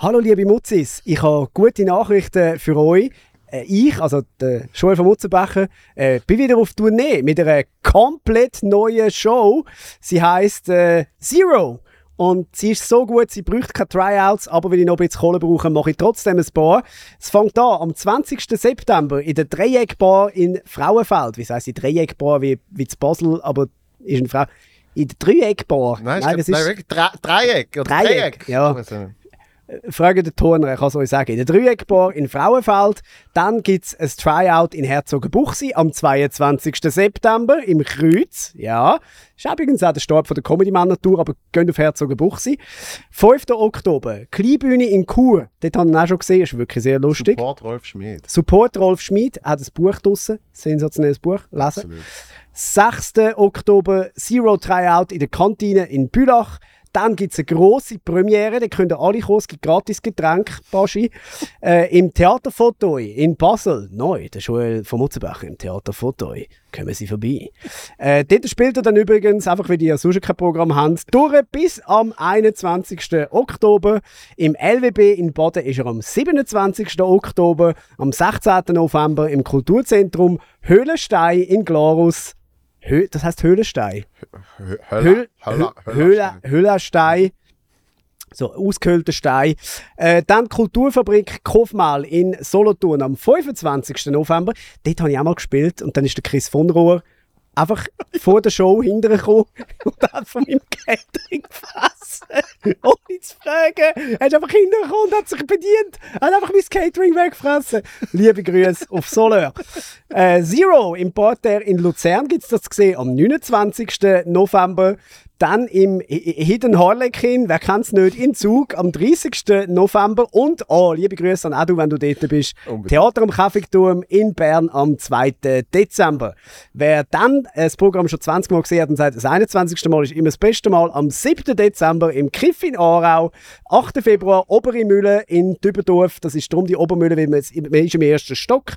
Hallo liebe Mutzis, ich habe gute Nachrichten für euch. Äh, ich, also der Joel von Mutzenbecher, äh, bin wieder auf Tournee mit einer komplett neuen Show. Sie heißt äh, Zero. Und sie ist so gut, sie braucht keine Tryouts, aber wenn ich noch ein bisschen Kohle brauche, mache ich trotzdem ein paar. Es fängt an am 20. September in der Dreieckbar in Frauenfeld. Wie heißt die Dreieckbar wie, wie zu Basel, aber ist eine Frau. In der Dreieckbar. Nein, nein, das ist nein, Dreieck. Oder Dreieck, Dreieck. ja. Fragen den Turner, ich kann es euch sagen. In der Dreieckbar in Frauenfeld. Dann gibt es ein Tryout in Herzogenbuchsee am 22. September im Kreuz. Ja, ist übrigens auch der Start von der Comedy-Männer-Tour, aber geht auf Herzogenbuchsee. 5. Oktober, Kleinbühne in Chur. Dort haben wir auch schon gesehen, ist wirklich sehr lustig. Support Rolf Schmid. Support Rolf Schmid, hat ein Buch draussen, sensationelles Buch, lesen. Absolut. 6. Oktober, Zero Tryout in der Kantine in Bülach. Dann gibt es eine grosse Premiere, da können alle kommen, es gibt gratis Getränke, Baschi. Äh, Im Theaterfoto in Basel, neu, der Joel von Mutzenbach im Theaterfoto. Kommen Sie vorbei. Äh, dort spielt er dann übrigens, einfach weil die ja sonst kein Programm haben, durch bis am 21. Oktober. Im LWB in Baden ist er am 27. Oktober, am 16. November im Kulturzentrum Höhlenstein in Glarus Hö das heißt Höhlenstein. Höhl Höhle Höhlenstein. So, ausgehöhlter Stein. Äh, dann Kulturfabrik Kofmal in Solothurn am 25. November. Dort habe ich auch mal gespielt und dann ist der Chris von Rohr einfach vor der Show hintergekommen und hat von meinem Catering gefressen. Ohne zu fragen. Er ist einfach hintergekommen und hat sich bedient. Er hat einfach mein Catering weggefressen. Liebe Grüße auf Soler. Äh, Zero im Porter in Luzern gibt es das gesehen am 29. November. Dann im Hidden Harlequin, wer kennt es nicht, in Zug am 30. November. Und, oh, liebe Grüße an Edu, wenn du dort bist, Unbedingt. Theater am Kaffeeturm in Bern am 2. Dezember. Wer dann das Programm schon 20 Mal gesehen hat und sagt, das 21. Mal ist immer das beste Mal, am 7. Dezember im Kiff in Aarau, 8. Februar Obere Mühle in Dübendorf, das ist darum die Obermühle, weil man, man ist im ersten Stock.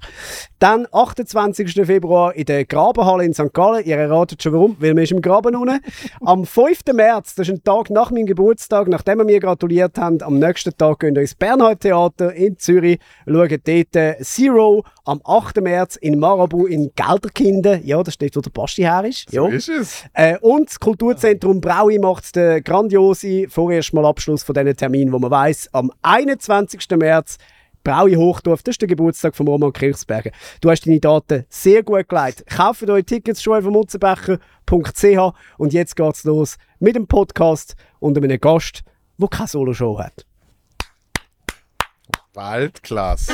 Dann 28. Februar in der Grabenhalle in St. Gallen, ihr erratet schon warum, weil man ist im Graben unten. Am 5. März, das ist ein Tag nach meinem Geburtstag, nachdem wir mir gratuliert haben, am nächsten Tag gehen wir ins Bernhard Theater in Zürich, schauen dort Zero. Am 8. März in Marabu in Gelderkinden, ja, das steht, wo der Basti her ist. So ist es. Äh, und das Kulturzentrum Braui macht den grandiose, vorerst mal Abschluss von diesen Termin, wo man weiß, am 21. März Braui Hochdorf, das ist der Geburtstag von Roman Kirchsberger. Du hast deine Daten sehr gut geleitet. Kauft euch Tickets schon auf mutzenbecher.ch und jetzt geht's los mit dem Podcast und einem Gast, der keine Solo-Show hat. Weltklasse.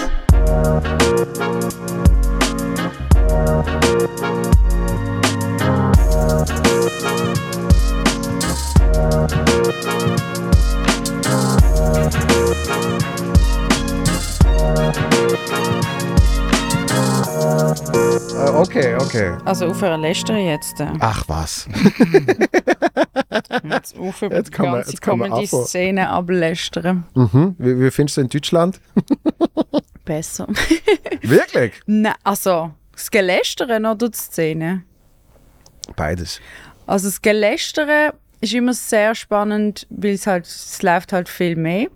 Okay, okay. Also aufhören lästern jetzt. Äh. Ach was. jetzt aufhören jetzt kann man, jetzt kann man die Szene ablästern. Mhm. Wie, wie findest du in Deutschland? Besser. Wirklich? Nein, also das Gelästern oder die Szene? Beides. Also das Gelästern ist immer sehr spannend, weil es halt, es läuft halt viel mehr.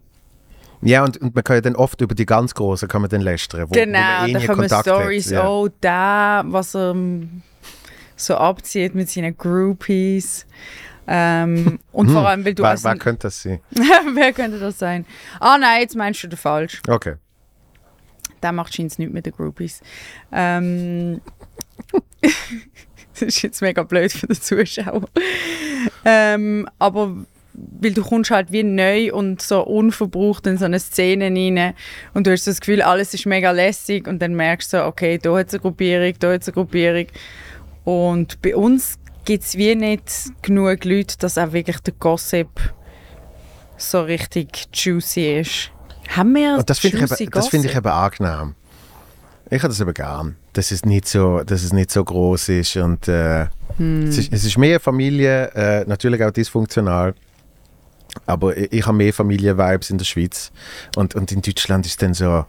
Ja, und, und man kann ja dann oft über die ganz Großen kann man dann lästern, wo, genau, wo man eh da kann man Stories, ja. oh, da, was er um, so abzieht mit seinen Groupies. Ähm, und hm, vor allem, weil du... Wer, wer könnte das sein? wer könnte das sein? Ah nein, jetzt meinst du den falsch. Okay. Der macht scheint nicht mit den Groupies. Ähm, das ist jetzt mega blöd für den Zuschauer. Ähm, aber weil du kommst halt wie neu und so unverbraucht in so eine Szene rein und du hast das Gefühl, alles ist mega lässig und dann merkst du so, okay, da hat es eine Gruppierung, da hat es eine Gruppierung und bei uns gibt es wie nicht genug Leute, dass auch wirklich der Gossip so richtig juicy ist. Haben wir und das finde ich, eben, find ich eben angenehm. Ich habe das eben gern, dass es nicht so, dass es nicht so groß ist und äh, hm. es, ist, es, ist, mehr Familie, äh, natürlich auch dysfunktional. Aber ich, ich habe mehr Familienvibes in der Schweiz. Und, und in Deutschland ist dann so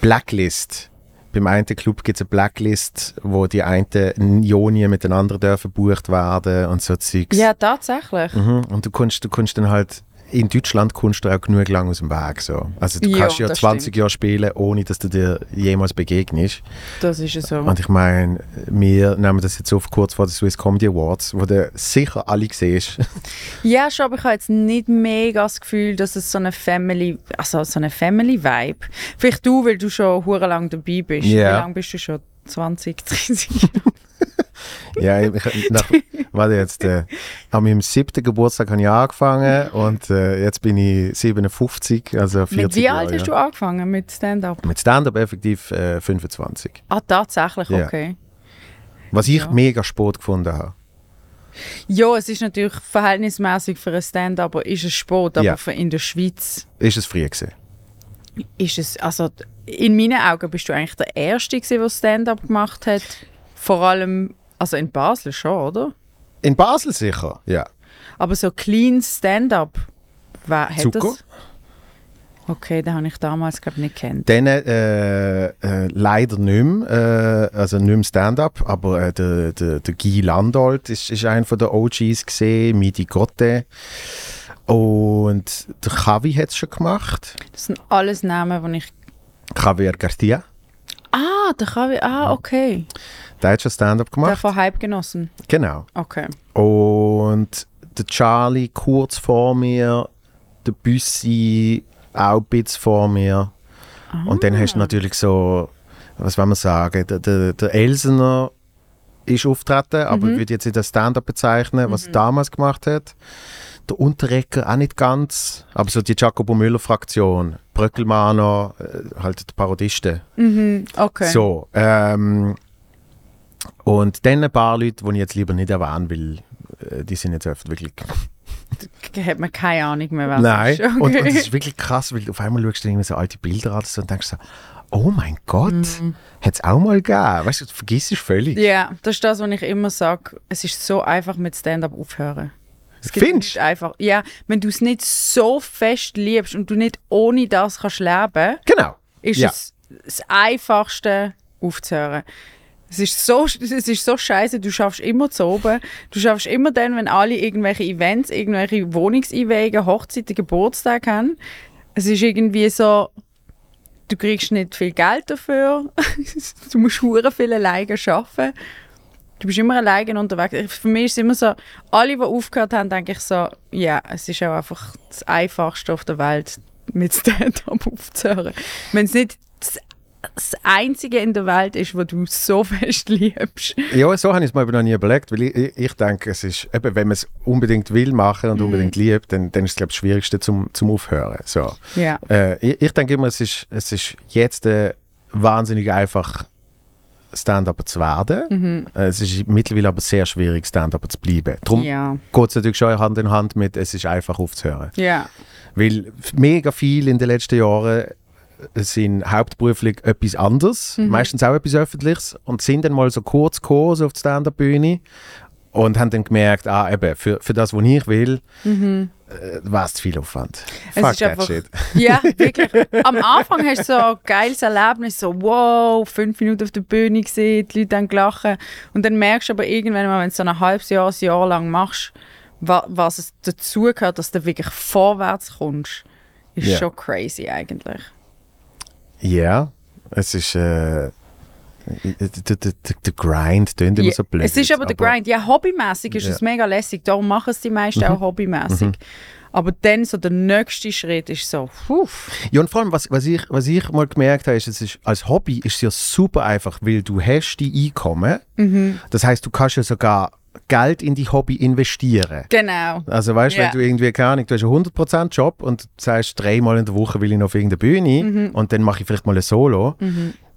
Blacklist. Beim einen Club gibt es eine Blacklist, wo die einen Ionien miteinander dürfen gebucht werden und so Zeugs. Ja, tatsächlich. Mhm. Und du kannst, du kannst dann halt in Deutschland kommst du auch genug lang aus dem Weg. So. Also du Ja, kannst ja das 20 stimmt. Jahre spielen, ohne dass du dir jemals begegnest. Das ist so. Und ich meine, wir nehmen das jetzt auf kurz vor den Swiss Comedy Awards, wo du sicher alle siehst. Ja, schon, aber ich habe jetzt nicht mega das Gefühl, dass es so eine Family, also so eine Family-Vibe. Vielleicht du, weil du schon hure lang dabei bist. Ja. Wie lange bist du schon? 20, 30 ja, ich, nach, warte jetzt, äh, an meinem siebten Geburtstag habe ich angefangen und äh, jetzt bin ich 57, also 40 Mit wie Jahre. alt hast du ja. angefangen mit Stand-up? Mit Stand-up effektiv äh, 25. Ah, tatsächlich, Ja. okay. Was ich Ja. mega Sport gefunden habe. Ja, es ist natürlich verhältnismäßig für ein Stand-up, ist es Sport, aber für in der Schweiz Ist es früh gewesen? ist es, also in meinen Augen bist du eigentlich der Erste gewesen, der Stand-up gemacht hat. Vor allem, also in Basel schon, oder? In Basel sicher, ja. Aber so clean Stand-up, wer hat Zucker? das? Okay, den habe ich damals, glaube ich, nicht kennt. Dann äh, äh, leider nicht mehr, äh, also nicht mehr Stand-up, aber äh, der, der, der Guy Landolt ist, ist einer der OGs gesehen, Midi Gotte. Und der Javi hat es schon gemacht. Das sind alles Namen, die ich... Javier Garcia. Ah, der ich... Ah, okay. Der hat schon Stand-up Der gemacht. von Hype genossen. Genau. Okay. Und der Charlie kurz vor mir, der Büssi auch ein bisschen vor mir. Und dann hast du natürlich so, was will man sagen, der, der, der Elsener ist auftreten, aber ich würde jetzt nicht als Stand-up bezeichnen, was er damals gemacht hat. Der Unterrecker auch nicht ganz, aber so die Jacobo Müller-Fraktion, Bröckelmaner, äh, halt die Parodisten. Mhm, okay. So, ähm, und dann ein paar Leute, die ich jetzt lieber nicht erwähne, weil äh, die sind jetzt oft wirklich... Da hat man keine Ahnung mehr, was Nein, ist. Okay. und, und es ist wirklich krass, weil auf einmal schaust du irgendwie so alte Bilder an und denkst so, oh mein Gott, hat es auch mal gegeben. Weißt du, du vergisst es völlig. Ja, das ist das, was ich immer sage. Es ist so einfach mit Stand-up aufhören. Es Findest nicht einfach. Ja, wenn du es nicht so fest liebst und du nicht ohne das kannst leben, Genau. ist Ja. es das Einfachste aufzuhören. Es ist so, es ist so scheiße, du schaffst immer zu oben. Du schaffst immer dann, wenn alle irgendwelche Events, irgendwelche Wohnungseinwege, Hochzeiten, Geburtstag haben. Es ist irgendwie so, du kriegst nicht viel Geld dafür. du musst hure viel alleine arbeiten. Du bist immer alleine unterwegs. Für mich ist es immer so, alle, die aufgehört haben, denke ich so, ja, es ist auch einfach das Einfachste auf der Welt, mit Stand-up aufzuhören. Wenn es nicht das, Einzige in der Welt ist, was du so fest liebst. Ja, so habe ich es mir aber noch nie überlegt, weil ich, ich, denke, es ist, eben, wenn man es unbedingt will machen Mhm. und unbedingt liebt, dann, dann ist es, glaube ich, das Schwierigste zum, zum Aufhören. So. Ja. Äh, ich, ich denke immer, es ist, es ist jetzt äh, wahnsinnig einfach, Stand-Up zu werden. Äh, es ist mittlerweile aber sehr schwierig, Stand-Up zu bleiben. Darum Ja. geht es natürlich schon Hand in Hand mit, es ist einfach aufzuhören. Ja. Weil mega viel in den letzten Jahren sind hauptberuflich etwas anderes, meistens auch etwas Öffentliches und sind dann mal so kurz gekommen, so auf die Stand-Up-Bühne und haben dann gemerkt, ah, eben, für, für das, was ich will, äh, war es zu viel Aufwand. Es Fuck ist that einfach- shit. Ja, wirklich. Am Anfang hast du so ein geiles Erlebnis, so wow, fünf Minuten auf der Bühne gesehen, die Leute haben gelacht. Und dann merkst du aber irgendwann mal, wenn du so ein halbes Jahr, ein Jahr lang machst, wa was es dazu gehört, dass du wirklich vorwärts kommst, ist Ja. schon crazy eigentlich. Ja, es ist äh, der, der, der, der Grind klingt immer Ja, so blöd. es ist aber der Grind. Ja, hobbymäßig ist Ja. es mega lässig. Darum machen es die meisten auch hobbymäßig. Aber dann so der nächste Schritt ist so, puh. Ja, und vor allem, was, was, ich, was ich mal gemerkt habe, ist, es ist, als Hobby ist es ja super einfach, weil du hast die Einkommen. Mhm. Das heißt, du kannst ja sogar Geld in die Hobby investieren. Genau. Also weißt du, Ja. wenn du irgendwie, keine Ahnung, du hast einen 100% Job und sagst, dreimal in der Woche will ich noch auf irgendeine Bühne Mhm. und dann mache ich vielleicht mal ein Solo,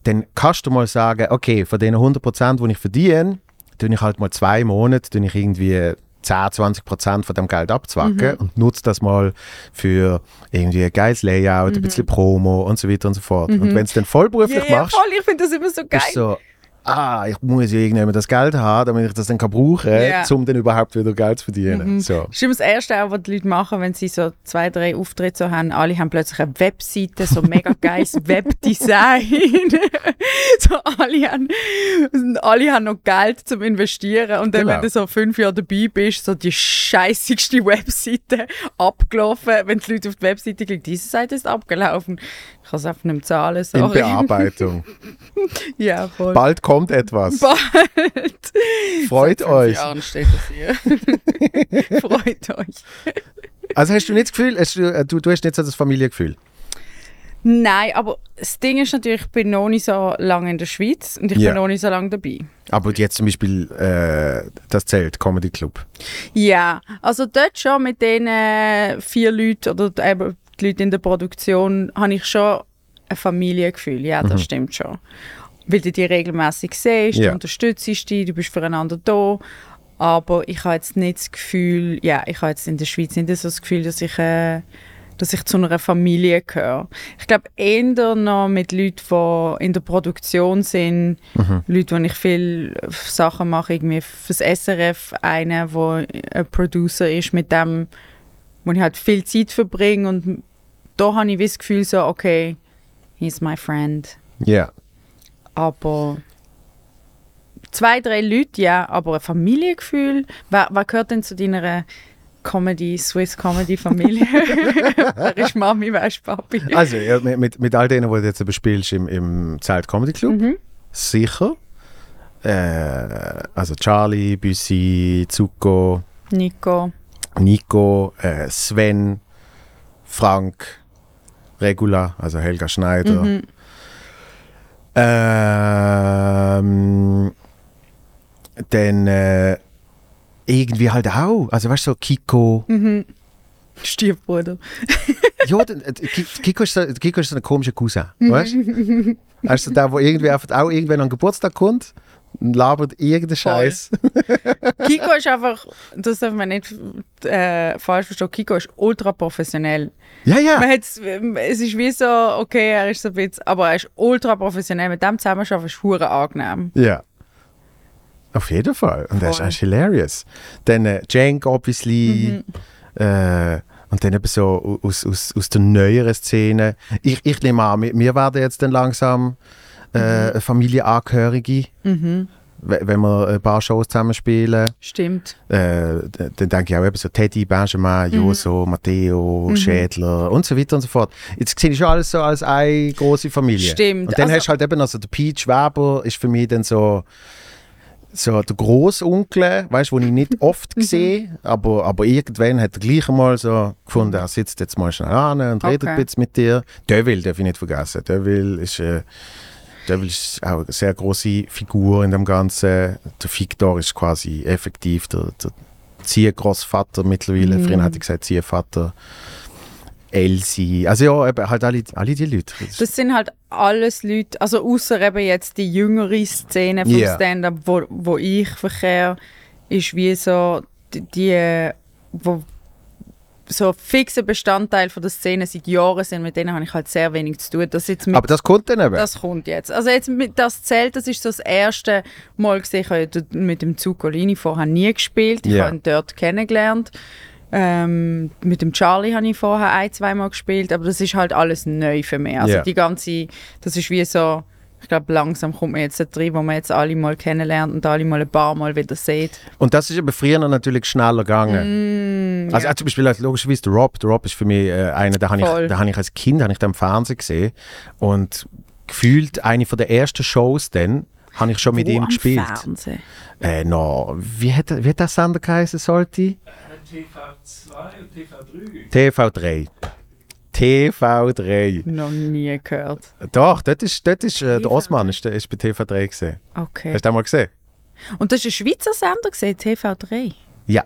dann kannst du mal sagen, okay, von den 100%, die ich verdiene, tue ich halt mal zwei Monate, tue ich irgendwie 10, 20% von dem Geld abzwacken Mhm. und nutze das mal für irgendwie ein geiles Layout, ein bisschen Promo und so weiter und so fort. Und wenn du es dann vollberuflich Mhm. Ja, machst, voll, ich finde das immer so geil. so, ah, ich muss ja irgendjemand das Geld haben, damit ich das dann kann brauchen kann, Ja. um dann überhaupt wieder Geld zu verdienen. Mhm. So. Das ist immer das Erste, was die Leute machen, wenn sie so zwei, drei Auftritte so haben. Alle haben plötzlich eine Webseite, so mega geiles Webdesign. so alle, haben, alle haben noch Geld zum Investieren. Und dann, Genau. wenn du so fünf Jahre dabei bist, so die scheissigste Webseite abgelaufen. Wenn die Leute auf die Webseite klicken, diese Seite ist abgelaufen. Ich kann es einfach nicht zahlen, In sorry. Bearbeitung. ja, voll. Bald kommt etwas. Bald. Freut euch. Jahren steht das hier. Freut euch. Also hast du nicht das Gefühl, du, äh, du, du hast nicht so das Familiengefühl? Nein, aber das Ding ist natürlich, ich bin noch nicht so lange in der Schweiz und ich Ja. bin noch nicht so lange dabei. Aber jetzt zum Beispiel äh, das Zelt, Comedy Club. Ja, also dort schon mit den äh, vier Leuten oder eben die Leute in der Produktion habe ich schon ein Familiengefühl. Ja, das stimmt schon. Weil du die regelmäßig siehst, Ja. du unterstützt dich, du bist füreinander da. Aber ich habe jetzt nicht das Gefühl, ja, ich habe jetzt in der Schweiz nicht so das Gefühl, dass ich, äh, dass ich zu einer Familie gehöre. Ich glaube eher noch mit Leuten, die in der Produktion sind, Leute, wo ich viel Sachen mache, irgendwie fürs SRF, einer, der ein Producer ist, mit dem, wo ich halt viel Zeit verbringe und da habe ich das Gefühl so, okay, he's my friend. Ja. Aber zwei, drei Leute, ja, aber ein Familiengefühl. Wer, wer gehört denn zu deiner Comedy, Swiss Comedy Familie? wer ist Mami, wer ist Papi? Also ja, mit, mit, all denen, die du jetzt bespielst im, im Zelt Comedy Club, Mhm. sicher. Äh, also Charlie, Büssi, Zuko, Nico. Nico, äh, Sven, Frank, Regula, also Helga Schneider. Mhm. Ähm, dann äh, irgendwie halt auch. Also weißt du, so Kiko. Mhm. Stiefbruder. ja, äh, Ki- Kiko ist, so, Kiko ist so ein komischer Cousin. Weißt du? Also der, der irgendwie einfach auch irgendwann an Geburtstag kommt labert irgendeinen Scheiß. Kiko ist einfach, das darf man nicht äh, falsch verstehen, Kiko ist ultra professionell. Ja, ja. Man es ist wie so, okay, er ist so ein bisschen, aber er ist ultra professionell. Mit dem zusammenarbeiten ist hure angenehm. Ja. Auf jeden Fall. Und der ist eigentlich hilarious. Dann äh, Cenk, obviously. Mhm. Äh, und dann eben so aus, aus, aus der neueren Szene. Ich, ich nehme an, wir, wir werden jetzt dann langsam äh, Familienangehörige. Mhm. we- Wenn wir ein paar Shows zusammen spielen. Stimmt. Äh, dann denke ich auch eben so Teddy, Benjamin, Mhm. Joso, Matteo, Schädler und so weiter und so fort. Jetzt sehe ich schon alles so als eine große Familie. Stimmt. Und dann Also- hast du halt eben also der Peach Weber ist für mich dann so so der Großonkel, weißt du, den ich nicht oft Mhm. sehe, aber, aber irgendwann hat er gleich einmal so gefunden, er sitzt jetzt mal schnell an und redet Okay. ein bisschen mit dir. Deville darf ich nicht vergessen. Deville ist, äh, Deville ist auch eine sehr große Figur in dem Ganzen. Der Victor ist quasi effektiv der, der Ziehgroßvater mittlerweile. Mhm. Früher hätte ich gesagt Ziehvater. Elsie, also ja, eben halt alle, alle die Leute. Das sind halt alles Leute, also außer eben jetzt die jüngere Szene vom Ja. Stand-up, wo, wo ich verkehre, ist wie so die, die wo so fixer Bestandteil von der Szene seit Jahren sind, mit denen habe ich halt sehr wenig zu tun. Das jetzt mit aber das kommt dann eben. Das kommt jetzt. Also jetzt mit das Zelt, das ist so das erste Mal gesehen. Ich habe mit dem Zuccolini vorher nie gespielt. Ich Ja. habe ihn dort kennengelernt. Ähm, mit dem Charlie habe ich vorher ein, zweimal gespielt, aber das ist halt alles neu für mich. Also Ja. die ganze, das ist wie so, ich glaube langsam kommt man jetzt da drin, wo man jetzt alle mal kennenlernt und alle mal ein paar Mal wieder sieht. Und das ist aber früher natürlich schneller gegangen. Mm, Also ja. auch zum Beispiel also logischerweise der Rob. Der Rob ist für mich äh, einer, den habe ich, den habe ich als Kind habe ich den im Fernsehen gesehen und gefühlt eine von der ersten Shows dann habe ich schon mit Wo ihm gespielt. Fernsehen? Äh, no, wie hat, wie hat der Sender geheißen sollte? TV2 und TV3. TV3. TV3. Noch nie gehört. Doch, dort ist, dort ist äh, der TV3. Osman ist, ist bei TV3 gesehen. Okay. Hast du den mal gesehen? Und das ist ein Schweizer Sender gesehen, TV3. Ja.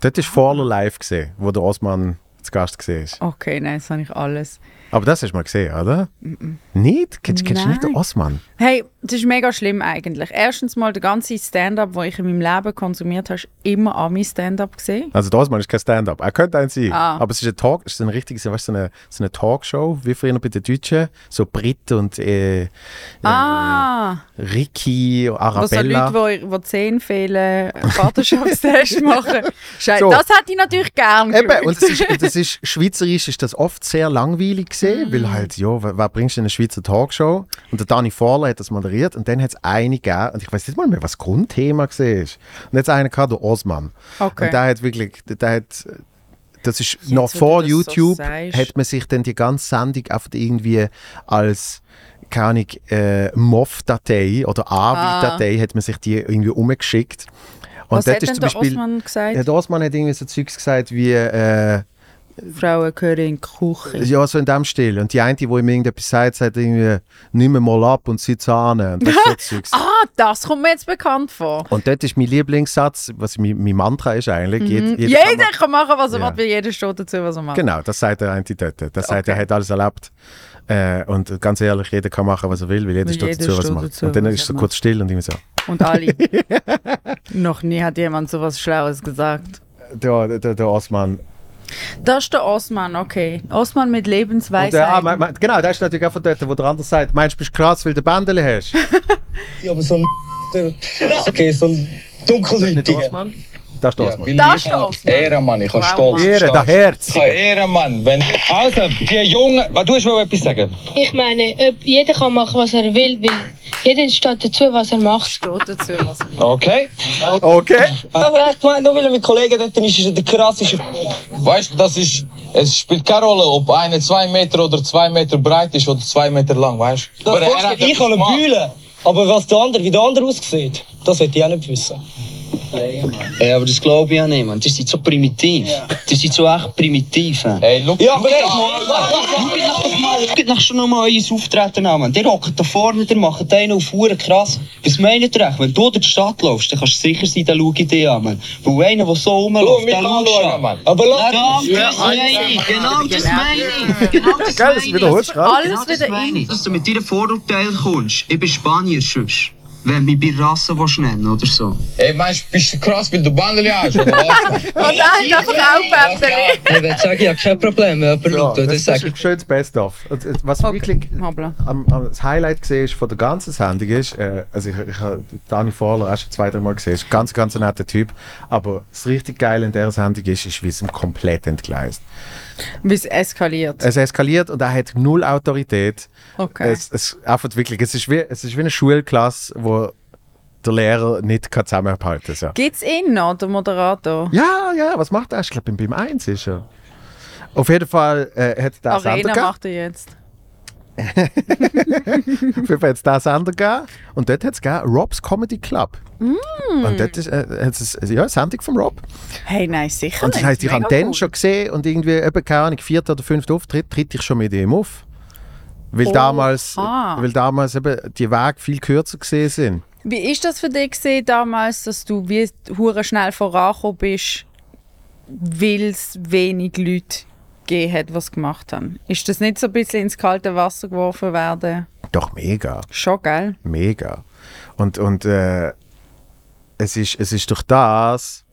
Dort ist Vorler live gesehen, wo der Osman zu Gast siehst. Okay, nein, das habe ich alles. Aber das hast du mal gesehen, oder? Nicht? Kennst, kennst du nicht den. Osman? Hey, das ist mega schlimm eigentlich. Erstens mal, der ganze Stand-up, den ich in meinem Leben konsumiert habe, ist immer Ami-Stand-up gesehen. Also der Osman ist kein Stand-up. Er könnte ein sein. Ah. Aber es ist ein Talk, es ist eine richtige, weißt, so, eine, so eine Talkshow, wie früher bei den Deutschen. So Brit und äh, Ah, Ricky, wo so Arabella. Leute, die, Zähne fehlen, Vaterschaftstest machen. Schei- So. Das hätte ich natürlich gern Eben, und das ist, und das ist, schweizerisch ist das oft sehr langweilig gesehen, Mm. weil halt, ja, wer, wer bringst du in eine Schweizer Talkshow? Und der Dani Vorler hat das moderiert und dann hat es eine gegeben, und ich weiß nicht mal mehr, was das Grundthema war. Und jetzt einen gehabt, der Osman. Okay. Und der hat wirklich, der hat, das ist Jetzt, noch vor so YouTube, sagst. hat man sich dann die ganze Sendung einfach irgendwie als keine äh, MOV-Datei oder AVI-Datei hat man sich die irgendwie umgeschickt. Und Ah. Was hat ist denn der Beispiel, Osman gesagt? der Osman hat irgendwie so Zeugs gesagt wie, äh, Frauen gehören in die Küche. ja, so in dem Stil. Und die eine, die ihm irgendetwas sagt, sagt irgendwie, nimm mir mal ab und sitz an. Und, das ist so. Ah, das kommt mir jetzt bekannt vor. und dort ist mein Lieblingssatz, was mein, mein Mantra ist eigentlich. Mhm. jed- Jeder, kann man- kann machen, was er Ja. will, jeder steht dazu, was er macht. Genau, das sagt der eine dort. Das sagt, er Okay. hat alles erlebt. Äh, und ganz ehrlich, jeder kann machen, was er will, weil jeder Weil steht jeder dazu, was er macht. dazu, und dann ist er so kurz still und immer so. Und alle. Noch nie hat jemand so was Schlaues gesagt. Der, der, der Osman. Das ist der Osman, okay. Osman mit Und der, ah, Lebensweisheit. mein, mein, genau, der ist natürlich auch von dort, wo der andere sagt, meinst du, bist krass, weil du Bändele hast? Ja, aber so ein. Okay, so ein dunkelhäutiger. Das Osman. Das ist der Osman. Ehrenmann, ich habe Wow, stolz. Ehre, der Herz. Ich habe Ehrenmann. Wenn, also, die Jungen. Was, du mir etwas sagen? Ich meine, jeder kann machen, was er will, weil jeder steht dazu, was er macht. Steht dazu, was er Okay. Okay. Aber er hat gemeint, nur weil er mit Kollegen dort ist, ist er der krasseste. Weißt du, das ist. Es spielt keine Rolle, ob eine zwei Meter oder zwei Meter breit ist oder zwei Meter lang, weißt du? Das ich kann ihn bühlen. Aber was der andere, wie der andere aussieht, das hätte ich auch nicht wissen. Ja, aber das glaube ich auch nicht, man. Die sind so primitiv. Die sind so echt primitiv. Ja. Ey, look. Ja, aber Schaut nach schon nochmal euer Auftreten an, man. Die rocken da vorne, die machen einen auf Huren krass. Was meint ihr echt? Wenn du durch die Stadt läufst, dann kannst du sicher sein, dann schau ich dich an, man. Weil einer, der so rumläuft, der. Mann. aber lass das meine ich. Genau das meine ich. Genau das meine das ich. Alles das wieder meine ich. Dass du mit deinen Vorurteilen kommst. Ich bin Spanier, sonst. Wenn du mich bei Rasse nennen oder so. Ey, meinst du, bist du krass, weil du Bandeli hast, oder was? Und er hat einfach auch Bändeli. Ich würde sagen, ich habe kein Problem, wenn jemand schaut, das, das das sage ist ein schönes Best-of. Äh, Was Okay. wirklich Hoppla. am, am, das Highlight gesehen ist von der ganzen Sendung ist, äh, also ich, ich habe Dani Vorler auch schon zwei, drei Mal gesehen, ist ein ganz, ganz ein netter Typ, aber das richtig Geile in dieser Sendung ist, ist, wie es ihm komplett entgleist. Wie es eskaliert. Es eskaliert und er hat null Autorität. Okay. Es, es, einfach wirklich, es ist wie, es ist wie eine Schulklasse, wo der Lehrer nicht kann zusammenhalten kann. Gibt es ihn noch, der Moderator? Ja, ja, was macht er? Ich glaube, beim 1 ist er. Auf jeden Fall äh, hat der Sender Arena gegeben. macht er jetzt. Auf jeden Fall hat es da Sender gegeben. Und dort hat es Rob's Comedy Club. Mm. Und dort ist, äh, hat es ja, eine Sendung von Rob. Hey, nein, sicher Und das heisst, ich habe den cool. schon gesehen und irgendwie, eben, keine Ahnung, vierter oder fünfter Auftritt, tritt ich schon mit ihm auf. Weil Oha. damals, weil damals eben die Wege viel kürzer gesehen sind. Wie ist das für dich gewesen damals, dass du wie hure schnell vorangekommen bist, weil es wenig Leute gegeben hat, es gemacht haben? Ist das nicht so ein bisschen ins kalte Wasser geworfen werden? Doch mega. Schon, gell? Mega. Und, und äh, es, ist, es ist durch das,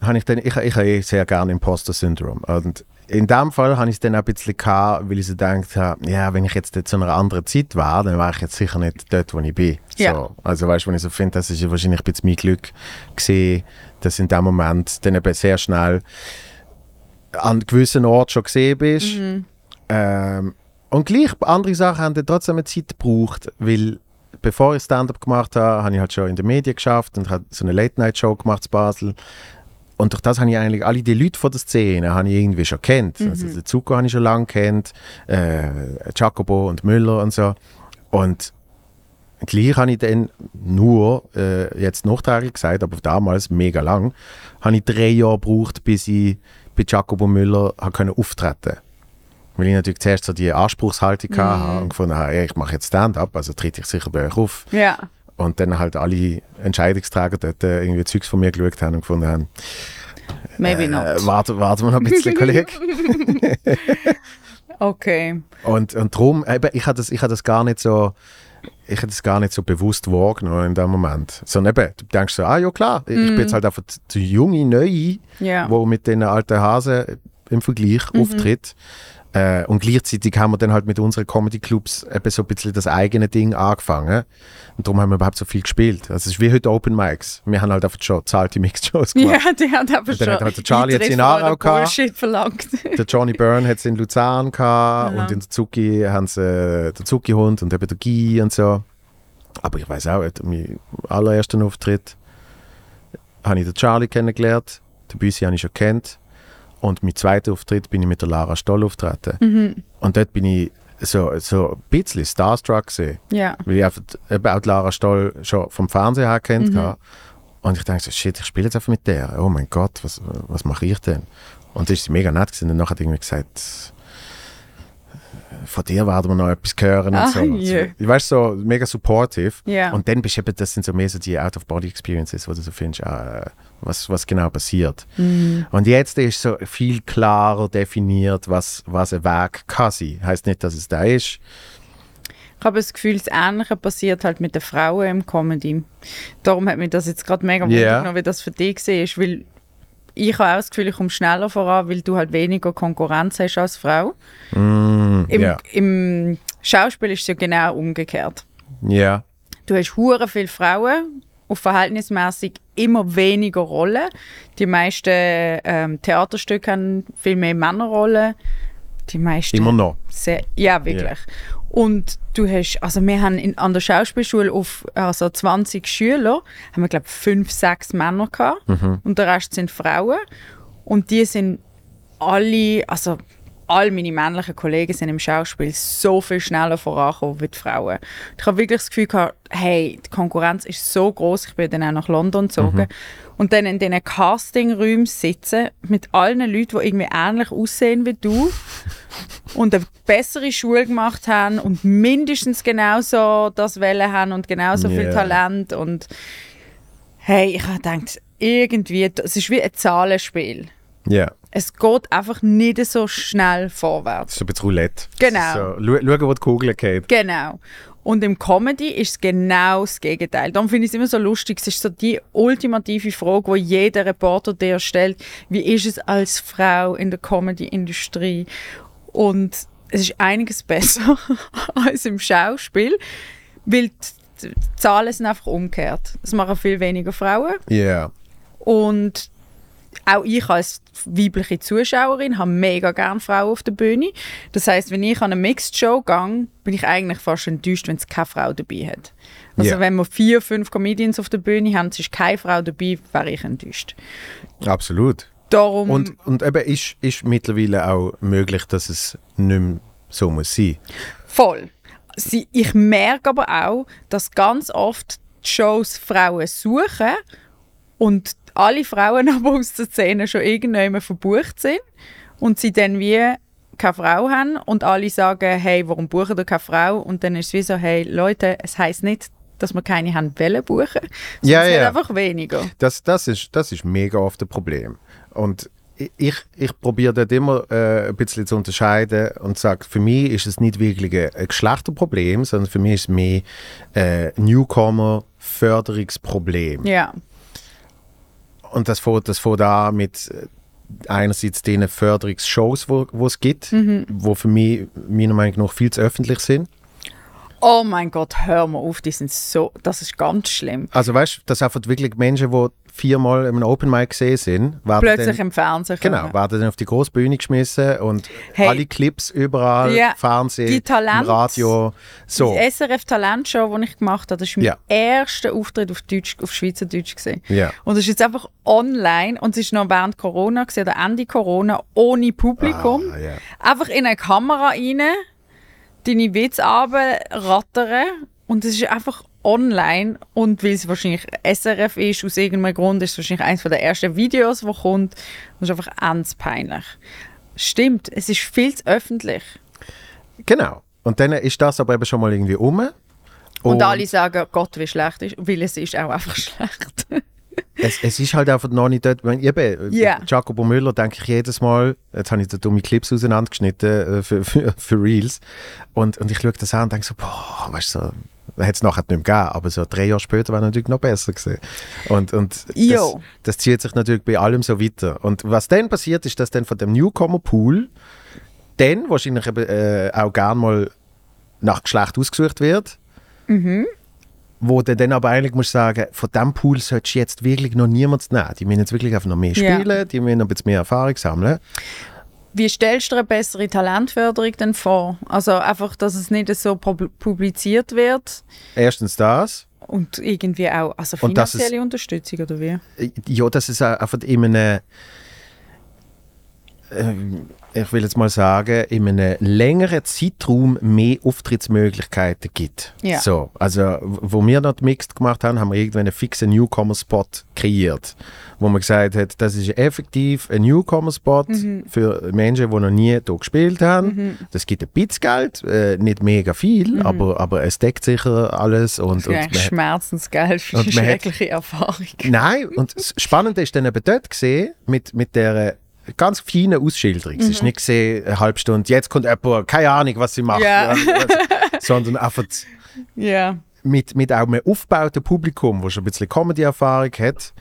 habe ich dann, ich, ich habe eh sehr gerne Imposter-Syndrom. Und in dem Fall habe ich es dann auch ein bisschen gehabt, weil ich so gedacht habe, ja, wenn ich jetzt zu einer anderen Zeit wäre, dann wäre ich jetzt sicher nicht dort, wo ich bin. Ja. So. Also weißt du, wenn ich so finde, das ist wahrscheinlich ein bisschen mein Glück gesehen, dass in dem Moment dann eben sehr schnell an gewissen Orten schon gesehen bist. Ähm, und gleich andere Sachen haben dann trotzdem eine Zeit gebraucht, weil bevor ich Stand-up gemacht habe, habe ich halt schon in den Medien geschafft und habe so eine Late-Night-Show gemacht in Basel. Und durch das habe ich eigentlich alle die Leute von der Szene habe ich irgendwie schon kennt. Also den Zuko habe ich schon lange kennt, äh, Jacobo und Müller und so. Und gleich habe ich dann nur, äh, jetzt nachträglich gesagt, aber damals mega lang, habe ich drei Jahre gebraucht, bis ich bei Jacobo Müller habe können auftreten weil ich natürlich zuerst so die Anspruchshaltung hatte und gefunden habe, ich mache jetzt Stand-up, also trete ich sicher bei euch auf. Ja. Und dann halt alle Entscheidungsträger dort äh, irgendwie Zeugs von mir geschaut haben und gefunden haben, Maybe not. Äh, warten, warten wir noch ein bisschen, Kollege. Okay. Und, und darum, eben, ich habe das, ich hab das gar nicht so ich hätte das gar nicht so bewusst wahrgenommen in dem Moment. Sondern eben, du denkst so, ah ja klar, ich bin jetzt halt einfach die junge Neue, Ja. wo mit den alten Hasen im Vergleich auftritt. Äh, und gleichzeitig haben wir dann halt mit unseren Comedy-Clubs eben so ein bisschen das eigene Ding angefangen. Und darum haben wir überhaupt so viel gespielt. Also es ist wie heute Open Mics. Wir haben halt einfach schon zahlte Mixed-Shows gemacht. Ja, die hat aber Und dann schon hat halt der Charlie jetzt in Aarau gehabt. Verlangt. Der Johnny Byrne hat es in Luzern gehabt Ja. und in der Zucki haben sie äh, den Zucki-Hund und eben der Guy und so. Aber ich weiß auch, at meinem allerersten Auftritt habe ich den Charlie kennengelernt, den Büssi habe ich schon kennt und mein zweiter Auftritt bin ich mit der Lara Stoll auftreten. Mhm. Und dort bin ich so, so ein bisschen starstruck gewesen, Ja. weil ich einfach auch Lara Stoll schon vom Fernsehen her kennt Mhm. Und ich denke so, shit, ich spiele jetzt einfach mit der. Oh mein Gott, was, was mache ich denn? Und das ist mega nett gewesen. Und nachher hat irgendwie gesagt, von dir werden wir noch etwas hören Ah, und so. je. Ich weiß so, mega supportive. Ja. Und dann bist du eben, das sind so mehr so die Out-of-Body-Experiences, wo du so findest, ah, was, was genau passiert. Mhm. Und jetzt ist so viel klarer definiert, was, was ein Weg kann sein. Heißt nicht, dass es da ist. Ich habe das Gefühl, das Ähnliche passiert halt mit den Frauen im Comedy. Darum hat mich das jetzt gerade mega Ja. wundern, wie das für dich war, weil ich habe auch das Gefühl, ich komme schneller voran, weil du halt weniger Konkurrenz hast als Frau. Mm, Im. Im Schauspiel ist es ja genau umgekehrt. Ja. Du hast hure viele Frauen auf verhältnismäßig immer weniger Rollen. Die meisten ähm, Theaterstücke haben viel mehr Männerrollen. Die meisten Immer noch. sehr, ja, wirklich. Und du hast, also wir haben in, an der Schauspielschule auf also 20 Schüler, haben wir glaube fünf, sechs Männer gehabt und der Rest sind Frauen. Und die sind alle, also all meine männlichen Kollegen sind im Schauspiel so viel schneller vorangekommen wie die Frauen. Ich habe wirklich das Gefühl gehabt, hey, die Konkurrenz ist so groß. Ich bin dann auch nach London gezogen und dann in diesen Castingräumen sitzen mit allen Leuten, die irgendwie ähnlich aussehen wie du und eine bessere Schule gemacht haben und mindestens genauso das Welle haben und genauso viel Ja. Talent und hey, ich habe gedacht, irgendwie, es ist wie ein Zahlenspiel. Ja. Es geht einfach nicht so schnell vorwärts. ist so ein bisschen Roulette. Genau. So, schau- schauen, wo die Kugel geht. Genau. Und im Comedy ist es genau das Gegenteil. Darum finde ich es immer so lustig. Es ist so die ultimative Frage, die jeder Reporter dir stellt. Wie ist es als Frau in der Comedy-Industrie? Und es ist einiges besser als im Schauspiel, weil die, die Zahlen sind einfach umgekehrt. Es machen viel weniger Frauen. Ja. Und auch ich als weibliche Zuschauerin habe mega gerne Frauen auf der Bühne. Das heißt, wenn ich an eine Mixed Show gehe, bin ich eigentlich fast enttäuscht, wenn es keine Frau dabei hat. Also Ja. wenn wir vier, fünf Comedians auf der Bühne haben, es ist keine Frau dabei, wäre ich enttäuscht. Absolut. Darum, Und, und eben ist, ist mittlerweile auch möglich, dass es nicht mehr so muss sein. voll. Sie, ich merke aber auch, dass ganz oft die Shows Frauen suchen und alle Frauen aber aus der Szene schon irgendwann verbucht sind und sie dann wie keine Frau haben und alle sagen, hey, warum buchen ihr keine Frau? Und dann ist es wie so, hey, Leute, es heißt nicht, dass wir keine haben wollen buchen, sondern Ja, es ja. einfach weniger. Das, das, ist, das ist mega oft ein Problem. Und ich- ich, probiere dort immer äh, ein bisschen zu unterscheiden und sage, für mich ist es nicht wirklich ein, ein Geschlechterproblem, sondern für mich ist es mehr äh, Newcomer-Förderungsproblem. Ja, Und das fängt, das fängt an mit äh, einerseits den Förderungsshows, wo wo es gibt, Mhm. wo für mich meiner Meinung nach viel zu öffentlich sind. Oh mein Gott, hör mal auf, die sind so, das ist ganz schlimm. Also weißt du, dass einfach wirklich Menschen, die viermal im Open Mic gesehen sind, werden Plötzlich dann, im Fernsehen. genau, kommen. werden dann auf die große Bühne geschmissen und Hey. alle Clips überall, Ja, Fernsehen, die Talent- Radio, so. Die SRF Talentshow, die ich gemacht habe, das war mein Ja. erster Auftritt auf, Deutsch, auf Schweizerdeutsch. Gewesen. Ja. Und es ist jetzt einfach online und es ist noch während Corona gewesen, oder Ende Corona, ohne Publikum. Ah, ja. Einfach in eine Kamera rein, deine Witze rattern und es ist einfach online und weil es wahrscheinlich SRF ist, aus irgendeinem Grund ist es wahrscheinlich eines der ersten Videos, das kommt. Das ist einfach ernst peinlich. Stimmt, es ist viel zu öffentlich. Genau. Und dann ist das aber eben schon mal irgendwie um. Und, alle sagen, Gott, wie schlecht ist, weil es ist auch einfach schlecht. Es, es ist halt einfach noch nicht dort. Wenn, eben, Ja. Jacobo Müller denke ich jedes Mal, jetzt habe ich da dumme Clips auseinandergeschnitten äh, für, für, für Reels. Und, und ich schaue das an und denke so, boah, weißt du, so, hätte es nachher nicht mehr gegeben, aber so drei Jahre später wäre natürlich noch besser gewesen. Und, und das, das zieht sich natürlich bei allem so weiter. Und was dann passiert, ist, dass dann von dem Newcomer-Pool dann wahrscheinlich eben, äh, auch gern mal nach Geschlecht ausgesucht wird. Wo du dann aber eigentlich musst sagen, von diesem Pool solltest du jetzt wirklich noch niemand nehmen. Die müssen jetzt wirklich einfach noch mehr Ja. spielen, die müssen noch ein bisschen mehr Erfahrung sammeln. Wie stellst du eine bessere Talentförderung denn vor? Also einfach, dass es nicht so pub- publiziert wird Erstens das. und irgendwie auch also dass es- finanzielle Unterstützung oder wie? Ja, das ist auch einfach in einem, ich will jetzt mal sagen, in einem längeren Zeitraum mehr Auftrittsmöglichkeiten gibt. Ja. So, also, wo wir noch Mixed gemacht haben, haben wir irgendwann einen fixen Newcomer-Spot kreiert, wo man gesagt hat, das ist effektiv ein Newcomer-Spot Mhm. für Menschen, die noch nie hier gespielt haben. Das gibt ein bisschen Geld, äh, nicht mega viel, aber, aber es deckt sicher alles. Und, Mhm. Ja, und man- Schmerzensgeil für und eine man hat- schreckliche Erfahrung. Nein, und das Spannende ist dann eben dort gesehen, mit, mit der ganz feinen Ausschilderung. Es ist nicht gesehen, eine halbe Stunde, jetzt kommt jemand, keine Ahnung, was sie macht, Ja. sondern einfach Ja. mit, mit auch einem aufgebauten Publikum, das schon ein bisschen Comedy-Erfahrung hat,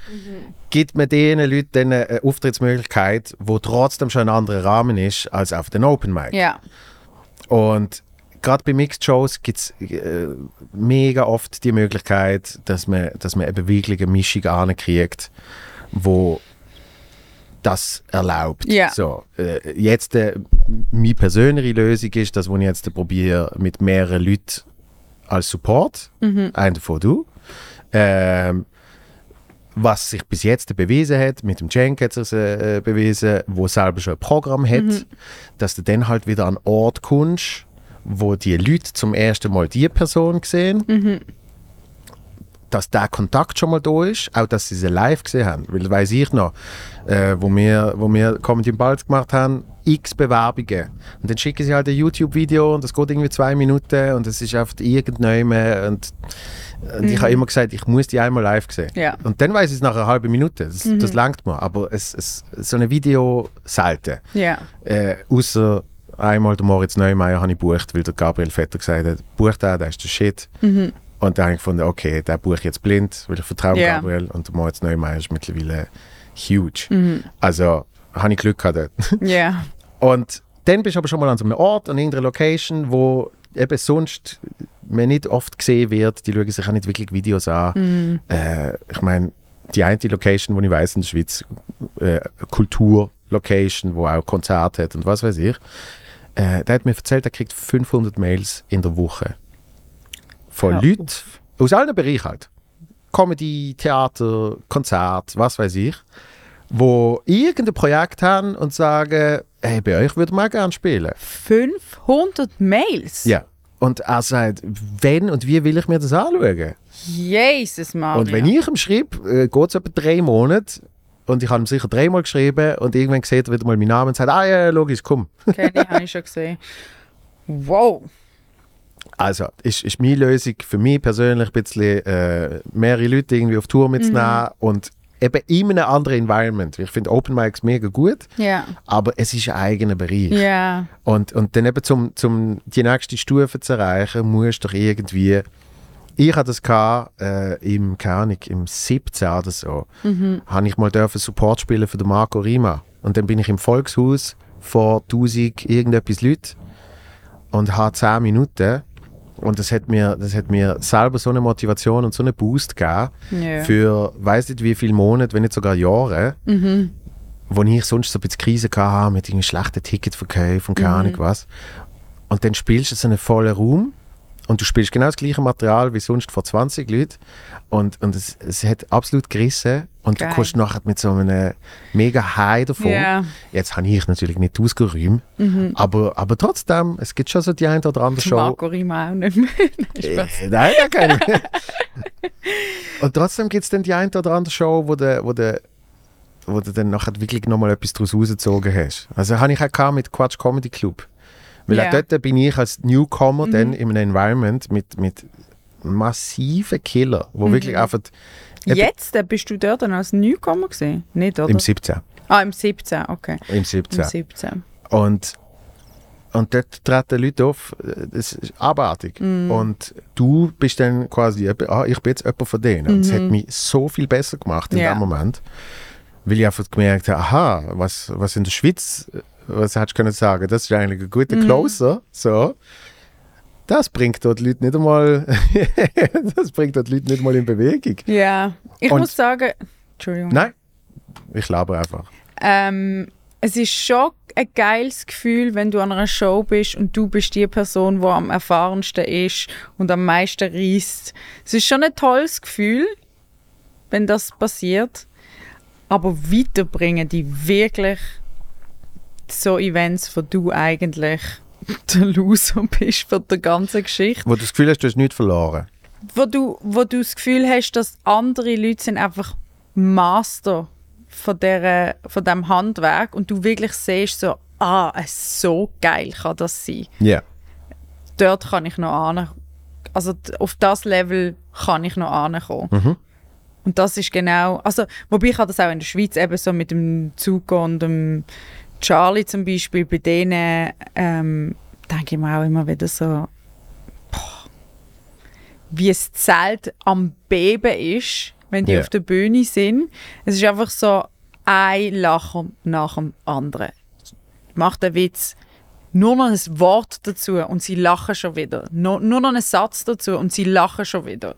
gibt man diesen Leuten eine Auftrittsmöglichkeit, wo trotzdem schon ein anderer Rahmen ist als auf den Open Mic. Ja. Und gerade bei Mixed Shows gibt es äh, mega oft die Möglichkeit, dass man, dass man eben wirklich eine Mischung ankriegt, wo das erlaubt. Ja. So, äh, jetzt äh, meine persönliche Lösung ist, dass ich jetzt probiere mit mehreren Leuten als Support, ein davon du, ähm, was sich bis jetzt bewiesen hat, mit dem Cenk hat es äh, bewiesen, wo selber schon ein Programm hat, dass du dann halt wieder an einen Ort kommst, wo die Leute zum ersten Mal die Person sehen, dass der Kontakt schon mal da ist, auch dass sie sie live gesehen haben. Weil, weiß ich noch, äh, wo, wir, wo wir Comedy im Balz gemacht haben, x Bewerbungen. Und dann schicken sie halt ein YouTube-Video und das geht irgendwie zwei Minuten und es ist einfach irgendjemand und, und ich habe immer gesagt, ich muss die einmal live sehen. Ja. Und dann weiß ich es nach einer halben Minute. Das, das langt mir. Aber es, es, so ein Video selten. Ja. Äh, außer einmal den Moritz Neumeier habe ich gebucht, weil der Gabriel Vetter gesagt hat, buch den, der ist der Shit. Und dann habe ich gefunden, okay, den buche ich jetzt blind, weil ich vertraue Ja. Gabriel. Und der Moritz Neumeier ist mittlerweile huge. Also habe ich Glück gehabt dort. Ja. Und dann bist du aber schon mal an so einem Ort, an irgendeiner Location, wo eben sonst man nicht oft gesehen wird. Die schauen sich auch nicht wirklich Videos an. Äh, ich meine, die eine Location, die ich weiß in der Schweiz, äh, Kulturlocation, wo auch Konzerte hat und was weiß ich, äh, der hat mir erzählt, er kriegt 500 Mails in der Woche von Hör Leuten aus allen Bereichen halt. Comedy, Theater, Konzert, was weiß ich, wo irgendein Projekt haben und sagen, hey, bei euch würde man gerne spielen. 500 Mails? Ja. Und er sagt, wenn und wie will ich mir das anschauen? Jesus, Mario. Und wenn ich ihm schreibe, äh, geht es etwa drei Monate und ich habe ihm sicher dreimal geschrieben und irgendwann sieht er wieder mal meinen Namen und sagt, ah ja, logisch, komm. Kenne ich, habe ich schon gesehen. Wow. Also, ist, ist meine Lösung für mich persönlich ein bisschen äh, mehrere Leute irgendwie auf Tour mitzunehmen und eben in einem anderen Environment. Ich finde Open Mics mega gut, Ja. aber es ist ein eigener Bereich. Ja. Und, und dann eben zum, zum die nächste Stufe zu erreichen, musst du doch irgendwie. Ich hatte das gehabt, äh, im, keine Ahnung, im 17 oder so, habe ich mal dürfen Support spielen für den Marco Rima. Und dann bin ich im Volkshaus vor 1000 irgendetwas Leute und habe 10 Minuten. Und das hat, mir, das hat mir selber so eine Motivation und so einen Boost gegeben Ja. für weiß nicht wie viele Monate, wenn nicht sogar Jahre, wo ich sonst so ein bisschen Krise hatte mit irgendwie schlechten Ticketverkäufen und keine Ahnung was. Und dann spielst du so einen vollen Raum und du spielst genau das gleiche Material wie sonst vor 20 Leuten und, und es, es hat absolut gerissen und Geil. du kommst nachher mit so einem mega High davon. Ja. Jetzt habe ich natürlich nicht ausgeräumt, aber, aber trotzdem, es gibt schon so die eine oder andere Show. Marco Rima auch nicht mehr. Spaß. Äh, nein, keine. Und trotzdem gibt es dann die eine oder andere Show, wo du, wo wo du dann nachher wirklich nochmal etwas daraus rausgezogen hast. Also habe ich auch mit Quatsch Comedy Club. Weil Ja. auch dort bin ich als Newcomer dann in einem Environment mit, mit massive Killer, wo Mhm. wirklich einfach Jetzt äh, bist du dort dann als Newcomer gesehen? Nicht, oder? im 17. ah, im 17, okay. Im 17. Im 17. Und, und dort treten Leute auf, äh, das ist abartig. Mhm. Und du bist dann quasi, jemand, ah, ich bin jetzt jemand von denen. Und es hat mich so viel besser gemacht in Mhm. Ja. dem Moment, weil ich einfach gemerkt habe, aha, was, was in der Schweiz, äh, was hättest du können sagen, das ist eigentlich ein guter Mhm. Closer, so. Das bringt dort Leute nicht einmal, das bringt dort Leute nicht mal in Bewegung. Ja, ich Und- muss sagen, Entschuldigung. Nein, ich laber einfach. Ähm, es ist schon ein geiles Gefühl, wenn du an einer Show bist und du bist die Person, die am erfahrensten ist und am meisten reist. Es ist schon ein tolles Gefühl, wenn das passiert. Aber weiterbringen die wirklich so Events, wo du eigentlich der Loser bist von der ganzen Geschichte. Wo du das Gefühl hast, du hast nichts verloren. Wo du, wo du das Gefühl hast, dass andere Leute sind einfach Master von, der, von dem Handwerk und du wirklich siehst so, ah, so geil kann das sein. Ja. Dort kann ich noch an. Also auf das Level kann ich noch ankommen. Mhm. Und das ist genau, also wobei ich das auch in der Schweiz eben so mit dem Zuko und dem Charlie zum Beispiel, bei denen ähm, denke ich mir auch immer wieder so, boah, wie das Zelt am Beben ist, wenn die Ja. auf der Bühne sind. Es ist einfach so ein Lachen nach dem anderen. Macht der Witz nur noch ein Wort dazu und sie lachen schon wieder. Nur, nur noch einen Satz dazu und sie lachen schon wieder.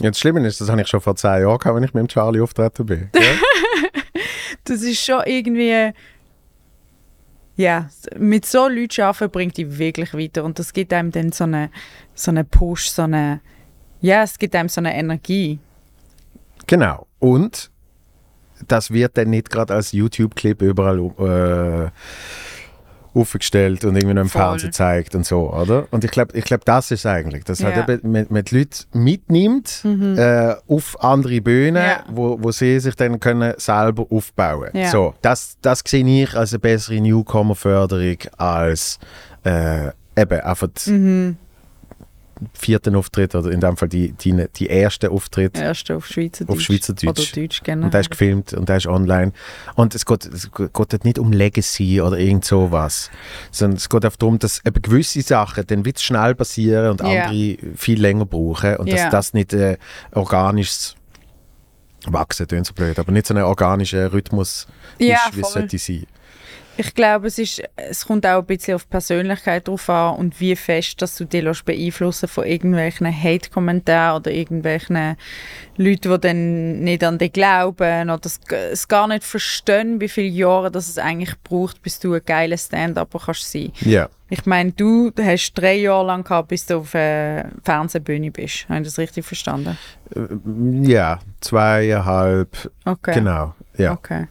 Ja, das Schlimme ist, das habe ich schon vor zehn Jahren gehabt, wenn ich mit dem Charlie auftreten bin. Ja? das ist schon irgendwie. Ja, mit so Leuten arbeiten bringt die wirklich weiter. Und das gibt einem dann so einen so eine Push, so eine. Ja, es gibt einem so eine Energie. genau. Und das wird dann nicht gerade als YouTube-Clip überall äh, aufgestellt und irgendwie noch im Voll. Fernsehen gezeigt und so, oder? Und ich glaube, ich glaub, das ist eigentlich, dass halt Ja. Mhm. eben mit, mit Leuten mitnimmt äh, auf andere Bühnen, Ja. wo, wo sie sich dann können selber aufbauen Ja. So, das, das sehe ich als eine bessere Newcomer-Förderung als äh, eben einfach Mhm. Vierten Auftritt oder in dem Fall die, die, die erste Auftritt Erst auf Schweizerdeutsch. Auf Schweizerdeutsch. Oder Deutsch, genau. und der ist gefilmt und der ist online. Und es geht, es geht dort nicht um Legacy oder irgend sowas, sondern es geht einfach darum, dass eben gewisse Sachen dann wird schnell passieren und Ja. andere viel länger brauchen und Ja. dass das nicht äh, organisches Wachsen, tönt so blöd, aber nicht so ein organischer Rhythmus Ja, ist, wie es sollte sein. Ich glaube, es, ist, es kommt auch ein bisschen auf die Persönlichkeit drauf an und wie fest, dass du dich beeinflussen von irgendwelchen Hate-Kommentaren oder irgendwelchen Leuten, die dann nicht an dich glauben oder es, gar nicht verstehen, wie viele Jahre das es eigentlich braucht, bis du ein geiler Stand-Upper kannst sein. Ja, Ich meine, du hast drei Jahre lang gehabt, bis du auf der Fernsehbühne bist. Habe ich das richtig verstanden? ja, zweieinhalb, Okay. genau, ja. Okay.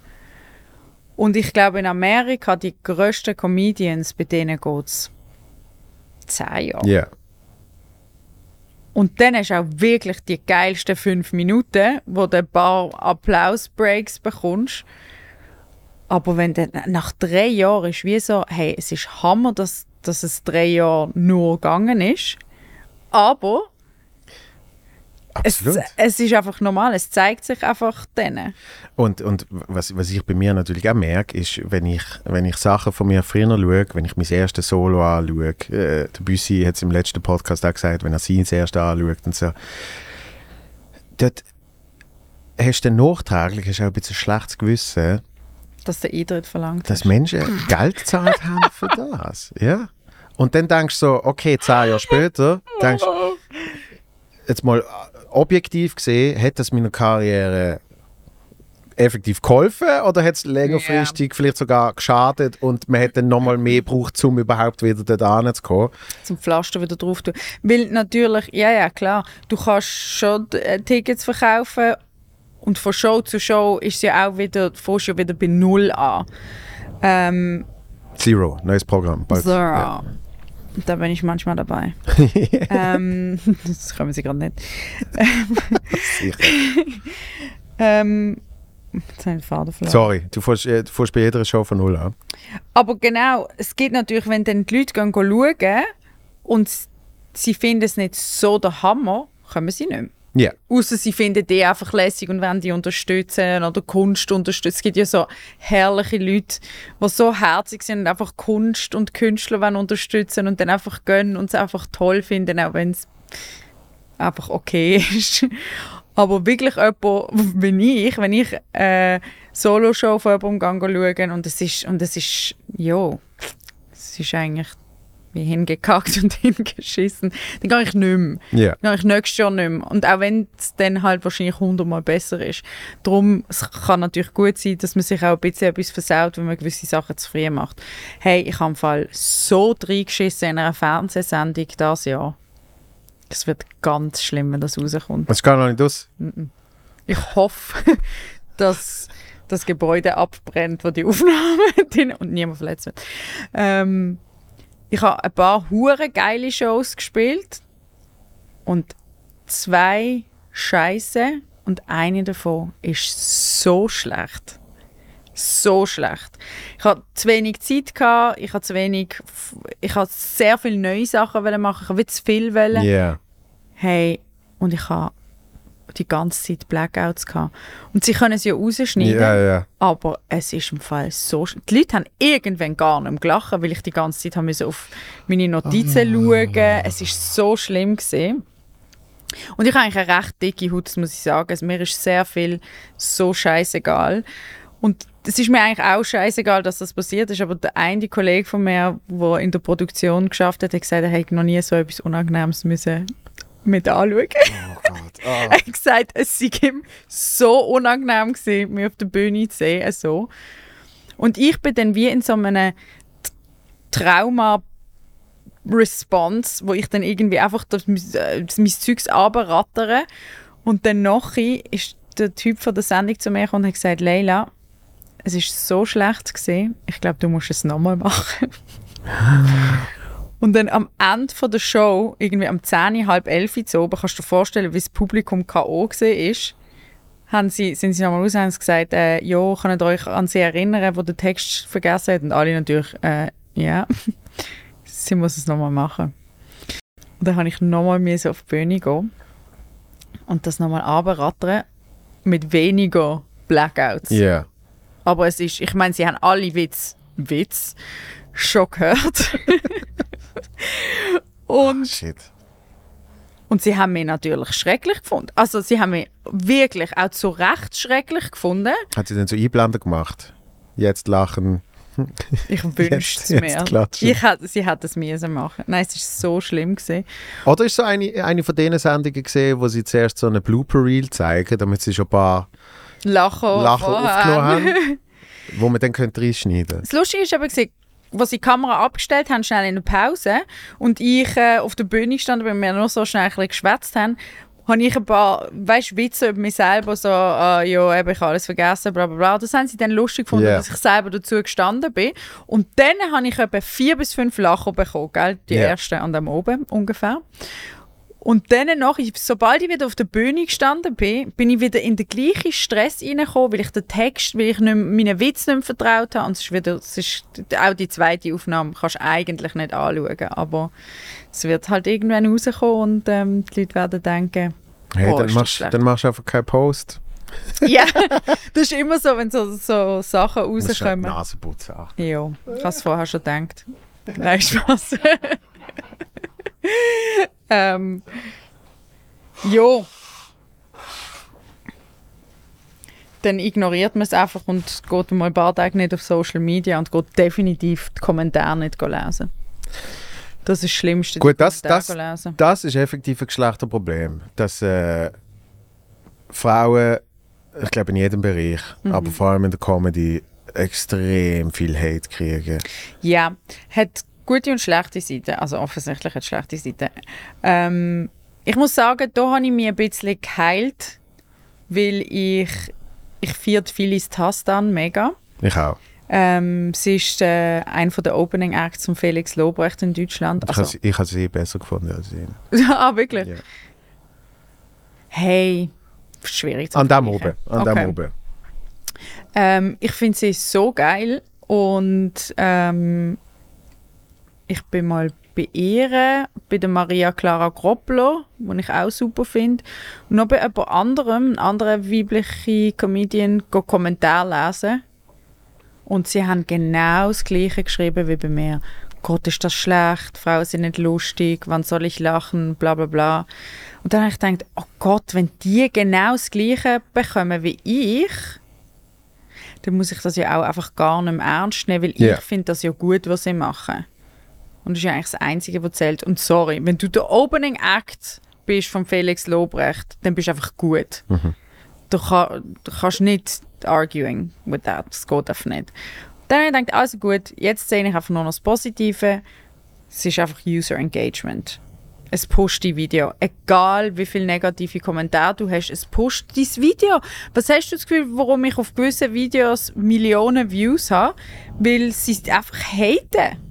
Und ich glaube, in Amerika, die grössten Comedians, bei denen geht es zehn Jahre. Ja, Und dann hast du auch wirklich die geilsten fünf Minuten, wo du ein paar Applaus-Breaks bekommst. Aber wenn dann nach drei Jahren ist wie so, hey, es ist Hammer, dass, dass es drei Jahre nur gegangen ist. Aber absolut. es ist einfach normal, es zeigt sich einfach denen. Und, und was, was ich bei mir natürlich auch merke, ist, wenn ich, wenn ich Sachen von mir früher schaue, wenn ich mein erstes Solo anschaue, äh, der Büssi hat es im letzten Podcast auch gesagt, wenn er sein erstes anschaut und so, dort hast du dann nachträglich hast du auch ein bisschen schlechtes Gewissen, Dass der Eintritt verlangt dass hast. Menschen Geld gezahlt haben für das. Ja? Und dann denkst du so, okay, zehn Jahre später, denkst jetzt mal objektiv gesehen, hat das meiner Karriere effektiv geholfen oder hat es längerfristig vielleicht sogar geschadet und man hätte nochmal mehr gebraucht, um überhaupt wieder dort hinzukommen? zum Pflaster wieder drauf tun. Weil natürlich, ja, ja, klar, du kannst schon äh, Tickets verkaufen und von Show zu Show ist ja auch wieder, fängst ja wieder bei Null an. Ähm, Zero, neues Programm. Bald. so, Ja. Da bin ich manchmal dabei. ähm, das können sie gerade nicht. Ähm. Sorry, du fährst, äh, du fährst bei jeder Show von Null an. Aber genau, es gibt natürlich, wenn dann die Leute gehen schauen und sie finden es nicht so der Hammer, kommen sie nicht mehr. Ja. Außer sie finden die einfach lässig und wollen die unterstützen oder Kunst unterstützen. Es gibt ja so herrliche Leute, die so herzig sind und einfach Kunst und Künstler wollen unterstützen und dann einfach gönnen und es einfach toll finden, auch wenn es einfach okay ist. Aber wirklich jemand wie ich, wenn ich äh, Solo-Show von jemandem gehe schauen und es ist, und es ist, ja, es ist eigentlich wie hingekackt und hingeschissen, dann gehe ich nicht mehr. Ja. Dann gehe ich nächstes Jahr nicht mehr. Und auch wenn es dann halt wahrscheinlich hundertmal besser ist. Darum, es kann natürlich gut sein, dass man sich auch ein bisschen etwas versaut, wenn man gewisse Sachen zu früh macht. Hey, ich habe im Fall so reingeschissen in einer Fernsehsendung dieses Jahr. Es wird ganz schlimm, wenn das rauskommt. Es geht noch nicht aus. Ich hoffe, dass das Gebäude abbrennt, wo die Aufnahme drin und niemand verletzt wird. Ähm, ich habe ein paar hure geile Shows gespielt und zwei Scheiße und eine davon ist so schlecht. So schlecht. Ich hatte zu wenig Zeit gehabt, ich hatte zu wenig, ich hatte sehr viele neue Sachen machen, ich wollte zu viel wollen. Ja. Hey, und ich habe die ganze Zeit Blackouts gehabt. Und sie können es ja rausschneiden, Ja, ja. aber es ist im Fall so... Die Leute haben irgendwann gar nicht mehr gelacht, weil ich die ganze Zeit haben auf meine Notizen schauen Es ist so schlimm gesehen. Und ich habe eigentlich eine recht dicke Haut, das muss ich sagen. Also mir ist sehr viel so scheißegal. Und es ist mir eigentlich auch scheißegal, dass das passiert ist, aber der eine Kollege von mir, der in der Produktion geschafft hat, hat gesagt, er hätte noch nie so etwas Unangenehmes müssen mit anschauen. er hat gesagt, es sei ihm so unangenehm gewesen, mich auf der Bühne zu sehen. So. Und ich bin dann wie in so einem Trauma Response, wo ich dann irgendwie einfach das, äh, das, mein Zeugs runterrattere und dann nachher ist der Typ von der Sendung zu mir gekommen und hat gesagt, Leila, es ist so schlecht gesehen. Ich glaube, du musst es nochmal machen. und dann am Ende von der Show, irgendwie am 10, halb 11 Uhr zu oben, kannst du dir vorstellen, wie das Publikum K.O. gesehen ist. Haben sie, sind sie nochmal raus und haben gesagt, äh, ja, könnt ihr euch an sie erinnern, wo der Text vergessen hat? Und alle natürlich, äh, ja. sie muss es nochmal machen. Und dann habe ich nochmal auf die Bühne gehen und das nochmal runterrattern mit weniger Blackouts. Ja. Aber es ist, ich meine, sie haben alle Witz, Witz schon gehört. und, Shit. und sie haben mich natürlich schrecklich gefunden. Also sie haben mich wirklich auch zu Recht schrecklich gefunden. Hat sie denn so Einblender gemacht? Jetzt lachen. Ich wünschte es mir. Ich hätte, sie hätte es müssen machen. Nein, es ist so schlimm gewesen. Oder ist so eine, eine von diesen Sendungen gesehen, wo sie zuerst so eine Blooper-Reel zeigen, damit sie schon ein paar Lachen, vorher. aufgenommen haben, wo man dann könnte reinschneiden Das Lustige ist aber, gewesen, als sie die Kamera abgestellt haben, schnell in der Pause, und ich äh, auf der Bühne stand, weil wir nur so schnell ein bisschen geschwätzt haben, habe ich ein paar, weißt, Witze über mich selber, so, ah, ja, eben, ich habe alles vergessen, bla bla bla. Das haben sie dann lustig gefunden, Ja. dass ich selber dazu gestanden bin. Und dann habe ich etwa vier bis fünf Lacher bekommen, gell? Die Ja. ersten an dem oben ungefähr. Und dann nach, sobald ich wieder auf der Bühne gestanden bin, bin ich wieder in den gleichen Stress reingekommen, weil ich den Text, weil ich nicht, meinen Witz nicht mehr vertraut habe. Und es ist wieder, es ist, auch die zweite Aufnahme kannst du eigentlich nicht anschauen, aber es wird halt irgendwann rauskommen und ähm, die Leute werden denken, Hey, oh, dann, machst, dann machst du einfach keinen Post. ja, das ist immer so, wenn so, so Sachen halt rauskommen. Nase putzen. Ach. Ja, ich habe es vorher schon gedacht. Nein, Spaß. ähm, ja. Dann ignoriert man es einfach und geht mal ein paar Tage nicht auf Social Media und geht definitiv die Kommentare nicht lesen. Das ist das Schlimmste, Gut, das, das, lesen. das ist effektiv ein Geschlechterproblem. Dass äh, Frauen, ich glaube in jedem Bereich, Mhm. aber vor allem in der Comedy, extrem viel Hate kriegen. Ja, hat gute und schlechte Seiten. Also offensichtlich hat es schlechte Seiten. Ähm, ich muss sagen, da habe ich mich ein bisschen geheilt, weil ich, ich feiere Phyllis Tastan mega. Ich auch. Ähm, sie ist äh, ein der Opening Acts von Felix Lobrecht in Deutschland. Ich Also, habe ich habe sie besser gefunden als ihn. ah, wirklich? Ja. Hey, schwierig zu An dem oben. An Okay. dem oben. Ähm, ich finde sie so geil und ähm, ich bin mal bei ihr, bei der Maria Clara Groppler, die ich auch super finde. Und noch bei jemand anderem, anderen weiblichen Comedian, go Kommentar lesen. Und sie haben genau das Gleiche geschrieben wie bei mir. Gott, ist das schlecht, Frauen sind nicht lustig, wann soll ich lachen, bla bla bla. Und dann habe ich gedacht, oh Gott, wenn die genau das Gleiche bekommen wie ich, dann muss ich das ja auch einfach gar nicht mehr ernst nehmen, weil Ja. ich finde das ja gut, was sie machen. Und das ist ja eigentlich das Einzige, was zählt. Und sorry, wenn du der Opening Act bist von Felix Lobrecht, dann bist du einfach gut. Du, kann, du kannst nicht arguing with that. Das geht einfach nicht. Dann habe ich gedacht, also gut, jetzt sehe ich einfach nur noch das Positive. Es ist einfach User Engagement. Es pusht die Video. Egal wie viele negative Kommentare du hast, es pusht dein Video. Was hast du das Gefühl, warum ich auf gewissen Videos Millionen Views habe? Weil sie einfach haten.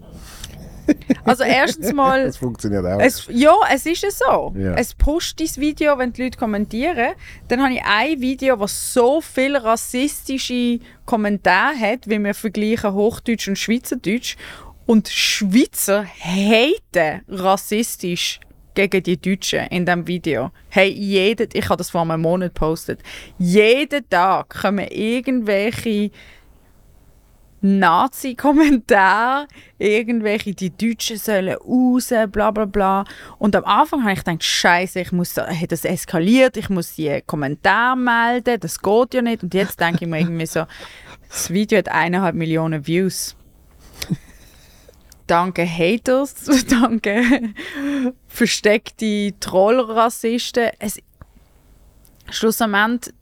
Also erstens mal, Das funktioniert auch. es, ja, es ist ja so. Ja. Es pusht dein Video, wenn die Leute kommentieren. Dann habe ich ein Video, das so viele rassistische Kommentare hat, wie wir vergleichen Hochdeutsch und Schweizerdeutsch. Und Schweizer haten rassistisch gegen die Deutschen in diesem Video. Hey, jeden, ich habe das vor einem Monat gepostet. Jeden Tag kommen irgendwelche Nazi-Kommentare, irgendwelche, die Deutschen sollen raus, bla bla bla. Und am Anfang habe ich gedacht, Scheiße, ich muss, hat das eskaliert, ich muss die Kommentare melden, das geht ja nicht. Und jetzt denke ich mir irgendwie so, das Video hat eineinhalb Millionen Views. Danke Haters, danke versteckte Trollrassisten. Schlussendlich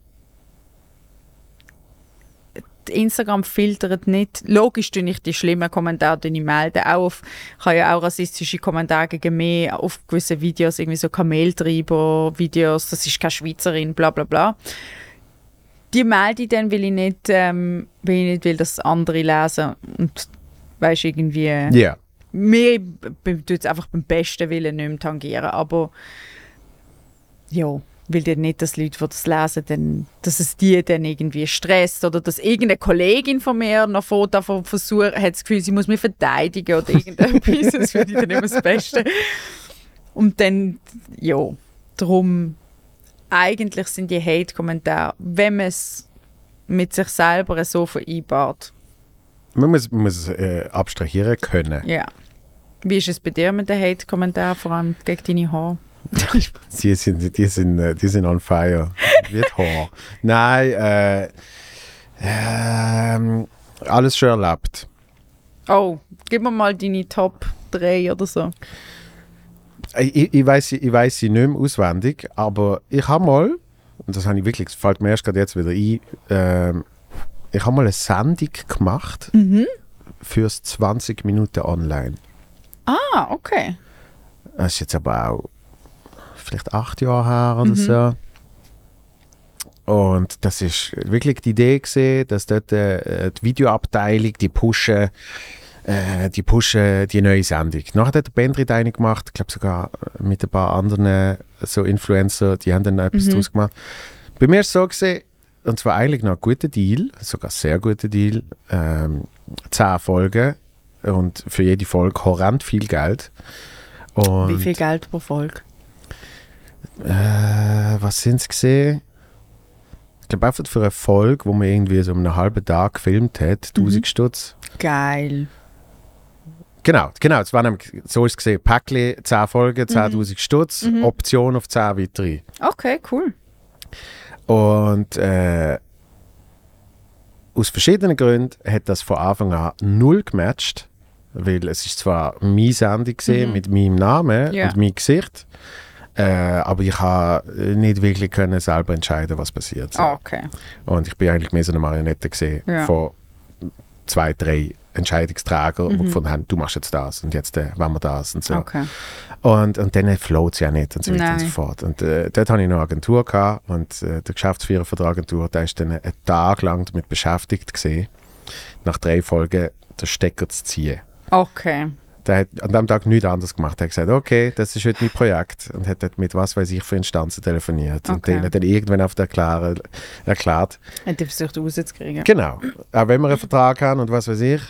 Instagram filtert nicht. Logisch tue ich die schlimmen Kommentare die ich melden. Auch auf, ich habe ja auch rassistische Kommentare gegen mich auf gewissen Videos, irgendwie so Kameltreiber-Videos, das ist keine Schweizerin, bla bla bla. Die melde ich dann, weil ich nicht, ähm, weil ich nicht will, dass andere lesen und weißt irgendwie Ja. mir tut es einfach beim besten Willen nicht mehr tangieren, aber ja, will dir nicht, dass Leute, die das lesen, dann, dass es die dann irgendwie stresst oder dass irgendeine Kollegin von mir noch vor davon versucht, hat das Gefühl, sie muss mich verteidigen oder irgendetwas, das finde ich dann immer das Beste. Und dann, ja, darum, eigentlich sind die Hate-Kommentare, wenn man es mit sich selber so vereinbart, Man muss, man muss äh, abstrahieren können. ja. Wie ist es bei dir mit den Hate-Kommentaren, vor allem gegen deine Haare? Die sind, die sind, äh, die sind on fire. Wird Haar. Nein, äh, ähm, alles schon erlebt. Oh, gib mir mal deine Top 3 oder so. Ich, ich, weiß, ich weiß sie nicht mehr auswendig, aber ich habe mal, und das habe ich wirklich, das fällt mir erst gerade jetzt wieder ein, ähm, ich habe mal eine Sendung gemacht fürs 20 Minuten online. Ah, okay. Das ist jetzt aber auch vielleicht acht Jahre her oder so. Und das ist wirklich die Idee gesehen, dass dort äh, die Videoabteilung, die pushen, äh, die pushen die neue Sendung. Nachher hat der Bandrit eine gemacht, ich glaube sogar mit ein paar anderen so Influencer, die haben dann etwas daraus gemacht. Bei mir ist es so gesehen, und zwar eigentlich noch ein guter Deal, sogar ein sehr guter Deal, ähm, zehn Folgen und für jede Folge horrend viel Geld. Und Wie viel Geld pro Folge? Äh, was sind es gesehen? Ich glaube einfach für eine Folge, wo man irgendwie so einen halben Tag gefilmt hat, 1000 Stutz. Geil. Genau, genau, es war nämlich, so ist es gesehen, Päckchen, 10 Folgen, 10'000 Stutz, Option auf 10 weitere. Okay, cool. Und äh, aus verschiedenen Gründen hat das von Anfang an null gematcht, weil es ist zwar meine Sendung gesehen mit meinem Namen Ja. und meinem Gesicht, äh, aber ich habe nicht wirklich können selber entscheiden, was passiert. So. Ah, okay. Und ich bin eigentlich mehr so eine Marionette gesehen Ja. von zwei, drei Entscheidungsträgern, die gefunden haben, du machst jetzt das und jetzt äh, wollen wir das und so. Okay. Und, und dann float es ja nicht und so weiter und so fort. Und äh, dort hatte ich noch eine Agentur gehabt und äh, der Geschäftsführer von der Agentur, der ist dann einen Tag lang damit beschäftigt gesehen, nach drei Folgen den Stecker zu ziehen. Okay. Der hat an dem Tag nichts anderes gemacht. Er hat gesagt, okay, das ist heute mein Projekt und hat mit was weiß ich für Instanzen telefoniert. Und Okay. denen hat dann irgendwann auf der erklären, erklärt, Hat er versucht rauszukriegen. Genau. Auch wenn wir einen Vertrag haben und was weiß ich,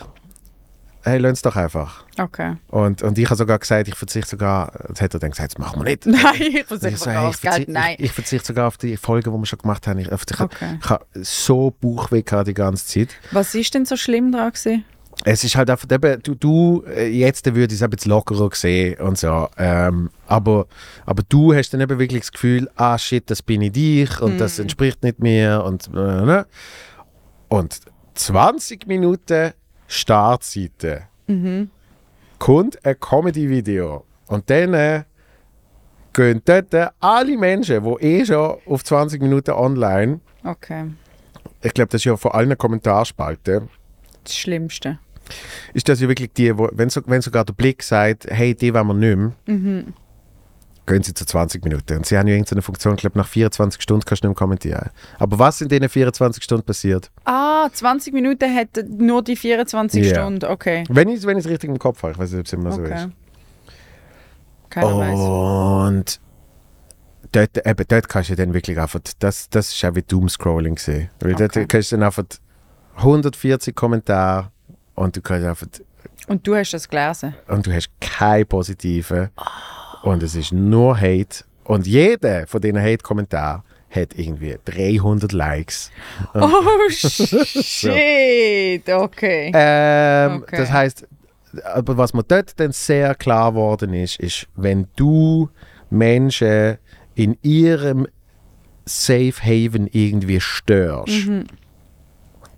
hey, lass doch einfach. Okay. Und, und ich habe sogar gesagt, ich verzichte sogar, das hat er dann gesagt, das machen wir nicht. Nein, ich Und versuche ich, so, so, hey, ich, Geld. verzichte, Nein. ich, ich verzichte sogar auf die Folgen, die wir schon gemacht haben. Ich, ich, Okay. ich habe so Bauchweh die ganze Zeit. Was ist denn so schlimm daran gewesen? Es ist halt einfach, eben, du, du äh, jetzt würde ich es ein bisschen lockerer sehen und so. Ähm, aber, aber du hast dann eben wirklich das Gefühl, ah shit, das bin ich dich und das entspricht nicht mir und äh, ne? Und 20 Minuten Startseite kommt ein Comedy-Video und dann äh, gehen dort alle Menschen, die eh schon auf 20 Minuten online, Okay. ich glaube, das ist ja von allen Kommentarspalten, Das Schlimmste. Ist das ja wirklich die, wo, wenn, so, wenn sogar der Blick sagt, hey, die wollen wir nicht mehr, gehen sie zu 20 Minuten. Und sie haben ja irgendeine Funktion, ich glaube, nach 24 Stunden kannst du nicht mehr kommentieren. Aber was in diesen 24 Stunden passiert? Ah, 20 Minuten hat nur die 24 Ja. Stunden. Okay. Wenn ich wenn es richtig im Kopf habe, ich weiß nicht, ob es immer so okay. ist. Keiner Oh. weiß. Und dort, eben, dort kannst du dann wirklich einfach, das, das ist auch wie Doomscrolling gesehen. Weil Okay. dort kannst du dann einfach 140 Kommentare und du kannst einfach Und du hast das gelesen? und du hast keine positiven und es ist nur Hate und jeder von diesen Hate-Kommentaren hat irgendwie 300 Likes. Oh, shit. Okay. Ähm, Okay. Das heißt, aber was mir dort dann sehr klar geworden ist, ist, wenn du Menschen in ihrem Safe Haven irgendwie störst,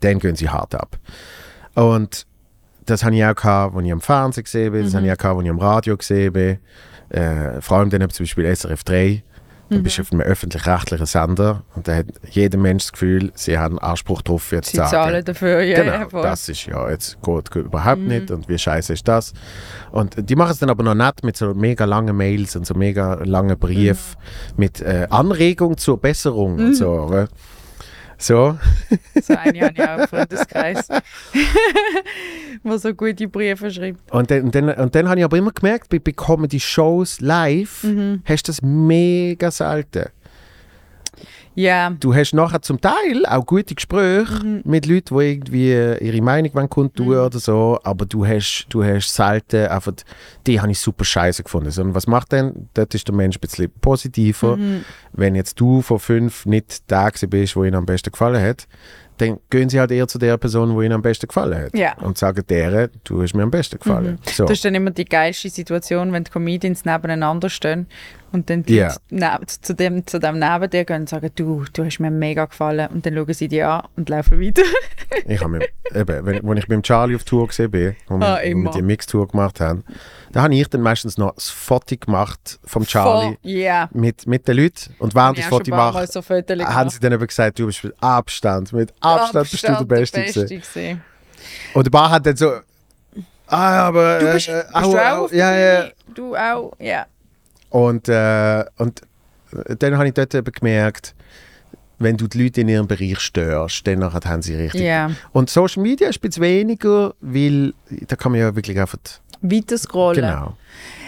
dann gehen sie hart ab. Und das habe ich auch gehabt, als ich am Fernsehen gesehen bin, das habe ich auch gehabt, als ich am Radio gesehen bin. Äh, vor allem dann zum Beispiel SRF 3. Dann bist du auf einem öffentlich-rechtlichen Sender und da hat jeder Mensch das Gefühl, sie haben Anspruch darauf, jetzt Sie zu sagen. zahlen dafür, ja, Genau, ja, das ist ja jetzt geht, geht überhaupt Mhm. nicht und wie scheiße ist das? Und die machen es dann aber noch nicht mit so mega langen Mails und so mega langen Briefen Mhm. mit äh, Anregung zur Besserung und so. oder? So, So ich auch im Freundeskreis, der so gute Briefe schreibt. und dann, und dann, und dann habe ich aber immer gemerkt, bei, bei Comedy-Shows live Mhm. hast du das mega selten. Ja, Du hast nachher zum Teil auch gute Gespräche Mhm. mit Leuten, die irgendwie ihre Meinung wollen kundtun oder so, aber du hast, du hast selten einfach, die habe ich super scheiße gefunden. Sondern was macht denn? Dort ist der Mensch ein bisschen positiver. Mhm. Wenn jetzt du von fünf nicht der bist, wo ihnen am besten gefallen hat, dann gehen sie halt eher zu der Person, wo ihnen am besten gefallen hat. Ja. Und sagen der, du hast mir am besten gefallen. So. das ist dann immer die geilste Situation, wenn die Comedians nebeneinander stehen und dann. Leute neb- zu, dem, zu dem neben dir gehen und sagen, du, du hast mir mega gefallen. Und dann schauen sie die an und laufen weiter. Ich habe mir, eben, wenn, als ich beim Charlie auf Tour gesehen bin, wo wir, Ah, wo wir immer. die Mixtour gemacht haben, da habe ich dann meistens noch das Foto gemacht vom Charlie Voll, Ja. mit, mit den Leuten. Und während Ich das Foto mache, so haben sie dann eben gesagt, du bist mit Abstand, mit Abstand, bist du der Beste. gewesen. gewesen. Und der Bar hat dann so, ah, aber... Du bist, äh, bist du auch auf ja, der ja. Du auch, ja. Und, äh, und dann habe ich dort eben gemerkt, wenn du die Leute in ihrem Bereich störst, dann haben sie richtig... Ja. Und Social Media ist ein bisschen weniger, weil da kann man ja wirklich einfach... Weiter scrollen. Genau.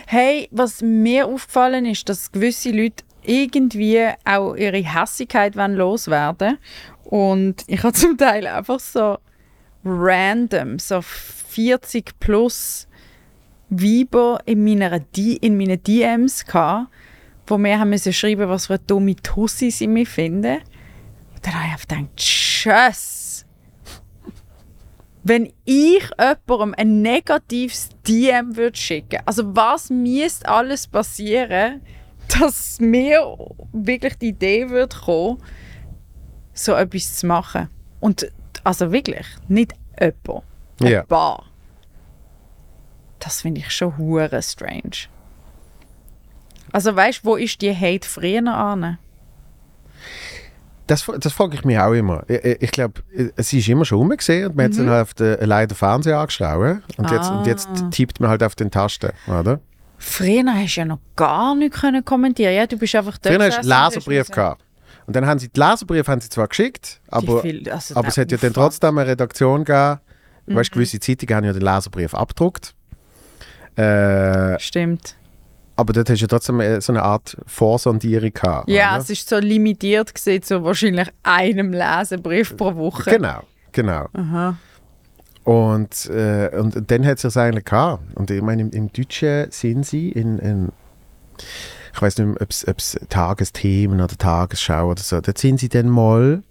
Hey, was mir aufgefallen ist, dass gewisse Leute irgendwie auch ihre Hässigkeit loswerden Und ich habe zum Teil einfach so random, so 40 plus Weiber in, meiner D in meinen DMs gehabt, wo mir haben müssen schreiben, was für eine dumme Tussi sie mich finden. Und dann habe ich gedacht, tschüss. Wenn ich jemandem ein negatives DM würde schicken, also was müsste alles passieren, dass mir wirklich die Idee würde kommen, so etwas zu machen. Und also wirklich, nicht jemand, ein Ja. paar. Das finde ich schon hure strange. Also weißt du, wo ist die Hate früher an? Das, das frage ich mich auch immer. Ich, ich- glaube, es ist immer schon rumgesehen und man hat es dann halt auf den, allein den Fernseher angeschaut. Und, jetzt, und jetzt Ah. tippt man halt auf den Tasten, oder? Früher hast du ja noch gar nicht können kommentieren. Ja, du bist einfach dort Früher hast du Leserbrief müssen- gehabt. Und dann haben sie die Leserbriefe haben sie zwar geschickt, aber, viel- also aber es hat ja dann trotzdem eine Redaktion gegeben. Mhm. Weißt, gewisse Zeitungen haben ja den Leserbrief abgedruckt. Äh, Stimmt. aber dort hast du ja trotzdem äh, so eine Art Vorsondierung gehabt. Ja, oder? es ist so limitiert gesehen zu wahrscheinlich einem Lesebrief pro Woche. Genau, genau. Aha. Und, äh, und dann hat es eigentlich gehabt. Und ich meine, im, im Deutschen sind sie in, in ich weiß nicht ob es Tagesthemen oder Tagesschau oder so, da sind sie dann mal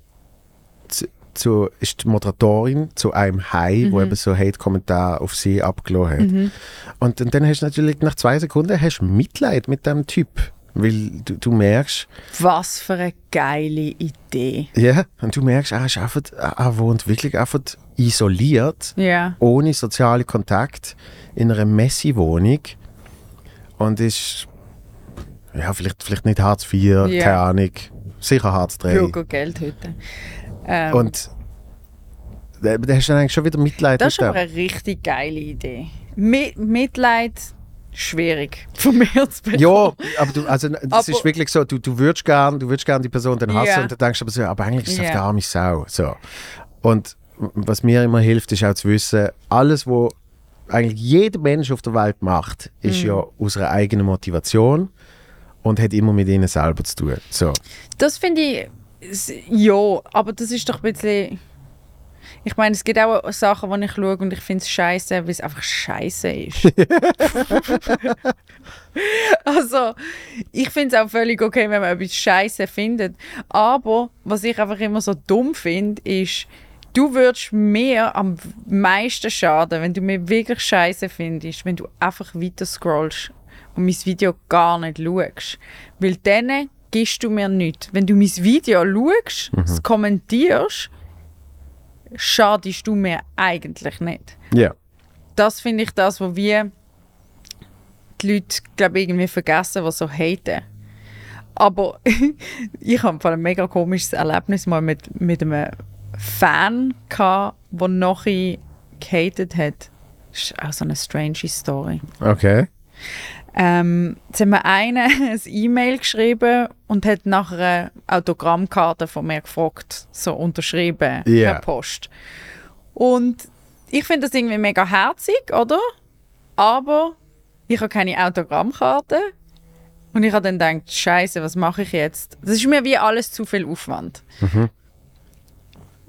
zu, ist die Moderatorin zu einem Hai, Mhm. wo eben so Hate-Kommentar auf sie abgelassen hat. Und, und dann hast du natürlich nach zwei Sekunden hast Mitleid mit dem Typ. Weil du, du merkst, Was für eine geile Idee. ja, und du merkst, er, ist einfach, er wohnt wirklich einfach isoliert, Ja. ohne sozialen Kontakt, in einer Messi-Wohnung und ist, ja, vielleicht, vielleicht nicht Hartz IV, Ja. keine Ahnung, sicher Hartz III. Bürgergeld heute. Ähm, Und da, da hast du dann eigentlich schon wieder Mitleid das ist aber eine richtig geile Idee. Mi Mitleid, schwierig von mir zu bekommen. Ja, aber du, also, das Aber- ist wirklich so, du, du würdest gerne du würdest gern die Person dann hassen Ja. und dann denkst du aber so, aber eigentlich ist Ja. auf der arme Sau. So. Und was mir immer hilft, ist auch zu wissen, alles, was eigentlich jeder Mensch auf der Welt macht, ist ja aus einer eigenen Motivation und hat immer mit ihnen selber zu tun. So. Das finde ich, ja, aber das ist doch ein bisschen. Ich meine, es gibt auch Sachen, die ich schaue und ich finde es scheiße, weil es einfach scheiße ist. also, ich finde es auch völlig okay, wenn man etwas scheiße findet. Aber was ich einfach immer so dumm finde, ist, du würdest mir am meisten schaden, wenn du mir wirklich scheiße findest, wenn du einfach weiter scrollst und mein Video gar nicht schaust. Weil dann gibst du mir nichts. Wenn du mein Video schaust, es kommentierst, schadest du mir eigentlich nicht. Ja. Das finde ich das, was wir die Leute, glaube irgendwie vergessen, was so haten. Aber ich habe ein mega komisches Erlebnis mal mit, mit einem Fan gehabt, der nachher gehatet hat. Das ist auch so eine strange Story. Okay. Ähm, jetzt hat mir einer ein E-Mail geschrieben und hat nach einer Autogrammkarte von mir gefragt, so unterschrieben Ja. per Post. Und ich finde das irgendwie mega herzig, oder? Aber ich habe keine Autogrammkarte. Und ich habe dann gedacht, Scheiße, was mache ich jetzt? Das ist mir wie alles zu viel Aufwand.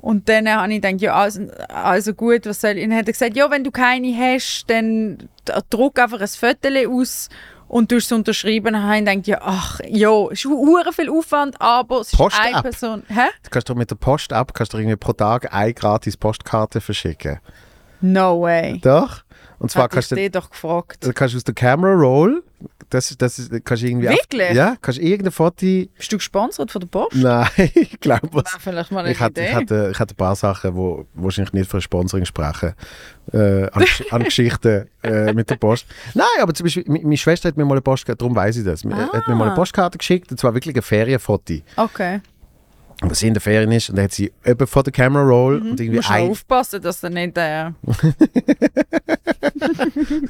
Und dann habe ich gedacht, ja, also, also gut, was soll ich? Und dann hat er gesagt, ja, wenn du keine hast, dann druck einfach ein Foto aus und du es unterschreiben. Dann habe ich gedacht, ja, ach, ja, es ist hure viel Aufwand, aber es ist Post-App? eine Person. Hä? Du kannst doch mit der Post-App kannst du irgendwie pro Tag eine gratis Postkarte verschicken. No way. Doch. Und zwar ich kannst du, doch gefragt. du kannst aus der Camera Roll, das, das ist, kannst du irgendwie auf- Wirklich? ja, kannst du irgendein Foto Bist du gesponsert von der Post? Nein, ich glaube Wäre vielleicht mal eine ich hatte, ich, hatte, ich hatte ein paar Sachen, die wahrscheinlich nicht für Sponsoring sprechen. Äh, an, an Geschichten äh, mit der Post. Nein, aber zum Beispiel, meine Schwester hat mir mal eine Postkarte, darum weiß ich das, Ah. hat mir mal eine Postkarte geschickt, und zwar wirklich ein Ferienfoto. Okay. Wo sie in der Ferien ist und dann hat sie eben vor der Camera Roll und Du irgendwie musst ein... aufpassen, dass du nicht äh,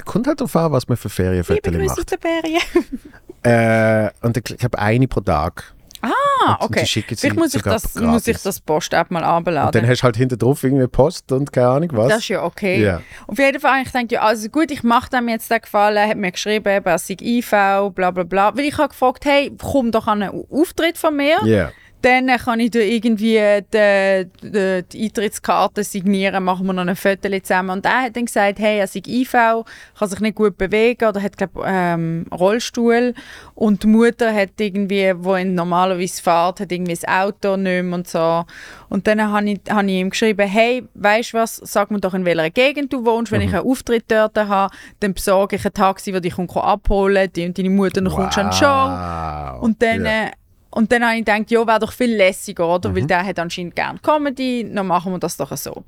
Kommt halt darauf an, was man für Liebe Ferienfotos Grüße aus macht. der Ferien. Äh, und ich, habe eine pro Tag. Ah, Und okay. sie Vielleicht muss ich, das, gratis. muss ich das Post-App mal Und dann hast du halt hinter drauf irgendwie Post und keine Ahnung was. Das ist ja okay. Ja. Auf jeden Fall ich gedacht, ja, also gut, ich mache dem jetzt den Gefallen, er hat mir geschrieben, eben, er sei IV, bla bla bla. Weil ich habe gefragt, hey, komm doch an einen Auftritt von mir. Ja. Dann kann ich da irgendwie die, die, die Eintrittskarte signieren, machen wir noch ein Foto zusammen. Und er hat dann gesagt, hey, er sei IV, kann sich nicht gut bewegen oder hat, glaube ähm, Rollstuhl. Und die Mutter hat irgendwie, wo ihn normalerweise fährt, hat irgendwie das Auto nicht mehr und so. Und dann habe ich, habe ich ihm geschrieben, hey, weißt du was, sag mir doch, in welcher Gegend du wohnst. Wenn ich einen Auftritt dort habe, dann besorge ich ein Taxi, das dich abholen die und deine Mutter noch kommt schon Show. Wow. Und dann, Ja. Und dann habe ich gedacht, ja, wäre doch viel lässiger, oder? Weil der hat anscheinend gerne Comedy, dann machen wir das doch so.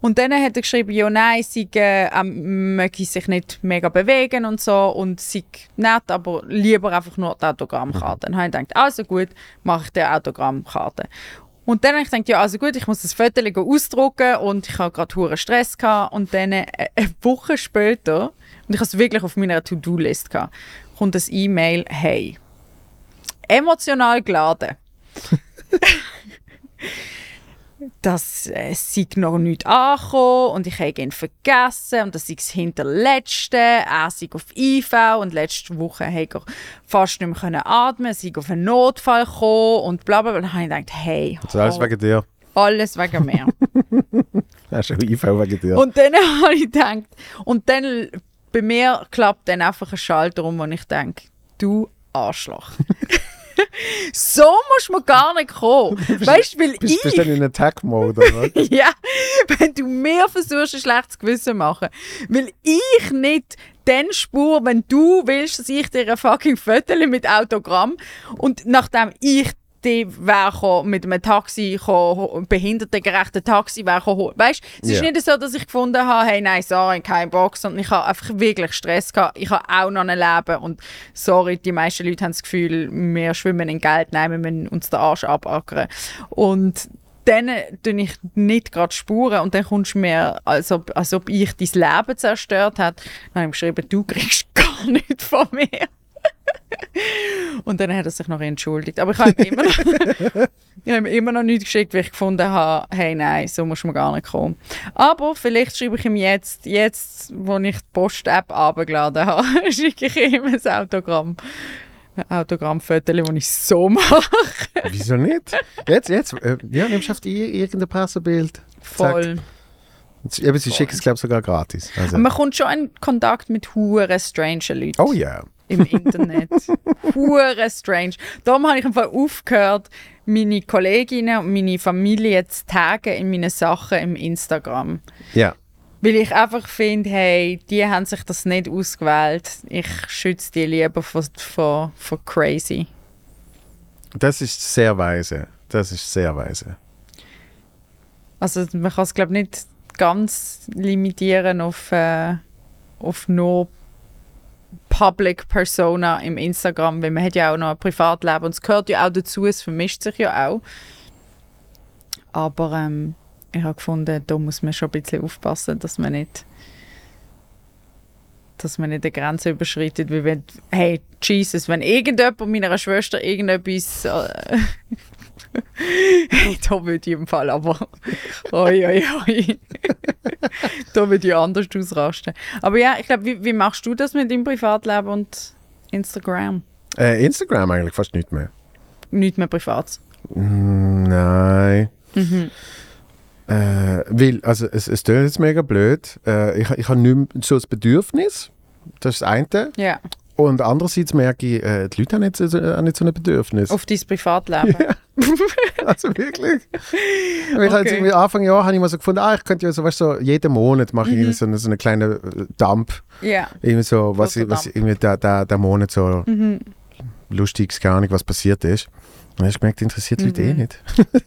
Und dann hat er geschrieben, ja, nein, sie äh, ähm, möge sich nicht mega bewegen und so und sie nett, aber lieber einfach nur die Autogrammkarte. Dann habe ich gedacht, also gut, mache ich die Autogrammkarte. Und dann habe ich gedacht, ja, also gut, ich muss das Foto ausdrucken und ich habe gerade hohen Stress gehabt. Und dann äh, eine Woche später, und ich habe es wirklich auf meiner To-Do-List gehabt, kommt ein E-Mail, hey, emotional geladen. dass äh, es sei noch nicht angekommen und ich habe ihn vergessen und das sei das Hinterletzte. Er sei auf IV und letzte Woche habe er fast nicht mehr können atmen, sei auf einen Notfall gekommen und bla bla bla. Und dann habe ich gedacht, hey, Das ist alles wegen dir. alles wegen mir. Hast du IV wegen dir? Und dann habe ich gedacht, und dann bei mir klappt dann einfach ein Schalter um, wo ich denke, du Arschloch. so muss man gar nicht kommen. Weißt du, weil Bist, ich. bist du dann in Attack-Mode, oder? ja, wenn du mir versuchst, ein schlechtes Gewissen zu machen. Weil ich nicht den Spur, wenn du willst, dass ich dir ein fucking Foto mit Autogramm und nachdem ich die wäre mit einem Taxi, gekommen, behindertengerechten Taxi wäre gekommen. Weißt du, es ist Ja. nicht so, dass ich gefunden habe, hey, nein, sorry, kein Bock, sondern ich habe einfach wirklich Stress gehabt. Ich habe auch noch ein Leben und sorry, die meisten Leute haben das Gefühl, wir schwimmen in Geld, nein, wir müssen uns den Arsch abackern. Und dann tue ich nicht gerade Spuren und dann kommst du mir, als ob, als ob ich dein Leben zerstört habe. Dann habe ich geschrieben, du kriegst gar nichts von mir. Und dann hat er sich noch entschuldigt. Aber ich habe ihm immer noch, ich habe ihm immer noch nichts geschickt, weil ich gefunden habe, hey, nein, so muss man gar nicht kommen. Aber vielleicht schreibe ich ihm jetzt, jetzt, wo ich die Post-App abgeladen habe, schicke ich ihm ein Autogramm. Ein Autogrammfoto, das ich so mache. Wieso nicht? Jetzt, jetzt. Äh, ja, nimmst du auf die irgendein Pressebild. Voll. Zack. Eben, sie schicken es, glaube ich, sogar gratis. Also. Man kommt schon in Kontakt mit hure strange Leuten Oh ja. Im Internet. hure strange. Darum habe ich einfach aufgehört, meine Kolleginnen und meine Familie zu taggen in meinen Sachen im Instagram. Ja. Weil ich einfach finde, hey, die haben sich das nicht ausgewählt. Ich schütze die lieber vor, vor, vor crazy. Das ist sehr weise. Das ist sehr weise. Also man kann es glaube nicht ganz limitieren auf, äh, auf nur Public Persona im Instagram, weil man hat ja auch noch ein Privatleben und es gehört ja auch dazu, es vermischt sich ja auch. Aber ähm, ich habe gefunden, da muss man schon ein bisschen aufpassen, dass man nicht dass man nicht eine Grenze überschreitet, weil wenn, hey, Jesus, wenn irgendjemand meiner Schwester irgendetwas äh, da würde ich im Fall aber. Oi, oi, oi. da würde ich anders ausrasten. Aber ja, ich glaube, wie, wie machst du das mit deinem Privatleben und Instagram? Äh, Instagram eigentlich fast nicht mehr. Nicht mehr privat. Mm, Nein. Mhm. Äh, weil, also es, es klingt jetzt mega blöd. Äh, ich ich habe nicht mehr so das Bedürfnis. Das ist das eine. Ja, Und andererseits merke ich, äh, die Leute haben nicht so, haben nicht so ein Bedürfnis. auf dein Privatleben. Also wirklich. Weil ich Okay. irgendwie Anfang Jahr habe ich mal so gefunden, ah, ich könnte ja so, weißt du, so jeden Monat mache ich Mhm. so, eine, so eine kleine äh, Dump. Ja. Irgendwie so, was, ich, was irgendwie der, der, der Monat so Mhm. lustiges, gar nicht, was passiert ist. Habe ich gemerkt, interessiert die Leute eh Mhm. nicht.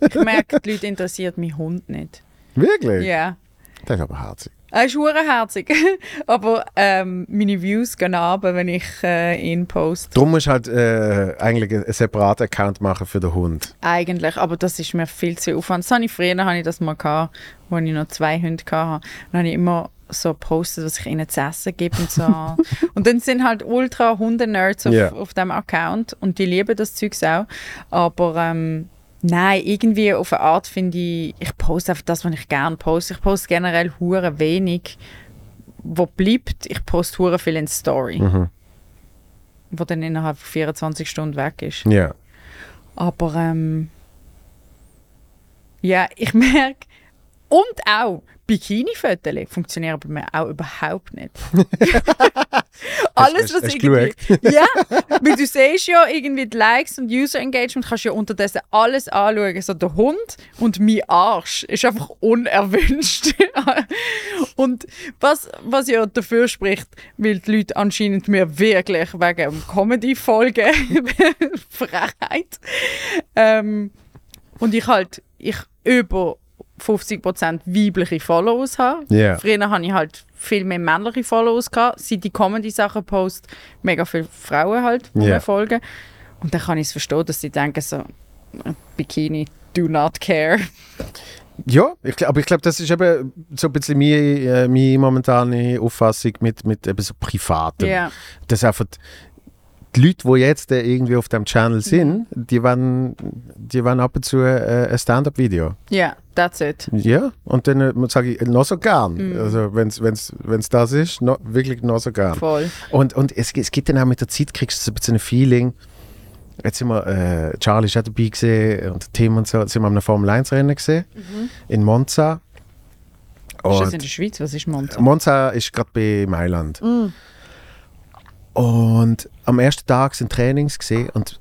Ich merke, die Leute interessiert mein Hund nicht. Wirklich? Ja. Das ist aber herzig. Er ist herzig. Aber ähm, meine Views gehen runter, wenn ich äh, ihn poste. Darum musst du halt äh, eigentlich einen separaten Account machen für den Hund. Eigentlich, aber das ist mir viel zu Aufwand. Das habe ich früher habe ich das mal gehabt, als ich noch zwei Hunde hatte. Dann habe ich immer so gepostet, was ich ihnen zu essen gebe und so. und dann sind halt ultra Hunde-Nerds auf, Ja. auf dem Account und die lieben das Zeugs auch. Aber ähm, nein, irgendwie auf eine Art finde ich, ich poste einfach das, was ich gerne poste. Ich poste generell hure wenig, wo bleibt. Ich poste hure viel in Story, Mhm. wo dann innerhalb von 24 Stunden weg ist. Ja. Aber ähm, ja, ich merke, und auch Bikini-Fotos funktionieren bei mir auch überhaupt nicht. Alles, hast- was hast irgendwie. Ja, weil du siehst ja irgendwie die Likes und User-Engagement, kannst ja unterdessen alles anschauen. So der Hund und mein Arsch ist einfach unerwünscht. und was, was ja dafür spricht, weil die Leute anscheinend mir wirklich wegen Comedy-Folgen Frechheit. Ähm, und ich halt, ich über 50% weibliche Follows habe. Ja. Früher hatte ich halt viel mehr männliche Follows. Gehabt. Seit die Comedy-Sachen post, mega viele Frauen halt, die Ja. mir folgen. Und dann kann ich es verstehen, dass sie denken so, Bikini, do not care. Ja, ich, aber ich glaube, das ist eben so ein bisschen meine, äh, meine momentane Auffassung mit, mit eben so Privatem. Ja. Dass einfach die Leute, die jetzt irgendwie auf dem Channel Mhm. sind, die wollen, die wollen ab und zu äh, ein Stand-up-Video. Ja, that's it. Ja, und dann äh, sage ich noch so gern. Mhm. Also wenn es das ist, noch, wirklich noch so gern. Voll. Und, und es, es gibt dann auch mit der Zeit, kriegst du so ein bisschen ein Feeling. Jetzt sind wir, äh, Charlie ist auch dabei gesehen und Tim und so, jetzt sind wir am Formel 1 Rennen gesehen Mhm. in Monza. Ist das Und- in der Schweiz? Was ist Monza? Monza ist gerade bei Mailand. Und am ersten Tag sind Trainings gesehen und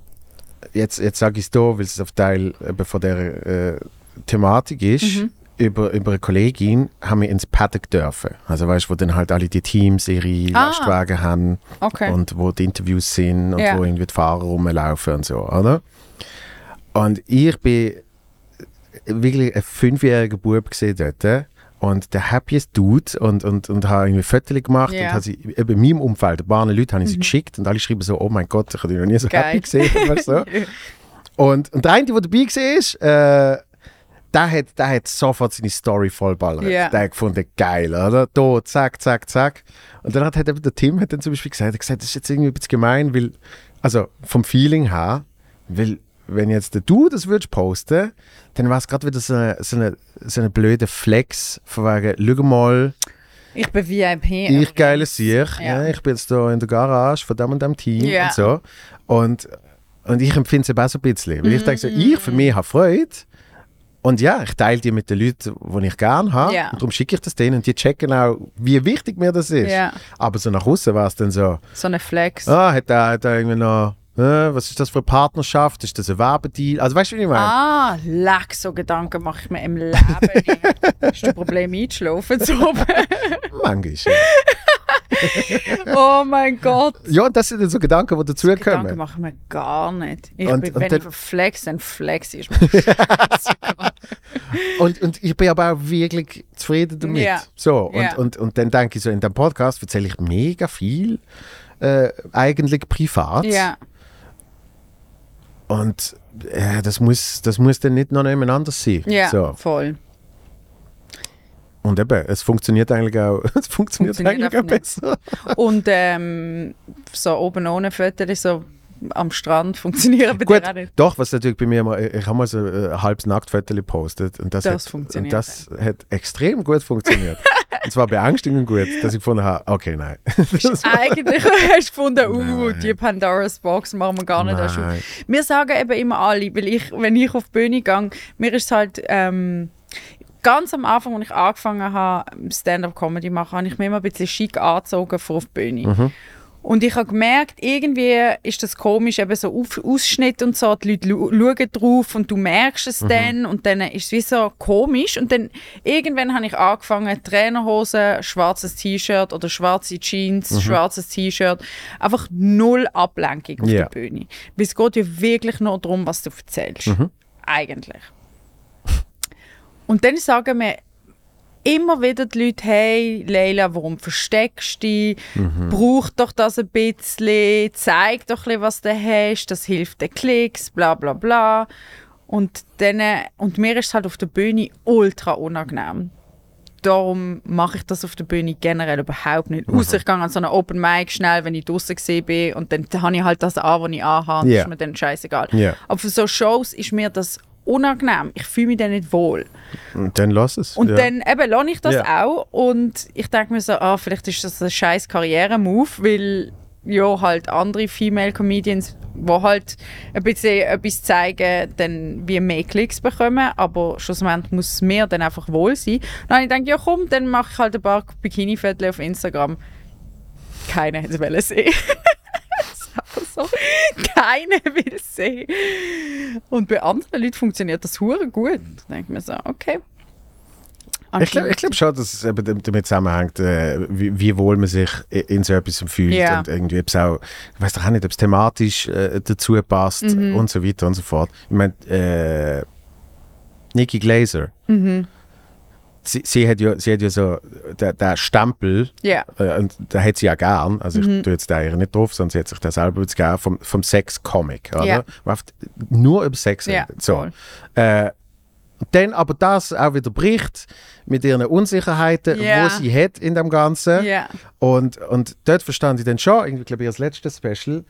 jetzt, jetzt sage ich es hier, weil es auf Teil von der äh, Thematik ist. Über, über eine Kollegin haben wir ins Paddock dürfen. Also weißt du, wo dann halt alle die Teams ihre Ah. Lastwagen haben Okay. und wo die Interviews sind und Ja. wo irgendwie die Fahrer rumlaufen und so, oder? Und ich bin wirklich ein fünfjähriger Bub gesehen dort und der happiest Dude und, und, und habe irgendwie Fotos gemacht Ja. und habe sie eben in meinem Umfeld, ein paar Leute habe ich sie geschickt und alle schreiben so, oh mein Gott, ich habe dich noch nie so Geil. happy gesehen. weißt so. und, und der eine, der dabei war, äh, der hat, der hat sofort seine Story vollballert. Ja. Der hat gefunden, geil, oder? Da, zack, zack, zack. Und dann hat, hat eben der Tim hat dann zum Beispiel gesagt, gesagt, das ist jetzt irgendwie ein bisschen gemein, weil, also vom Feeling her, weil wenn jetzt du das würdest posten, dann war es gerade wieder so eine, so, eine, so eine blöde Flex, von wegen, schau mal, Ich bin VIP. ich geile Sieg, Ja. ja. ich bin jetzt da in der Garage von dem und dem Team Ja. und so. Und, und ich empfinde es eben auch so ein bisschen. Weil ich denke so, Mhm. ich für mich habe Freude. Und ja, ich teile die mit den Leuten, die ich gerne habe. Ja. Und darum schicke ich das denen und die checken auch, wie wichtig mir das ist. Ja. Aber so nach außen war es dann so, So eine Flex. ah, hat er, hat er irgendwie noch, was ist das für eine Partnerschaft? Ist das ein Werbedeal? Also weißt du, wie ich meine? Ah, leck, so Gedanken mache ich mir im Leben nicht. Hast du ein Problem einzuschlafen zu oben? Manchmal. Oh mein Gott. ja, und das sind so Gedanken, die Gedanken dazukommen. mache ich mir gar nicht. Ich Und- bin, und wenn dann- ich flex, dann flex ist. Und, und ich bin aber auch wirklich zufrieden damit. Ja. So, und, Ja. und, und dann denke ich so, in dem Podcast erzähle ich mega viel, äh, eigentlich privat. Ja, Und äh, das, muss, das muss dann nicht noch jemand anders sein. ja, So. voll. Und eben, es funktioniert eigentlich auch, es funktioniert, Funktioniert eigentlich auch nicht. besser. Und ähm, so oben ohne Fotos, so am Strand funktionieren bei Gut, dir auch nicht. doch, was natürlich bei mir immer, ich habe mal so äh, ein halbes Nacktfoto gepostet und das, Das hat, Und das hat extrem gut funktioniert. und zwar beängstigend gut, dass ich gefunden habe, okay, nein. Eigentlich hast du gefunden, uh, die Pandora's Box machen wir gar nicht. Nein. Wir sagen eben immer alle, weil ich, wenn ich auf die Bühne gehe, mir ist es halt ähm, ganz am Anfang, als ich angefangen habe, Stand-up-Comedy zu machen, habe ich mich immer ein bisschen schick angezogen vor auf die Bühne. Mhm. Und ich habe gemerkt, irgendwie ist das komisch, eben so auf Ausschnitt und so, die Leute schauen drauf und du merkst Mhm. es dann und dann ist es wie so komisch. Und dann irgendwann habe ich angefangen, Trainerhosen, schwarzes T-Shirt oder schwarze Jeans, Mhm. schwarzes T-Shirt, einfach null Ablenkung auf Ja. der Bühne. Weil es geht ja wirklich nur darum, was du erzählst. Mhm. Eigentlich. Und dann sagen mir immer wieder die Leute, hey Leila, warum versteckst du dich? Brauch doch das ein bisschen, zeig doch ein bisschen, was du hast, das hilft den Klicks, bla bla bla. Und, dann, und mir ist es halt auf der Bühne ultra unangenehm. Darum mache ich das auf der Bühne generell überhaupt nicht. Außer ich gehe an so einen Open Mic schnell, wenn ich draußen gesehen bin und dann habe ich halt das an, was ich anhabe. Das ist mir dann scheißegal. Ja. Aber für so Shows ist mir das unangenehm. Ich fühle mich dann nicht wohl. Und dann lass es. Und ja. dann eben lohne ich das Ja. auch. Und ich denke mir so, ah, vielleicht ist das ein scheiß Karriere-Move, weil ja halt andere Female Comedians, die halt ein bisschen etwas zeigen, dann wie mehr Klicks bekommen, aber schlussendlich muss es mir dann einfach wohl sein. Dann habe ich gedacht, ja komm, dann mache ich halt ein paar Bikini-Fotos auf Instagram. Keiner hätte es sehen. Das ist einfach so. Keiner will sehen. Und bei anderen Leuten funktioniert das hure gut. Da denke ich mir so, okay. Ich glaube ich glaub schon, dass es eben damit zusammenhängt, äh, wie, wie wohl man sich in so etwas fühlt Ja. und irgendwie, ob es auch, ich weiß doch auch nicht, ob es thematisch äh, dazu passt Mhm. und so weiter und so fort. Ich meine, äh, Nikki Glaser, Mhm. Sie, sie, hat ja, sie hat ja so den, den Stempel, Ja. äh, und da hat sie ja gern, also Mhm. ich tue jetzt da ihre nicht drauf, sondern sie hat sich das selber jetzt gern, vom, vom Sex-Comic, oder? Oft nur über Sex redet. So. Äh, dann aber das auch wieder bricht mit ihren Unsicherheiten, Ja. wo sie hat in dem Ganzen. Und, und dort verstand ich dann schon, irgendwie, glaube ich, als letztes Special,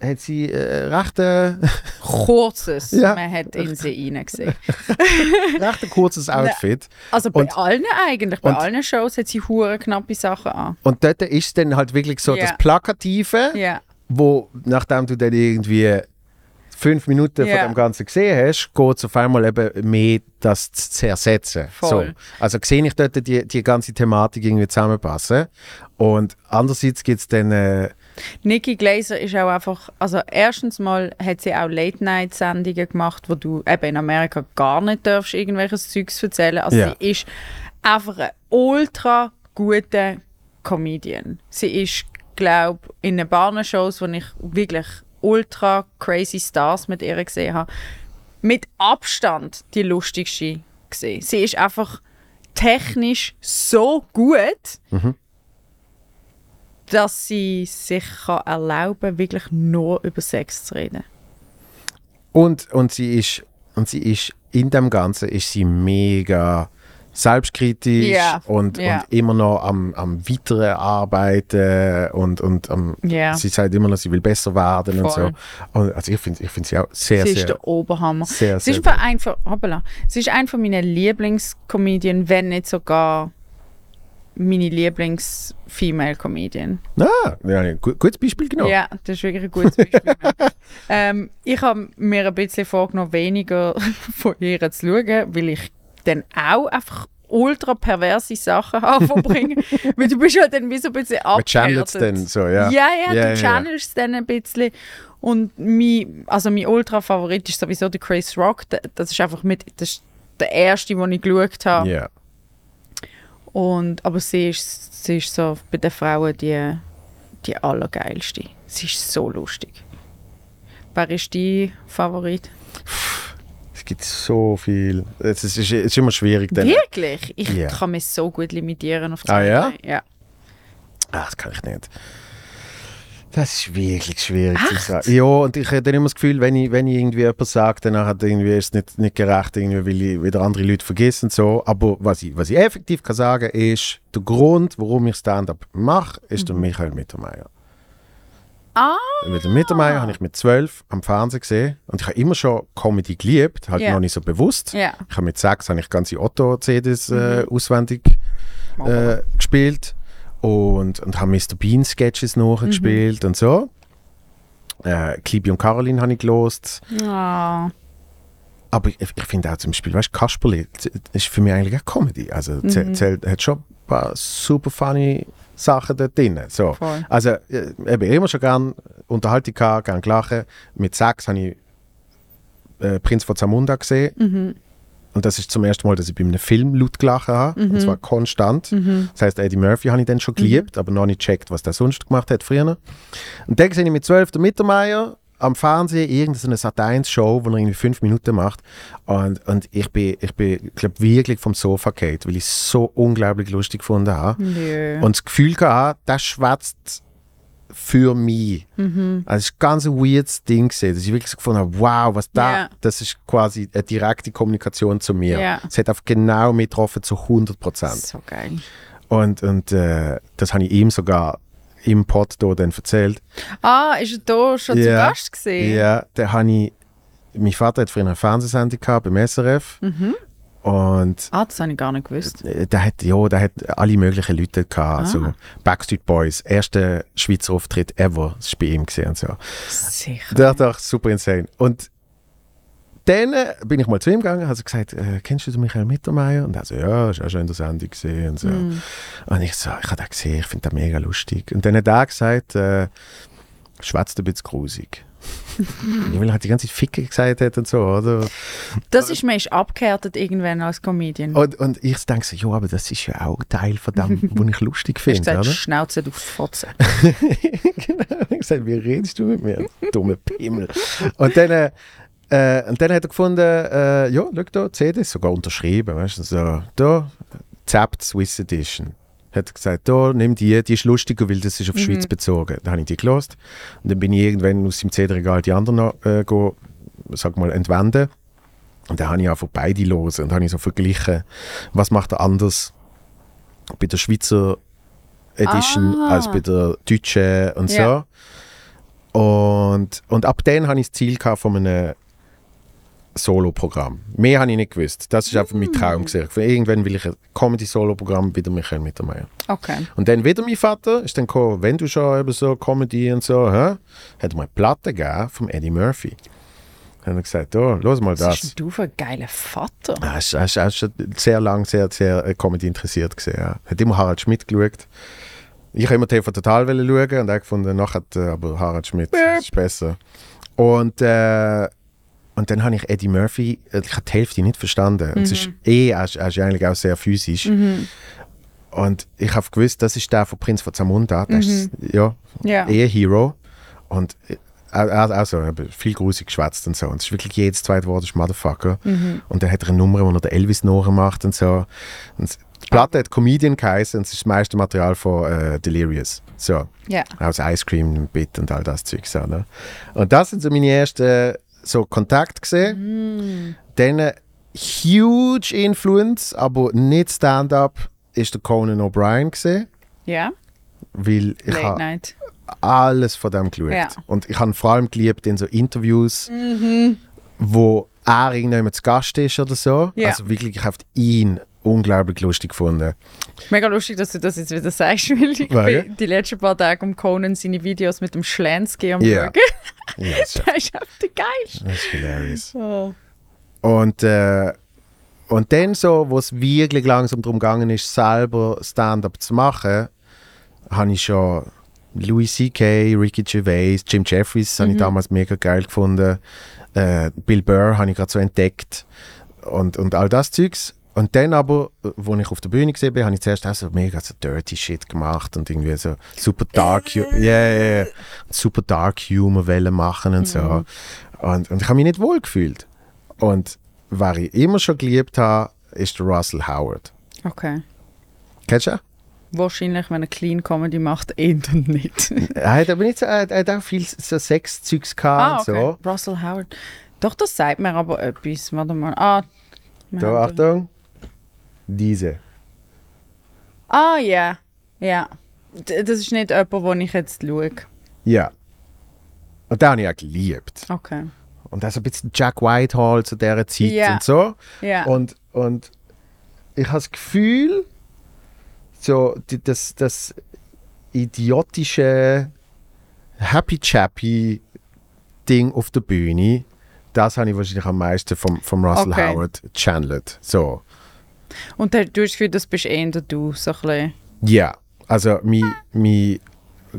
hat sie äh, recht, äh, Kurzes. Ja. Man hat in sie reingesehen. recht ein kurzes Outfit. Also bei Und- allen eigentlich, bei und- allen Shows hat sie hure knappe Sachen an. Und dort ist dann halt wirklich so Ja. das Plakative, Ja. wo, nachdem du dann irgendwie fünf Minuten Ja. von dem Ganzen gesehen hast, geht es auf einmal eben mehr, das zu ersetzen. Voll. So. Also sehe ich dort die, die ganze Thematik irgendwie zusammenpassen. Und andererseits gibt es dann... Äh, Nikki Glaser ist auch einfach, also erstens mal hat sie auch Late-Night-Sendungen gemacht, wo du eben in Amerika gar nicht darfst irgendwelches Zeugs erzählen. Also Ja. sie ist einfach ein ultra guter Comedian. Sie ist, glaube in den Bahnshows, wo ich wirklich ultra crazy Stars mit ihr gesehen habe, mit Abstand die lustigste gesehen. Sie ist einfach technisch so gut, dass sie sich kann erlauben wirklich nur über Sex zu reden. Und, und, sie ist, und sie ist in dem Ganzen ist sie mega selbstkritisch Ja, und, ja. und immer noch am, am weiteren Arbeiten und, und am, Ja. sie sagt immer noch, sie will besser werden und so. Voll. Und also ich finde ich find sie auch sehr, sie ist sehr... der Oberhammer. sehr, sie, sehr ist einfach ein von, hoppala, sie ist ein von meinen Lieblingscomedien, wenn nicht sogar meine Lieblings-Female-Comedian. Ah, ja, ein gu- gutes Beispiel genommen. Ja, das ist wirklich ein gutes Beispiel. ähm, ich habe mir ein bisschen vorgenommen, weniger von ihr zu schauen, weil ich dann auch einfach ultra perverse Sachen verbringen. weil du bist halt dann wie so ein bisschen Man abgehärtet. dann so, ja. Ja, ja, Ja, du channelst es dann ein bisschen. Und mein, also mein Ultra-Favorit ist sowieso der Chris Rock. Das ist einfach mit, das ist der erste, den ich geschaut habe. Ja. Und, aber sie ist, sie ist so bei den Frauen die, die allergeilste. Sie ist so lustig. Wer ist dein Favorit? Es gibt so viel. Es ist, es ist immer schwierig. Dann, Wirklich? Ich Ja. kann mich so gut limitieren auf Ah, zwei. ja? Ja. Ah, das kann ich nicht. Das ist wirklich schwierig zu sagen. Ja, und ich habe dann immer das Gefühl, wenn ich, wenn ich irgendwie etwas sage, dann hat irgendwie ist es nicht, nicht gerecht, irgendwie, weil ich wieder andere Leute vergesse und so. Aber was ich, was ich effektiv kann sagen ist, der Grund, warum ich Stand-up mache, ist der Michael Mittermeier. Ah! Weil den Mittermeier habe ich mit zwölf am Fernsehen gesehen und ich habe immer schon Comedy geliebt, halt Ja. noch nicht so bewusst. Ja. Ich habe mit sechs habe ich ganze Otto-CDs äh, Mhm. auswendig äh, gespielt und, und habe Mr. Bean Sketches nachgespielt Mhm. und so. Äh, Klibi und Caroline habe ich gelost. Ah. Aber ich, ich finde auch zum Beispiel, weißt du, Kasperli ist für mich eigentlich eine Comedy. Also Mhm. zählt, hat schon ein paar super funny Sachen dort drin. So. Voll. Also äh, eben immer schon gern Unterhaltung gehabt, gern gelachen. Mit sechs habe ich äh, Prinz von Zamunda gesehen. Mhm. Und das ist zum ersten Mal, dass ich bei einem Film laut gelacht habe. Und zwar konstant. Mhm. Das heißt, Eddie Murphy habe ich dann schon geliebt, aber noch nicht gecheckt, was der sonst gemacht hat früher. Und dann sehe ich mit 12 den Mittermeier am Fernsehen irgendeine Sat1-Show, wo er irgendwie fünf Minuten macht. Und, und ich bin, ich bin glaube wirklich vom Sofa gefallen, weil ich es so unglaublich lustig gefunden habe. Nö. Und das Gefühl gehabt, das schwätzt für mich. Mhm. Also es ist ein ganz weirdes Ding gewesen, dass ich wirklich so gefunden habe, wow, was da, Ja. das ist quasi eine direkte Kommunikation zu mir. Ja. Es hat auf genau mich getroffen zu 100 Prozent. So geil. Und, und äh, das habe ich ihm sogar im Pod hier dann erzählt. Ah, ist er da schon zu Ja. Gast gesehen? Ja, da habe ich, mein Vater hat früher eine Fernsehsendung gehabt beim SRF Mhm. Und Ah, das habe ich gar nicht gewusst. äh, der hat, ja, der hat alle möglichen Leute gehabt, Ah. so Backstreet Boys, erster Schweizer Auftritt ever, das war bei ihm gesehen und so. Sicher. Der ist doch super insane. Und dann bin ich mal zu ihm gegangen, habe gesagt, äh, kennst du Michael Mittermeier? Und er so, ja, ist auch schon in der Sendung gesehen und so. Mhm. Und ich so, ich habe den gesehen, ich finde den mega lustig. Und dann hat er gesagt, äh, schwätzt ein bisschen grusig. er halt die ganze Zeit Ficke gesagt hat und so, oder? Das ist mir ist abgehärtet irgendwann als Comedian. Und, und ich denke so, ja, aber das ist ja auch Teil von dem, was ich lustig finde, gesagt, oder? Schnauze du Fotze. genau. Ich habe gesagt, wie redest du mit mir? Dumme Pimmel. Und dann, äh, äh, und dann hat er gefunden, äh, ja, schau da, CD ist sogar unterschrieben, weißt du, so, da, Zapped Swiss Edition. Hat gesagt, da, nimm die, die ist lustiger, weil das ist auf die Schweiz bezogen. Dann habe ich die gelost. Und dann bin ich irgendwann aus dem CD-Regal die anderen äh, go, sag mal, entwenden. Und dann habe ich einfach beide los und habe ich so verglichen, was macht er anders bei der Schweizer Edition Ah. als bei der deutschen und Ja. so. Und, und ab dann hatte ich das Ziel gehabt von einem Solo-Programm. Mehr habe ich nicht gewusst. Das ist einfach mein Traum. gewesen. Von Irgendwann will ich ein Comedy-Solo-Programm wieder Michael Mittermeier. Okay. Und dann wieder mein Vater ist dann gekommen, wenn du schon eben so Comedy und so, hä? hat mir eine Platte gegeben vom Eddie Murphy. Dann hat er gesagt, oh, los mal Was das. bist denn du für ein geiler Vater? Er ist, er ist, er ist schon sehr lang sehr, sehr äh, Comedy interessiert gewesen, ja. Hat immer Harald Schmidt geschaut. Ich habe immer TV Total schauen und er gefunden, nachher hat äh, aber Harald Schmidt ist besser. Und, äh, und dann habe ich Eddie Murphy, äh, ich habe die Hälfte nicht verstanden. Und es ist eh, er ist, er ist eigentlich auch sehr physisch. Und ich habe gewusst, das ist der von Prinz von Zamunda. Das ist, ja, Ja. eher Hero. Und also, viel grusig geschwätzt und so. Und es ist wirklich jedes zweite Wort ist Motherfucker. Und dann hat er eine Nummer, wo er den Elvis nachmacht und so. Und die Platte hat Comedian geheißen und es ist das meiste Material von äh, Delirious. So, Ja. aus Ice Cream, Bit und all das Zeug. So, ne? Und das sind so meine ersten so Kontakte gesehen. Dann äh, huge Influence, aber nicht Stand-up, ist der Conan O'Brien gesehen. Ja. Weil ich Late habe Night. alles von dem geschaut. Ja. Und ich habe vor allem geliebt in so Interviews, Mhm. wo er irgendjemand zu Gast ist oder so. Ja. Also wirklich, ich habe ihn unglaublich lustig gefunden. Mega lustig, dass du das jetzt wieder sagst, weil ich bin die letzten paar Tage um Conan seine Videos mit dem Schlansky am Ja. schauen. Ja, das ist, einfach der geilste. das ist hilarious. Oh. Und, äh, und dann so, wo es wirklich langsam darum gegangen ist, selber Stand-up zu machen, habe ich schon Louis C.K., Ricky Gervais, Jim Jeffries habe ich damals mega geil gefunden. Äh, Bill Burr habe ich gerade so entdeckt. Und, und all das Zeugs. Und dann aber, äh, wo ich auf der Bühne gesehen bin, habe ich zuerst auch so mega so dirty Shit gemacht und irgendwie so super dark, yeah, yeah, yeah. super dark Humor wollen machen und so. Und, und ich habe mich nicht wohl gefühlt. Und wer ich immer schon geliebt habe, ist Russell Howard. Okay. Kennst du ihn? Wahrscheinlich, wenn er Clean Comedy macht, eher nicht. Er hat aber nicht so, er hat- auch viel so Sexzeugs gehabt ah, und okay. so. Russell Howard. Doch, das sagt mir aber etwas. Warte mal. Ah, Da, Achtung. Diese. Ah, ja. Ja. D- Das ist nicht jemand, den ich jetzt schaue. Ja. Und den habe ich auch geliebt. Okay. Und also ein bisschen Jack Whitehall zu dieser Zeit Ja. und so. Ja. Und, und ich habe das Gefühl, so die, das, das idiotische Happy Chappy Ding auf der Bühne, das habe ich wahrscheinlich am meisten vom, vom Russell Okay. Howard channelt. So. Und du hast das Gefühl, das bist eher du, so ein bisschen. Ja, also mein, mein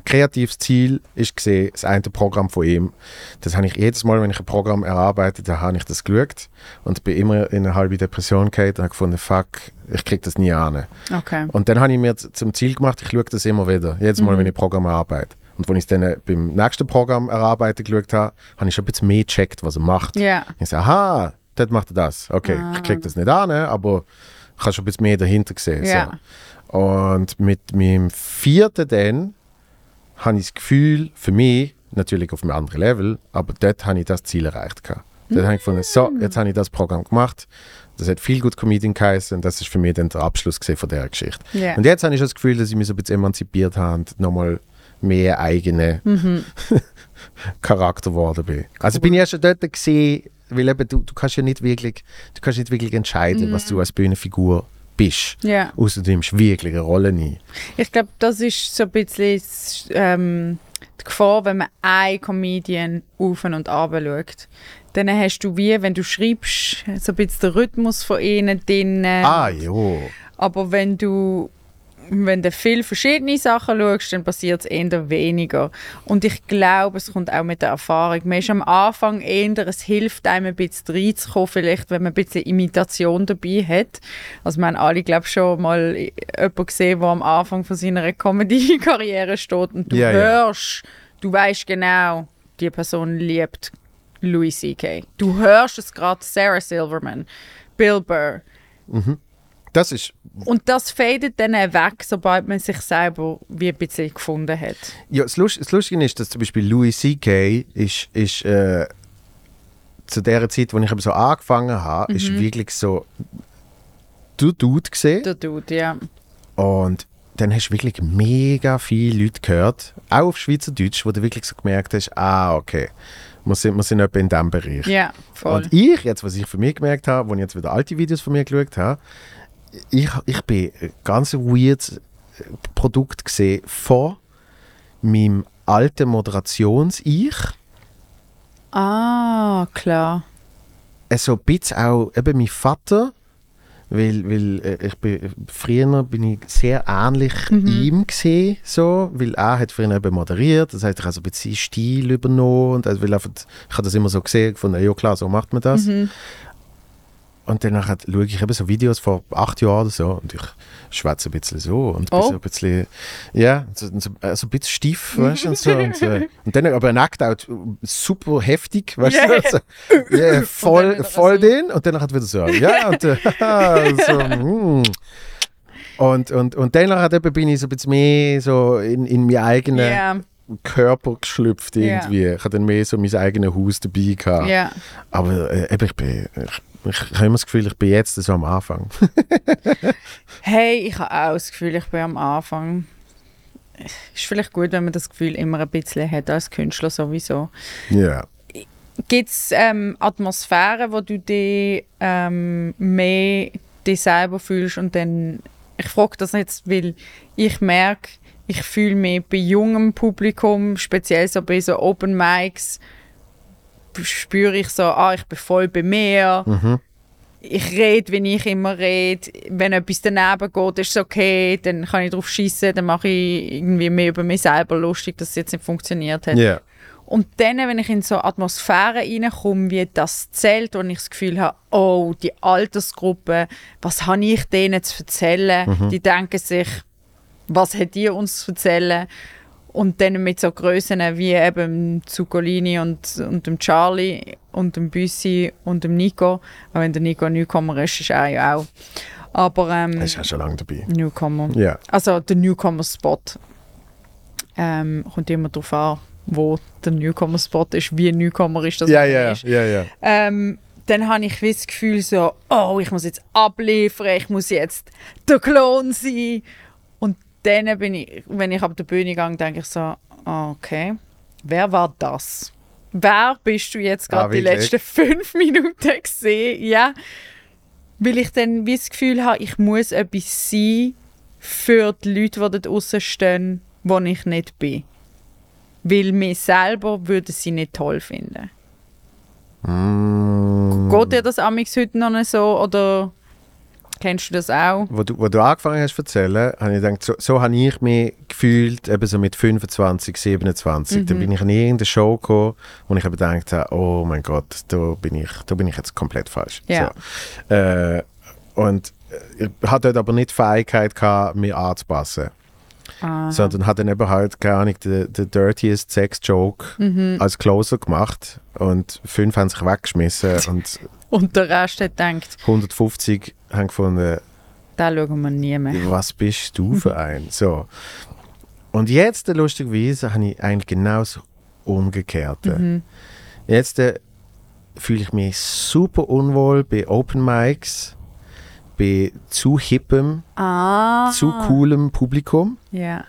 kreatives Ziel ist gesehen, das eine Programm von ihm. Das habe ich jedes Mal, wenn ich ein Programm erarbeite, da habe ich das geschaut und bin immer in eine halbe Depression gehabt und habe gefunden, fuck, ich kriege das nie an. Okay. Und dann habe ich mir zum Ziel gemacht, ich schaue das immer wieder, jedes Mal, wenn ich Programm erarbeite. Und wenn ich es dann äh, beim nächsten Programm erarbeiten geschaut habe, habe ich schon ein bisschen mehr gecheckt, was er macht. Ja. Ich sage, aha, dort macht er das. Okay, ich kriege das nicht an, aber ich habe schon ein bisschen mehr dahinter gesehen. Ja. So. Und mit meinem vierten dann habe ich das Gefühl, für mich, natürlich auf einem anderen Level, aber dort habe ich das Ziel erreicht. Gehabt. Dort habe ich gefunden, so, jetzt habe ich das Programm gemacht. Das hat viel gut Comedian geheißen und das ist für mich dann der Abschluss von dieser Geschichte. Ja. Und jetzt habe ich das Gefühl, dass ich mich so ein bisschen emanzipiert habe und nochmal mehr eigene Charakter geworden bin. Also bin ich ja schon dort gesehen, weil eben du, du kannst ja nicht wirklich, du kannst nicht wirklich entscheiden, was du als Bühnenfigur bist. Ja. Außer du nimmst wirklich eine Rolle ein. Ich glaube, das ist so ein bisschen ähm, die Gefahr, wenn man einen Comedian auf und ab schaut. Dann hast du wie, wenn du schreibst, so ein bisschen den Rhythmus von ihnen drin. Ah, jo. Aber wenn du wenn du viele verschiedene Sachen schaust, dann passiert es eher weniger. Und ich glaube, es kommt auch mit der Erfahrung. Man ist am Anfang eher, es hilft einem ein bisschen reinzukommen, vielleicht, wenn man ein bisschen Imitation dabei hat. Also wir haben alle, glaube ich, schon mal jemanden gesehen, der am Anfang von seiner Comedy-Karriere steht und du ja. hörst, du weißt genau, die Person liebt Louis C.K. Du hörst es gerade, Sarah Silverman, Bill Burr. Das ist, Und das fadet dann weg, sobald man sich selber wie ein bisschen gefunden hat. ja, das, Lust, das Lustige ist, dass zum Beispiel Louis C.K. ist, ist äh, zu der Zeit, wo ich eben so angefangen habe, ist wirklich so der Dude gesehen. Der Dude, ja. Und dann hast du wirklich mega viele Leute gehört, auch auf Schweizerdeutsch, wo du wirklich so gemerkt hast, ah, okay, wir sind, wir sind etwa in diesem Bereich. Ja, voll. Und ich, jetzt, was ich für mich gemerkt habe, als ich jetzt wieder alte Videos von mir geschaut habe, ich, ich bin ein ganz weird Produkt gesehen von meinem alten Moderations-Ich. ah, klar. äh, so ein bisschen auch eben mein Vater, weil, weil äh, ich bin, früher bin ich sehr ähnlich ihm gesehen, so, weil er hat früher eben moderiert, das heißt, ich habe so ein bisschen Stil übernommen und also, weil einfach, ich habe das immer so gesehen, gefunden, ja klar, so macht man das. Und dann schaue ich eben so Videos vor acht Jahren oder so und ich schwätze ein bisschen so und bin Oh. so ein bisschen, ja, so, so, äh, so ein bisschen stief, weißt du, und so. Und, äh, und dann aber ein Act-Out super heftig, weißt du, Yeah. so, ja, voll, voll den und dann hat wieder so, ja, und, äh, so, mm. und, und, und dann eben bin ich so ein bisschen mehr so in, in meinen eigenen Ja, Körper geschlüpft irgendwie. Ich hatte dann mehr so mein eigenes Haus dabei gehabt. Aber äh, ich bin, ich, ich habe immer das Gefühl, ich bin jetzt so am Anfang. Hey, ich habe auch das Gefühl, ich bin am Anfang. Ist vielleicht gut, wenn man das Gefühl immer ein bisschen hat als Künstler sowieso. Ja. Gibt es ähm, Atmosphären, wo du dich ähm, mehr dich selber fühlst und dann, ich frage das jetzt, weil ich merke, ich fühle mich bei jungem Publikum, speziell so bei so Open Mics, spüre ich so, ah, ich bin voll bei mir. Ich rede, wenn ich immer rede. Wenn etwas daneben geht, ist es okay. Dann kann ich drauf schießen. Dann mache ich irgendwie mehr über mich selber lustig, dass es jetzt nicht funktioniert hat. Ja. Und dann, wenn ich in so Atmosphären reinkomme, wie das Zelt, wo ich das Gefühl habe, oh, die Altersgruppe, was habe ich denen zu erzählen? Die denken sich, was hat ihr uns zu erzählen? Und dann mit so Grössen wie eben Zuccolini und, und dem Charlie und dem Büssi und dem Nico. Auch wenn der Nico ein Newcomer ist, ist er ja auch. Aber ähm, Er ist ja schon lange dabei. Newcomer. Ja. Also der Newcomer-Spot. Ähm, kommt immer darauf an, wo der Newcomer-Spot ist, wie ein Newcomer ist das Ja, ja, ist. ja, ja. Ähm, dann habe ich das Gefühl so, oh, ich muss jetzt abliefern, ich muss jetzt der Klon sein. Dann bin ich, wenn ich auf der Bühne gehe, denke ich so, ah, okay, wer war das? Wer bist du jetzt Ah, gerade die wirklich? letzten fünf Minuten gesehen? Ja, weil ich dann wie das Gefühl habe, ich muss etwas sein für die Leute, die dort draussen stehen, wo ich nicht bin. Weil mich selber würden sie nicht toll finden. Mm. Geht dir das amix heute noch so oder kennst du das auch? Wo du, wo du angefangen hast zu erzählen, habe ich gedacht, so, so habe ich mich gefühlt, eben so mit 25, 27. Da bin ich in irgendeine Show gekommen, wo ich eben gedacht habe, oh mein Gott, da bin ich, da bin ich jetzt komplett falsch. Ja. So. Äh, und ich hatte dort aber nicht die Fähigkeit gehabt, mich anzupassen. Sondern hat dann eben halt, keine Ahnung, den, dirtiest Sex-Joke als Closer gemacht und fünf haben sich weggeschmissen und Und der Rest hat gedacht, 150 haben gefunden, da schauen wir nie mehr. was bist du für ein? So. Und jetzt, lustigerweise, habe ich eigentlich genau das Umgekehrte. Jetzt äh, fühle ich mich super unwohl bei Open Mics, bei zu hippem, Ah. zu coolem Publikum Ja.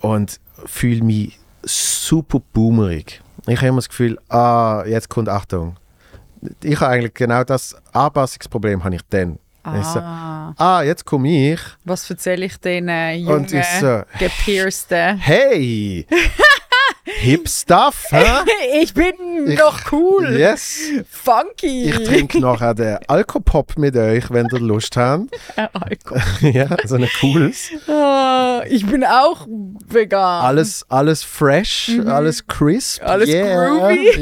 und fühle mich super boomerig. Ich habe immer das Gefühl, ah, jetzt kommt Achtung. Ich habe eigentlich genau das Anpassungsproblem habe ich dann. Ich so, Ah. ah, jetzt komme ich. Was erzähle ich den jungen, Und ich so, gepiersten? Hey! Hip Stuff, hä? ich bin Ich- noch cool, Yes! funky. Ich trinke nachher den Alkopop mit euch, wenn ihr Lust habt. Alkohol. ja, so ein cooles. Ah, ich bin auch vegan. Alles, alles fresh, alles crisp. Mhm. Alles yeah, groovy.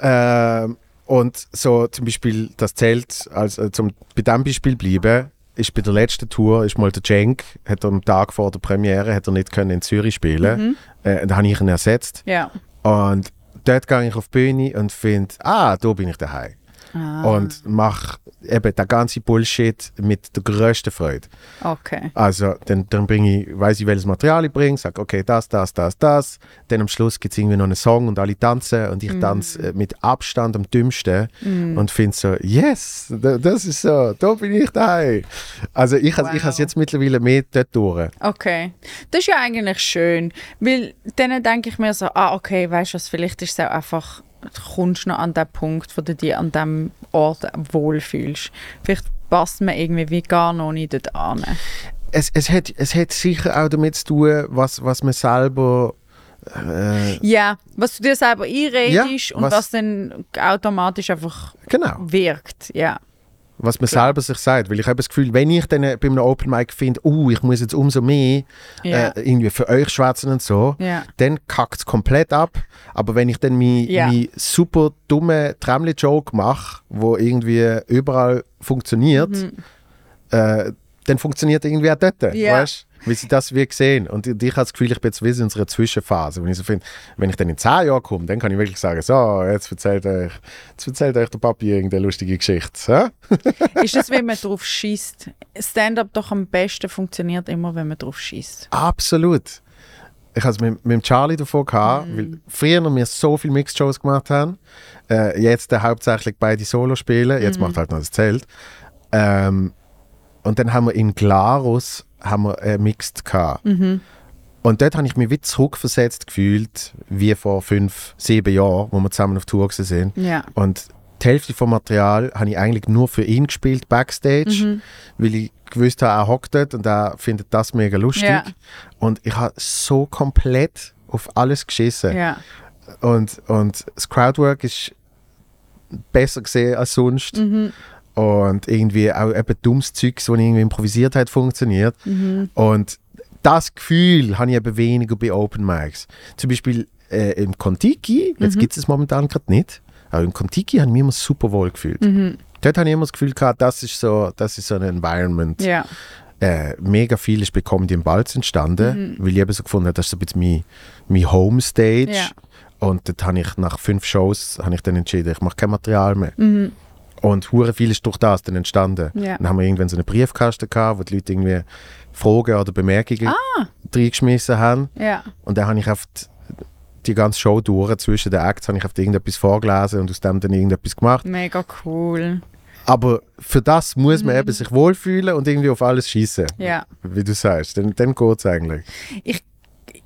ja. ähm, und so zum Beispiel das Zelt, also zum bei diesem Beispiel bleiben, ist bei der letzten Tour, ist mal der Cenk, hat am Tag vor der Premiere, hat er nicht können in Zürich spielen. Mhm. Äh, da habe ich ihn ersetzt. Ja. Und dort gehe ich auf die Bühne und finde, ah, da bin ich daheim. Ah. Und mache eben den ganzen Bullshit mit der grössten Freude. Okay. Also, dann, dann bringe ich, weiß ich, welches Material ich bringe, sage, okay, das, das, das, das. Dann am Schluss gibt es irgendwie noch einen Song und alle tanzen und ich Mhm. tanze äh, mit Abstand am dümmsten und finde so, yes, da- das ist so, da bin ich daheim. Also, ich, wow. habe es jetzt mittlerweile mehr dort durch. Okay. Das ist ja eigentlich schön, weil dann denke ich mir so, ah, okay, weißt du was, vielleicht ist es auch einfach, du kommst noch an den Punkt, wo du dich an dem Ort wohlfühlst. Vielleicht passt man irgendwie wie gar noch nicht dort an. es, es, hat, es hat sicher auch damit zu tun, was, was man selber Äh, Ja, was du dir selber einredest Ja, und was- was, dann automatisch einfach genau. wirkt. Ja. Was man selber sich sagt. Weil ich habe das Gefühl, wenn ich dann äh, bei einem Open Mic finde, uh, ich muss jetzt umso mehr Ja. äh, irgendwie für euch schwätzen und so, Ja. dann kackt es komplett ab. Aber wenn ich dann meinen Ja. mein super dumme Tremli-Joke mache, wo irgendwie überall funktioniert, äh, dann funktioniert irgendwie auch dort. Mhm. Ja. Weißt? Weil sie das wie sehen. Und ich, ich habe das Gefühl, ich bin jetzt wie in unserer Zwischenphase. Wenn ich so finde, wenn ich dann in 10 Jahren komme, dann kann ich wirklich sagen, so, jetzt erzählt euch, jetzt erzählt euch der Papi irgendeine lustige Geschichte. Ist das, wenn man drauf schießt? Stand-up doch am besten funktioniert immer, wenn man drauf schießt. Absolut. Ich hatte es mit, mit Charlie davon gehabt, Mhm. weil früher noch wir so viele Mixed-Shows gemacht haben. Äh, jetzt äh, hauptsächlich beide Solo spielen. Jetzt macht halt noch das Zelt. Ähm, und dann haben wir in Glarus haben wir, äh, Mixed gehabt. Mhm. Und dort habe ich mich wie zurückversetzt gefühlt, wie vor fünf, sieben Jahren, wo wir zusammen auf Tour sind. Ja. Und die Hälfte vom Material habe ich eigentlich nur für ihn gespielt, Backstage, Mhm. weil ich gewusst habe, er hockt dort und er findet das mega lustig. Ja. Und ich habe so komplett auf alles geschissen. Ja. Und, und das Crowdwork ist besser gesehen als sonst. Mhm. Und irgendwie auch eben dummes Zeug, das irgendwie improvisiert hat, funktioniert. Mhm. Und das Gefühl habe ich eben weniger bei Open Mics. Zum Beispiel äh, im Kontiki, Mhm. jetzt gibt es momentan gerade nicht, aber im Kontiki habe ich mich immer super wohl gefühlt. Mhm. Dort habe ich immer das Gefühl gehabt, das ist so, das ist so ein Environment. Ja. Äh, mega viel ist bei Comedy im Balz entstanden, weil ich eben so gefunden habe, das ist so ein bisschen mein, mein Homestage. Mhm. Ja. Und dort habe ich nach fünf Shows habe ich dann entschieden, ich mache kein Material mehr. Mhm. Und hure viel ist durch das dann entstanden. Ja. Dann haben wir irgendwann so einen Briefkasten gehabt, wo die Leute irgendwie Fragen oder Bemerkungen Ah. reingeschmissen haben. Ja. Und dann habe ich auf die, ganze Show durch, zwischen den Acts, habe ich auf irgendetwas vorgelesen und aus dem dann irgendetwas gemacht. Mega cool. Aber für das muss man eben sich wohlfühlen und irgendwie auf alles schießen. Mhm. Ja. Wie du sagst, dann, dann geht es eigentlich.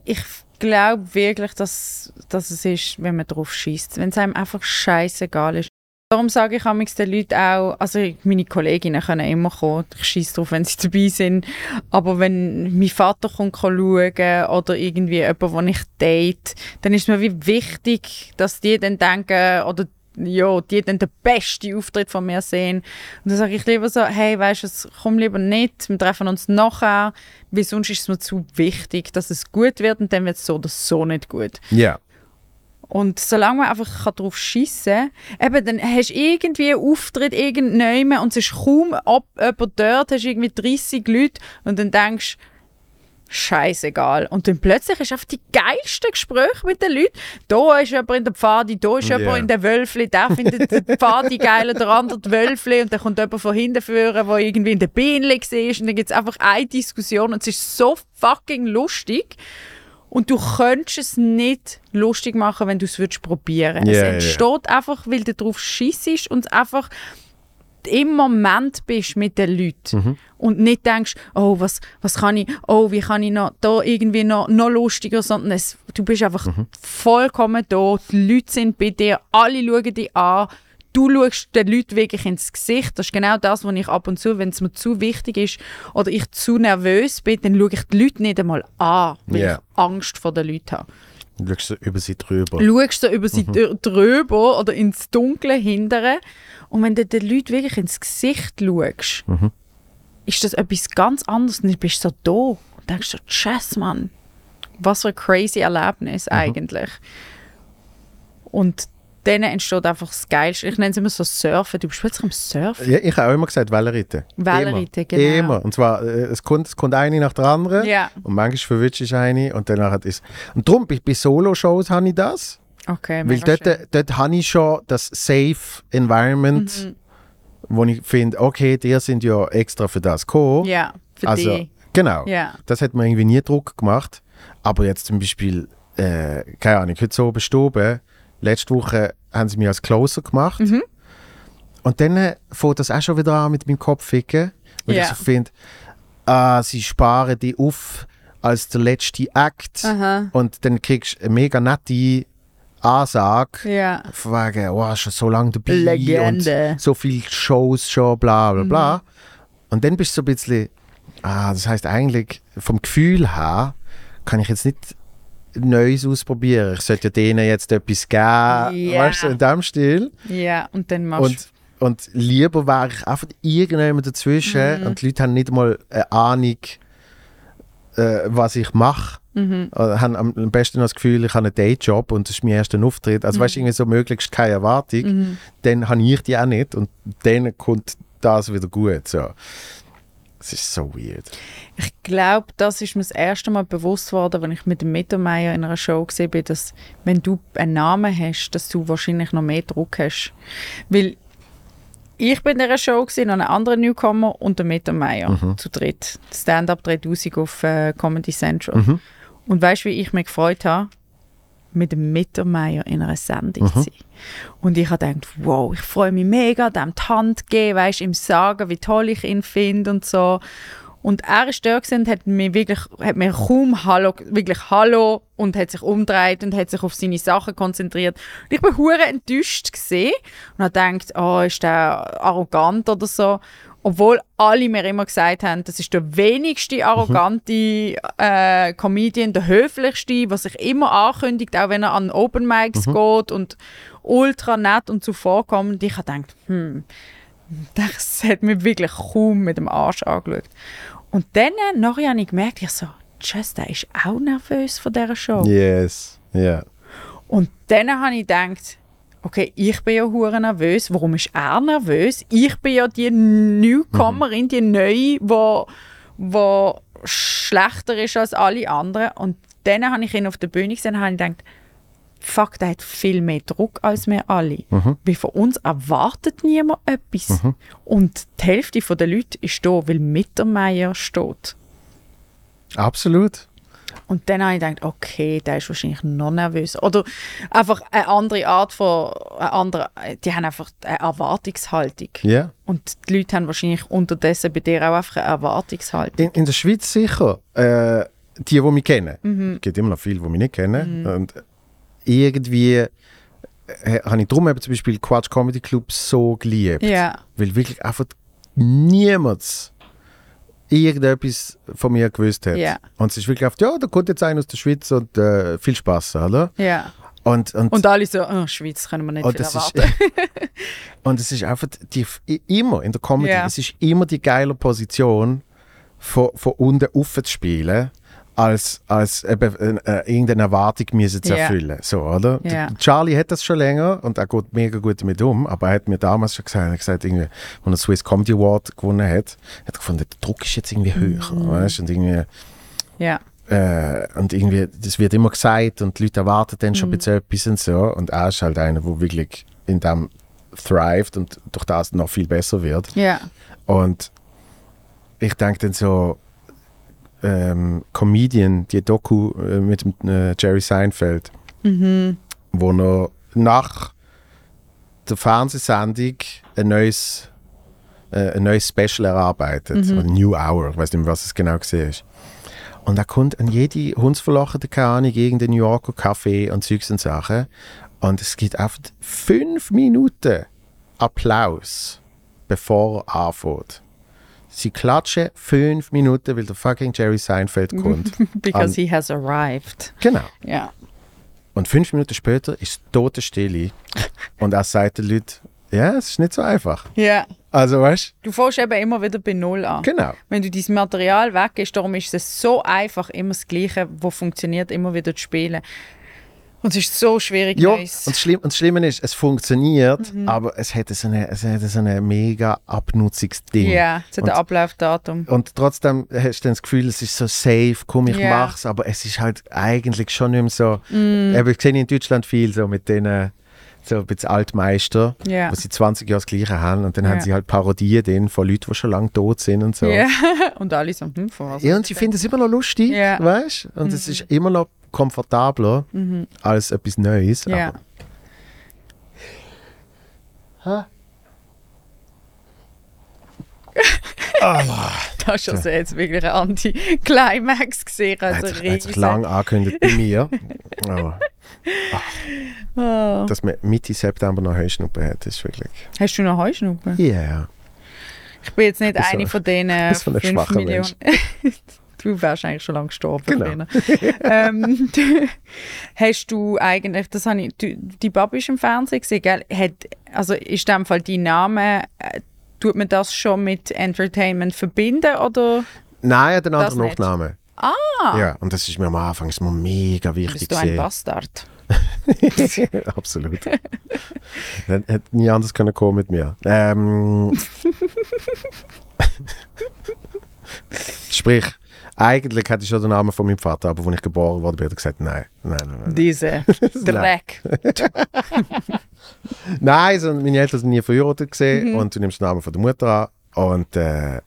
Ich glaube wirklich, dass, dass es ist, wenn man drauf schießt. Wenn es einem einfach scheißegal ist. Darum sage ich amigs den Leuten auch, also meine Kolleginnen können immer kommen, ich schieße drauf, wenn sie dabei sind, aber wenn mein Vater kommt schauen oder irgendwie jemand, den ich date, dann ist mir wie wichtig, dass die dann denken, oder ja, die dann den besten Auftritt von mir sehen. Und dann sage ich lieber so, hey, weißt du, komm lieber nicht, wir treffen uns nachher, weil sonst ist es mir zu wichtig, dass es gut wird und dann wird es so oder so nicht gut. Ja. Und solange man einfach drauf schiessen kann, eben, dann hast du irgendwie einen Auftritt irgendjemand und es ist kaum ab, jemand dort, hast irgendwie 30 Leute und dann denkst scheißegal. Und dann plötzlich hast du einfach die geilsten Gespräche mit den Leuten. Da ist jemand in der Pfadi, da ist jemand in der Wölfli, der findet die Pfadi geil, der andere die Wölfli und dann kommt jemand von hinten führen, der irgendwie in der Bienenli war und dann gibt es einfach eine Diskussion und es ist so fucking lustig. Und du könntest es nicht lustig machen, wenn du es würdest probieren. Ja, es entsteht einfach, weil du drauf schießt und einfach im Moment bist mit den Leuten Mhm. und nicht denkst, oh, was, was kann ich, oh, wie kann ich noch, da irgendwie noch, noch lustiger, sondern es, du bist einfach Mhm. vollkommen da, die Leute sind bei dir, alle schauen dich an, du schaust den Leuten wirklich ins Gesicht. Das ist genau das, was ich ab und zu, wenn es mir zu wichtig ist oder ich zu nervös bin, dann schaue ich die Leute nicht einmal an, weil Ja. ich Angst vor den Leuten habe. Du schaust so über sie drüber. Schaust du über sie drü- drüber oder ins Dunkle hindern und wenn du den Leuten wirklich ins Gesicht schaust, ist das etwas ganz anderes. Und dann bist du so da und denkst so, Tschüss, Mann. Was für ein crazy Erlebnis eigentlich. Und dann entsteht einfach das Geilste. Ich nenne es immer so Surfen. Du bist plötzlich am Surfen. Ja, ich habe auch immer gesagt, Wellenreiten. Wellenreiten, immer. genau. Immer. Und zwar, äh, es kommt, es kommt eine nach der anderen. Ja. Und manchmal verwünscht ich eine und danach ist Und darum, bei, bei Solo-Shows habe ich das. Okay, Weil dort, schön. dort habe ich schon das Safe Environment, Mhm. wo ich finde, okay, die sind ja extra für das gekommen. Ja, für also, dich. Genau. Ja. Das hat mir irgendwie nie Druck gemacht. Aber jetzt zum Beispiel, äh, keine Ahnung, heute so bestoben, letzte Woche haben sie mich als Closer gemacht. Mhm. Und dann äh, fängt das auch schon wieder an mit meinem Kopf ficken. Weil Ja. ich so finde, ah, sie sparen die auf als der letzte Act. Aha. Und dann kriegst du eine mega nette Ansage. Ja. Von wegen, wow, schon so lange dabei Legende. und so viele Shows schon, bla bla bla. Und dann bist du so ein bisschen, ah, das heißt eigentlich vom Gefühl her kann ich jetzt nicht Neues ausprobieren. Ich sollte ja denen jetzt etwas geben, Ja. weißt du, in dem Stil. Ja, und dann machst Und, und lieber wäre ich einfach irgendjemand dazwischen Mhm. und die Leute haben nicht mal eine Ahnung, äh, was ich mache. Mhm. Haben am besten noch das Gefühl, ich habe einen Dayjob und das ist mein erster Auftritt. Also weißt du, irgendwie so möglichst keine Erwartung. Mhm. Dann habe ich die auch nicht und dann kommt das wieder gut. So. Es ist so weird. Ich glaube, das ist mir das erste Mal bewusst geworden, als ich mit dem Mittermeier in einer Show gesehen bin, dass wenn du einen Namen hast, dass du wahrscheinlich noch mehr Druck hast. Weil ich bin in dieser Show gewesen, noch ein anderer Newcomer und der Mittermeier zu dritt. Stand-up 3000 auf äh, Comedy Central. Und weißt du, wie ich mich gefreut habe? Mit dem Mittermeier in einer Sendung zu sein. Und ich habe gedacht, wow, ich freue mich mega, dem die Hand geben, weißt, ihm sagen, wie toll ich ihn finde und so. Und er ist da und hat mir wirklich, hat mir kaum Hallo, wirklich Hallo und hat sich umgedreht und hat sich auf seine Sachen konzentriert. Und ich bin hure enttäuscht gesehen und habe gedacht, oh, ist der arrogant oder so. Obwohl alle mir immer gesagt haben, das ist der wenigste arrogante äh, Comedian, der höflichste, was sich immer ankündigt, auch wenn er an Open Mics geht und ultra nett und zuvorkommend. Ich habe gedacht, hm, das hat mir wirklich kaum mit dem Arsch angeschaut. Und dann, nachher habe ich gemerkt, ich so, Just, der ist auch nervös von dieser Show. Yes. Ja. Und dann habe ich gedacht, okay, ich bin ja hure nervös. Warum ist er nervös? Ich bin ja die Newcomerin, die Neue, wo, wo schlechter ist als alle anderen. Und dann habe ich ihn auf der Bühne gesehen und habe gedacht, fuck, der hat viel mehr Druck als wir alle. Weil von uns erwartet niemand etwas. Und die Hälfte der Leute ist da, weil Mittermeier steht. Absolut. Und dann habe ich gedacht, okay, der ist wahrscheinlich noch nervös. Oder einfach eine andere Art von, eine andere, die haben einfach eine Erwartungshaltung. Ja. Und die Leute haben wahrscheinlich unterdessen bei dir auch einfach eine Erwartungshaltung. In, in der Schweiz sicher. Äh, die, die mich kennen. Mhm. Es gibt immer noch viele, die mich nicht kennen. Und irgendwie äh, habe ich darum eben zum Beispiel Quatsch Comedy Club so geliebt. Ja. Weil wirklich einfach niemand irgendetwas von mir gewusst hat. Ja. Und es ist wirklich oft, ja, da kommt jetzt einer aus der Schweiz und äh, viel Spaß, oder? Ja. Und, und, Und alle so, oh, Schweiz können wir nicht und viel das ist, erwarten. und es ist einfach die, immer in der Comedy, Ja. es ist immer die geile Position, von, von unten rauf zu spielen, als, als eben, äh, irgendeine Erwartung müssen zu erfüllen. So, oder? Der Charlie hat das schon länger und er geht mega gut damit um, aber er hat mir damals schon gesagt, er hat gesagt irgendwie, als er den Swiss Comedy Award gewonnen hat, hat er gefunden, der Druck ist jetzt irgendwie höher. Mhm. Weißt? Und irgendwie, Ja. äh, und irgendwie, das wird immer gesagt und die Leute erwarten dann Mhm. schon ein bisschen etwas und so. Und er ist halt einer, der wirklich in dem thrived und durch das noch viel besser wird. Ja. Und ich denke dann so, ähm, Comedian, die Doku äh, mit dem äh, Jerry Seinfeld, wo er nach der Fernsehsendung ein neues, äh, ein neues Special erarbeitet. Oder New Hour, ich weiß nicht mehr, was es genau war. Und er kommt an jede hundsverlochene, keine Ahnung, irgendein New Yorker Café und Zeugs und Sachen. Und es gibt einfach fünf Minuten Applaus, bevor er anfängt. Sie klatschen fünf Minuten, weil der fucking Jerry Seinfeld kommt. Because he has arrived. genau. Ja. Und fünf Minuten später ist tote Stille. und er sagt den Leuten, ja, es ist nicht so einfach. Ja. Also, weißt Du fängst eben immer wieder bei Null an. Genau. Wenn du dein Material weg ist, darum ist es so einfach, immer das Gleiche, wo funktioniert, immer wieder zu spielen. Und es ist so schwierig, Ja, und Neues. das, Schlimm, und das Schlimme ist, es funktioniert, aber es hat so eine, es hat so eine mega Abnutzungsding. Ja, zu und, der Ablaufdatum. und trotzdem hast du dann das Gefühl, es ist so safe, komm, ich Ja. mach's, aber es ist halt eigentlich schon nicht mehr so. Mm. Eben, ich sehe in Deutschland viel so mit denen, so ein bisschen Altmeister, Ja. wo sie 20 Jahre das Gleiche haben und dann Ja. haben sie halt Parodien drin von Leuten, die schon lange tot sind und so. Ja. Und alle so, hm, von was? Ja, und sie finden es immer noch lustig, Ja. weißt du? Und es ist immer noch komfortabler als etwas Neues. Mhm. Ja. Aber Das hast du also jetzt wirklich ein Anti-Climax gesehen. Also hat, er hat sich lang angekündigt bei mir. Aber Oh. dass man Mitte September noch Heuschnuppen hat, ist wirklich. Hast du noch Heuschnupfen? Ja. Ich bin jetzt nicht so- eine von denen so ein 5 schwacher Millionen. Du wärst eigentlich schon lange gestorben. Genau. ähm, hast du eigentlich, das habe ich, du, die Babi ist im Fernsehen gesehen, gell? Hat, also ist in dem Fall dein Name, äh, tut man das schon mit Entertainment verbinden oder Nein, er hat einen anderen. Nachnamen. Ah, Ja, und das ist mir am Anfang ist mir mega wichtig. bist du ein. Bastard? Absolut. Dann hätte nie anders können kommen mit mir. Ähm, sprich, eigentlich hatte ich schon den Namen von meinem Vater, aber als ich geboren wurde, hat er gesagt, nein, nein, nein. Nein, Diese Dreck. nein meine Eltern sind nie verheiratet gesehen und du nimmst den Namen von der Mutter an. Und äh,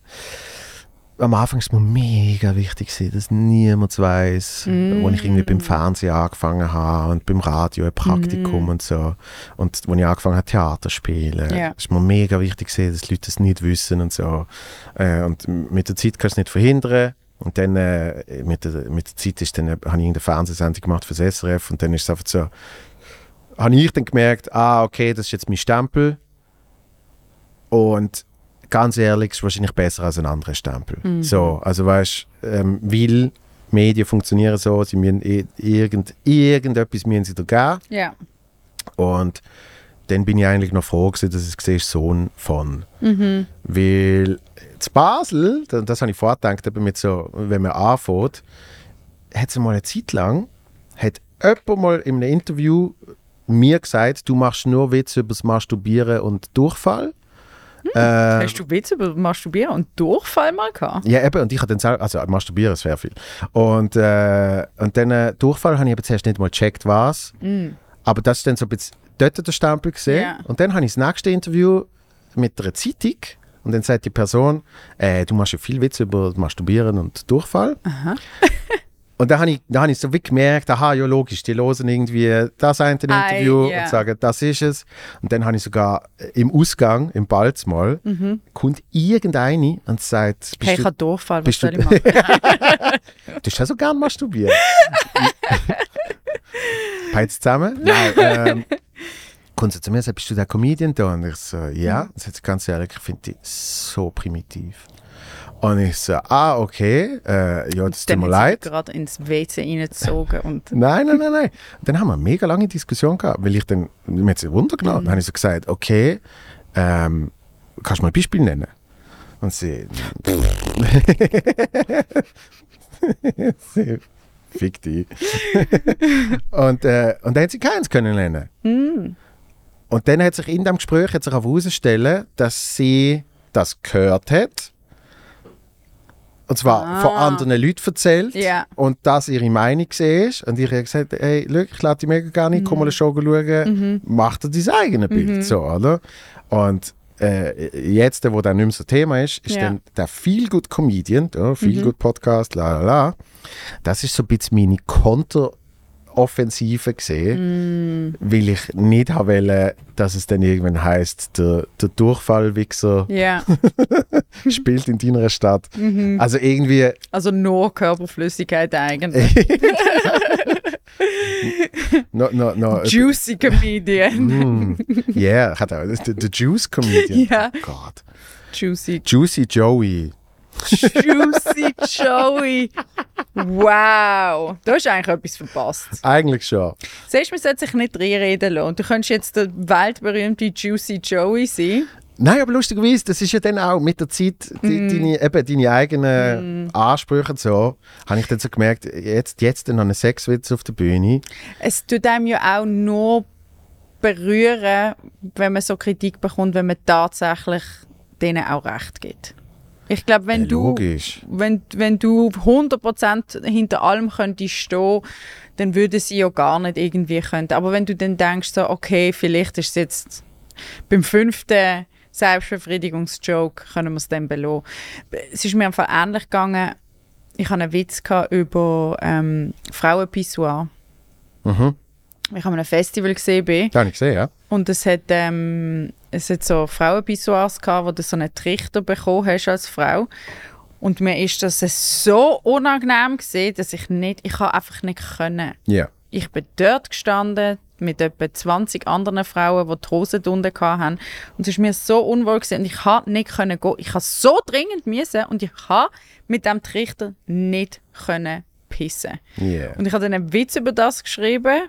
am Anfang war es mir mega wichtig, gewesen, dass niemand weiß, wo ich irgendwie beim Fernsehen angefangen habe und beim Radio ein Praktikum und so. Und wo ich angefangen habe, Theater zu spielen. Es war mir mega wichtig, gewesen, dass die Leute das nicht wissen und so. Äh, und mit der Zeit kannst du es nicht verhindern. Und dann äh, mit, der, mit der Zeit ist dann, äh, habe ich irgendeine Fernsehsendung gemacht für das SRF und dann ist es einfach so, habe ich dann gemerkt, ah, okay, das ist jetzt mein Stempel. Und ganz ehrlich, ist wahrscheinlich besser als ein anderer Stempel. So, also weißt ähm, weil Medien funktionieren so, sie müssen irgend, irgendetwas müssen sie dir geben. Ja. Und dann bin ich eigentlich noch froh, gewesen, dass ich sehe, Sohn von. Weil zu Basel, das, das habe ich vorgedacht, eben mit so, wenn man anfängt, hat es mal eine Zeit lang, hat jemand mal in einem Interview mir gesagt, du machst nur Witze über das Masturbieren und Durchfall. Äh, Hast du Witze über Masturbieren und Durchfall mal gehabt? ja, eben, und ich habe dann selber, also masturbieren ist sehr viel. Und, äh, und dann äh, Durchfall habe ich aber zuerst nicht mal gecheckt, was. Aber das ist dann so ein bisschen dort der Stempel gesehen. Ja. Und dann habe ich das nächste Interview mit einer Zeitung und dann sagt die Person, äh, du machst ja viel Witze über Masturbieren und Durchfall. Und dann habe ich, habe ich so wie gemerkt, aha, ja logisch, die hören irgendwie das eine Ei, Interview ja. und sagen, das ist es. Und dann habe ich sogar äh, im Ausgang, im Balz mal, kommt irgendeine und sagt, Mhm. Hey, ich habe Durchfall, was bist soll du- ich machen? Du hast ja so gern masturbieren. Beide zusammen? Nein. Ähm, kommt sie zu mir und sagt, bist du der Comedian da? Und ich so, ja. Und sie sagt, ganz ehrlich, ich finde die so primitiv. Und ich so, ah, okay, äh, ja, das tut mir leid. gerade ins WC reingezogen und Nein, nein, nein, nein. Dann haben wir eine mega lange Diskussion gehabt, weil ich dann, mir hat sie Wunder genommen. Dann habe ich so gesagt, okay, ähm, kannst du mal ein Beispiel nennen? Und sie, sie fick die. und, äh, und dann hat sie keins können nennen. Und dann hat sich in dem Gespräch hat sich herausstellen, dass sie das gehört hat. Und zwar von Ah. anderen Leuten erzählt. Ja. Und das ihre Meinung war. Und ich habe gesagt, hey, schau, ich lade dich mega gerne, Mhm. komm mal eine Show schauen. Mach dir dein eigenes Bild. So, oder? Und äh, jetzt, wo dann nicht mehr so Thema ist, ist. Mhm. dann der Feel Good Comedian, ja, Feel Good Podcast, la la la. Das ist so ein bisschen meine Konteroffensive gesehen, Mhm. weil ich nicht haben wollte, dass es dann irgendwann heißt, der, der Durchfallwichser ja, spielt in deiner Stadt. Mhm. Also irgendwie, also nur Körperflüssigkeit eigentlich. no, no, no, Juicy Comedian. Mm, yeah, er. Der, der Juice Comedian. Ja. Oh Gott. Juicy, Juicy Joey. Juicy Joey. Wow, du hast eigentlich etwas verpasst. Eigentlich schon. Siehst du, man sollte sich nicht reinreden lassen. Du könntest jetzt der weltberühmte Juicy Joey sein. Nein, aber lustigerweise, das ist ja dann auch mit der Zeit, die, Mm. deine, eben deine eigenen Ansprüche und so, habe ich dann so gemerkt, jetzt, jetzt dann noch einen Sexwitz auf der Bühne. Es tut einem ja auch nur berühren, wenn man so Kritik bekommt, wenn man tatsächlich denen auch recht gibt. Ich glaube, wenn Ja, du wenn, wenn du 100% hinter allem könntest stehen, dann würde sie ja gar nicht irgendwie können. Aber wenn du dann denkst, so, okay, vielleicht ist es jetzt beim fünften Selbstbefriedigungsjoke, können wir es dann belohnen. Es ist mir einfach ähnlich gegangen. Ich hatte einen Witz über ähm, Frauenpissoir. Mhm. Ich habe ein Festival gesehen bin, Das habe ich gesehen, ja. und es hat, ähm, es hat so Frauenpissoirs gehabt, wo du so einen Trichter bekommen hast als Frau. Und mir ist das so unangenehm gesehen, dass ich nicht, ich habe einfach nicht können. Ja. Ich bin dort gestanden, mit etwa 20 anderen Frauen, die die Hosen drunter hatten. Und es war mir so unwohl gewesen. und ich konnte nicht können gehen. Ich habe so dringend müssen und ich habe mit dem Trichter nicht können pissen. Yeah. Und ich habe dann einen Witz über das geschrieben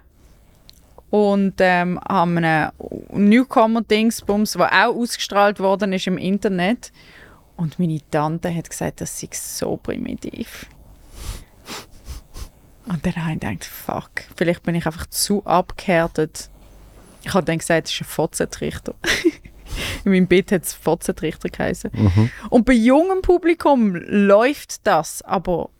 und ähm, habe einen Newcomer-Dingsbums, der auch ausgestrahlt worden ist im Internet. Und meine Tante hat gesagt, das sei so primitiv. Und dann habe ich gedacht, fuck, vielleicht bin ich einfach zu abgehärtet. Ich habe dann gesagt, es ist ein Fotzentrichter. In meinem Bett hat es Fotzentrichter geheißen. Und bei jungem Publikum läuft das, aber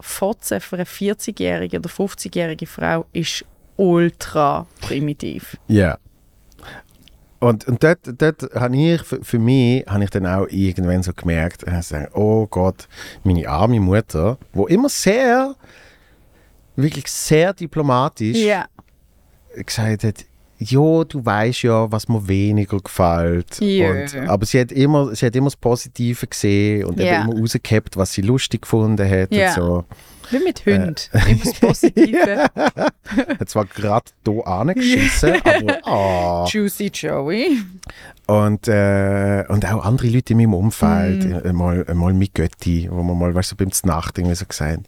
Fotzen für eine 40-jährige oder 50-jährige Frau ist ultra primitiv. Ja. Und, und dort, dort habe ich, für, für mich, habe ich dann auch irgendwann so gemerkt, so, oh Gott, meine arme Mutter, wo immer sehr, wirklich sehr diplomatisch Ja. gesagt hat, ja, du weißt ja, was mir weniger gefällt. Ja. Und, aber sie hat, immer, sie hat immer das Positive gesehen und eben immer rausgehabt, was sie lustig gefunden hat. Ja. Und so. Wie mit Hund. Immer das Positive. Hat zwar gerade hier angeschissen, aber ah. Juicy Joey. Und, äh, und auch andere Leute in meinem Umfeld, äh, mal, mal mit Götti, wo man mal, weißt du, beim Znacht irgendwie so gesagt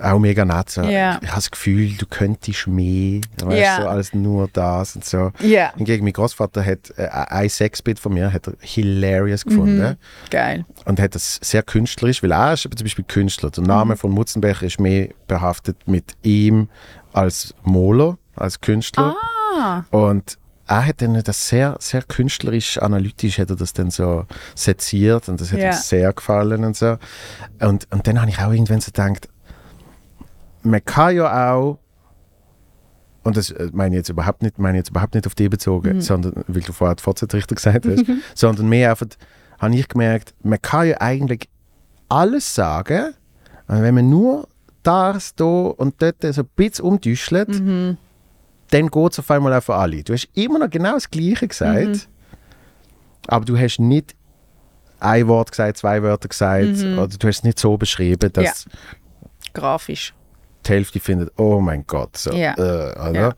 auch mega nett. So. Ja. Ich habe das Gefühl, du könntest mehr, weißt, Ja. so, als nur das und so. Ja. Hingegen, mein Großvater hat äh, ein Sexbit von mir hat er hilarious gefunden Mhm. Geil. und hat das sehr künstlerisch, weil er ist zum Beispiel Künstler. Der Name von Mutzenbecher ist mehr behaftet mit ihm als Moler, als Künstler. Ah. Und er hat dann das sehr, sehr künstlerisch, analytisch hat er das dann so seziert und das hat Ja. ihm sehr gefallen und so. Und, und dann habe ich auch irgendwann so gedacht, man kann ja auch und das äh, meine ich jetzt überhaupt nicht, meine jetzt überhaupt nicht auf die bezogen, sondern weil du vorher die Fortsetrichter gesagt hast, sondern mehr einfach, habe ich gemerkt, man kann ja eigentlich alles sagen, und wenn man nur das da und dort so ein bisschen umdüschelt, dann geht es auf einmal auch für alle. Du hast immer noch genau das Gleiche gesagt, aber du hast nicht ein Wort gesagt, zwei Wörter gesagt, oder du hast es nicht so beschrieben, dass Grafisch. Die Hälfte findet, oh mein Gott, so, Ja. äh, oder?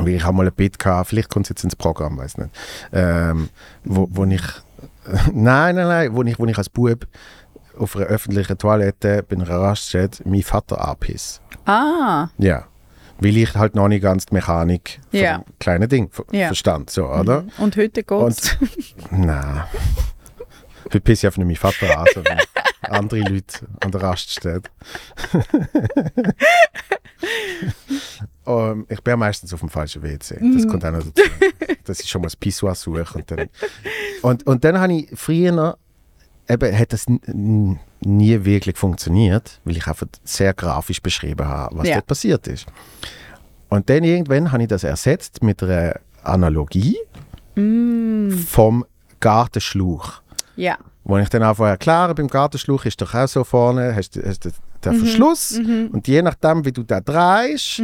Ja. Ich habe mal ein Bit gehabt, vielleicht kommt es jetzt ins Programm, weiß nicht, ähm, wo, wo ich, nein, nein, nein, wo ich, wo ich als Bub auf einer öffentlichen Toilette einer Raststätte meinen Vater anpiss. Ah. Ja. Weil ich halt noch nicht ganz die Mechanik Ja. dem kleinen Ding ver Ja. verstand, so, oder? Und heute geht's. Nein. Heute pisse ich nicht meinen Vater an, andere Leute an der Raststätte. Ähm, ich bin ja meistens auf dem falschen WC. Das kommt auch noch dazu. Dass ich schon mal das Pissoir suche. Und dann, und, und dann habe ich früher, eben, hat das nie wirklich funktioniert, weil ich einfach sehr grafisch beschrieben habe, was Ja. dort passiert ist. Und dann irgendwann habe ich das ersetzt mit einer Analogie vom Gartenschlauch. Ja. Wo ich dann einfach erkläre, beim Gartenschlauch ist doch auch so vorne, hast du hast den Verschluss und je nachdem, wie du den drehst,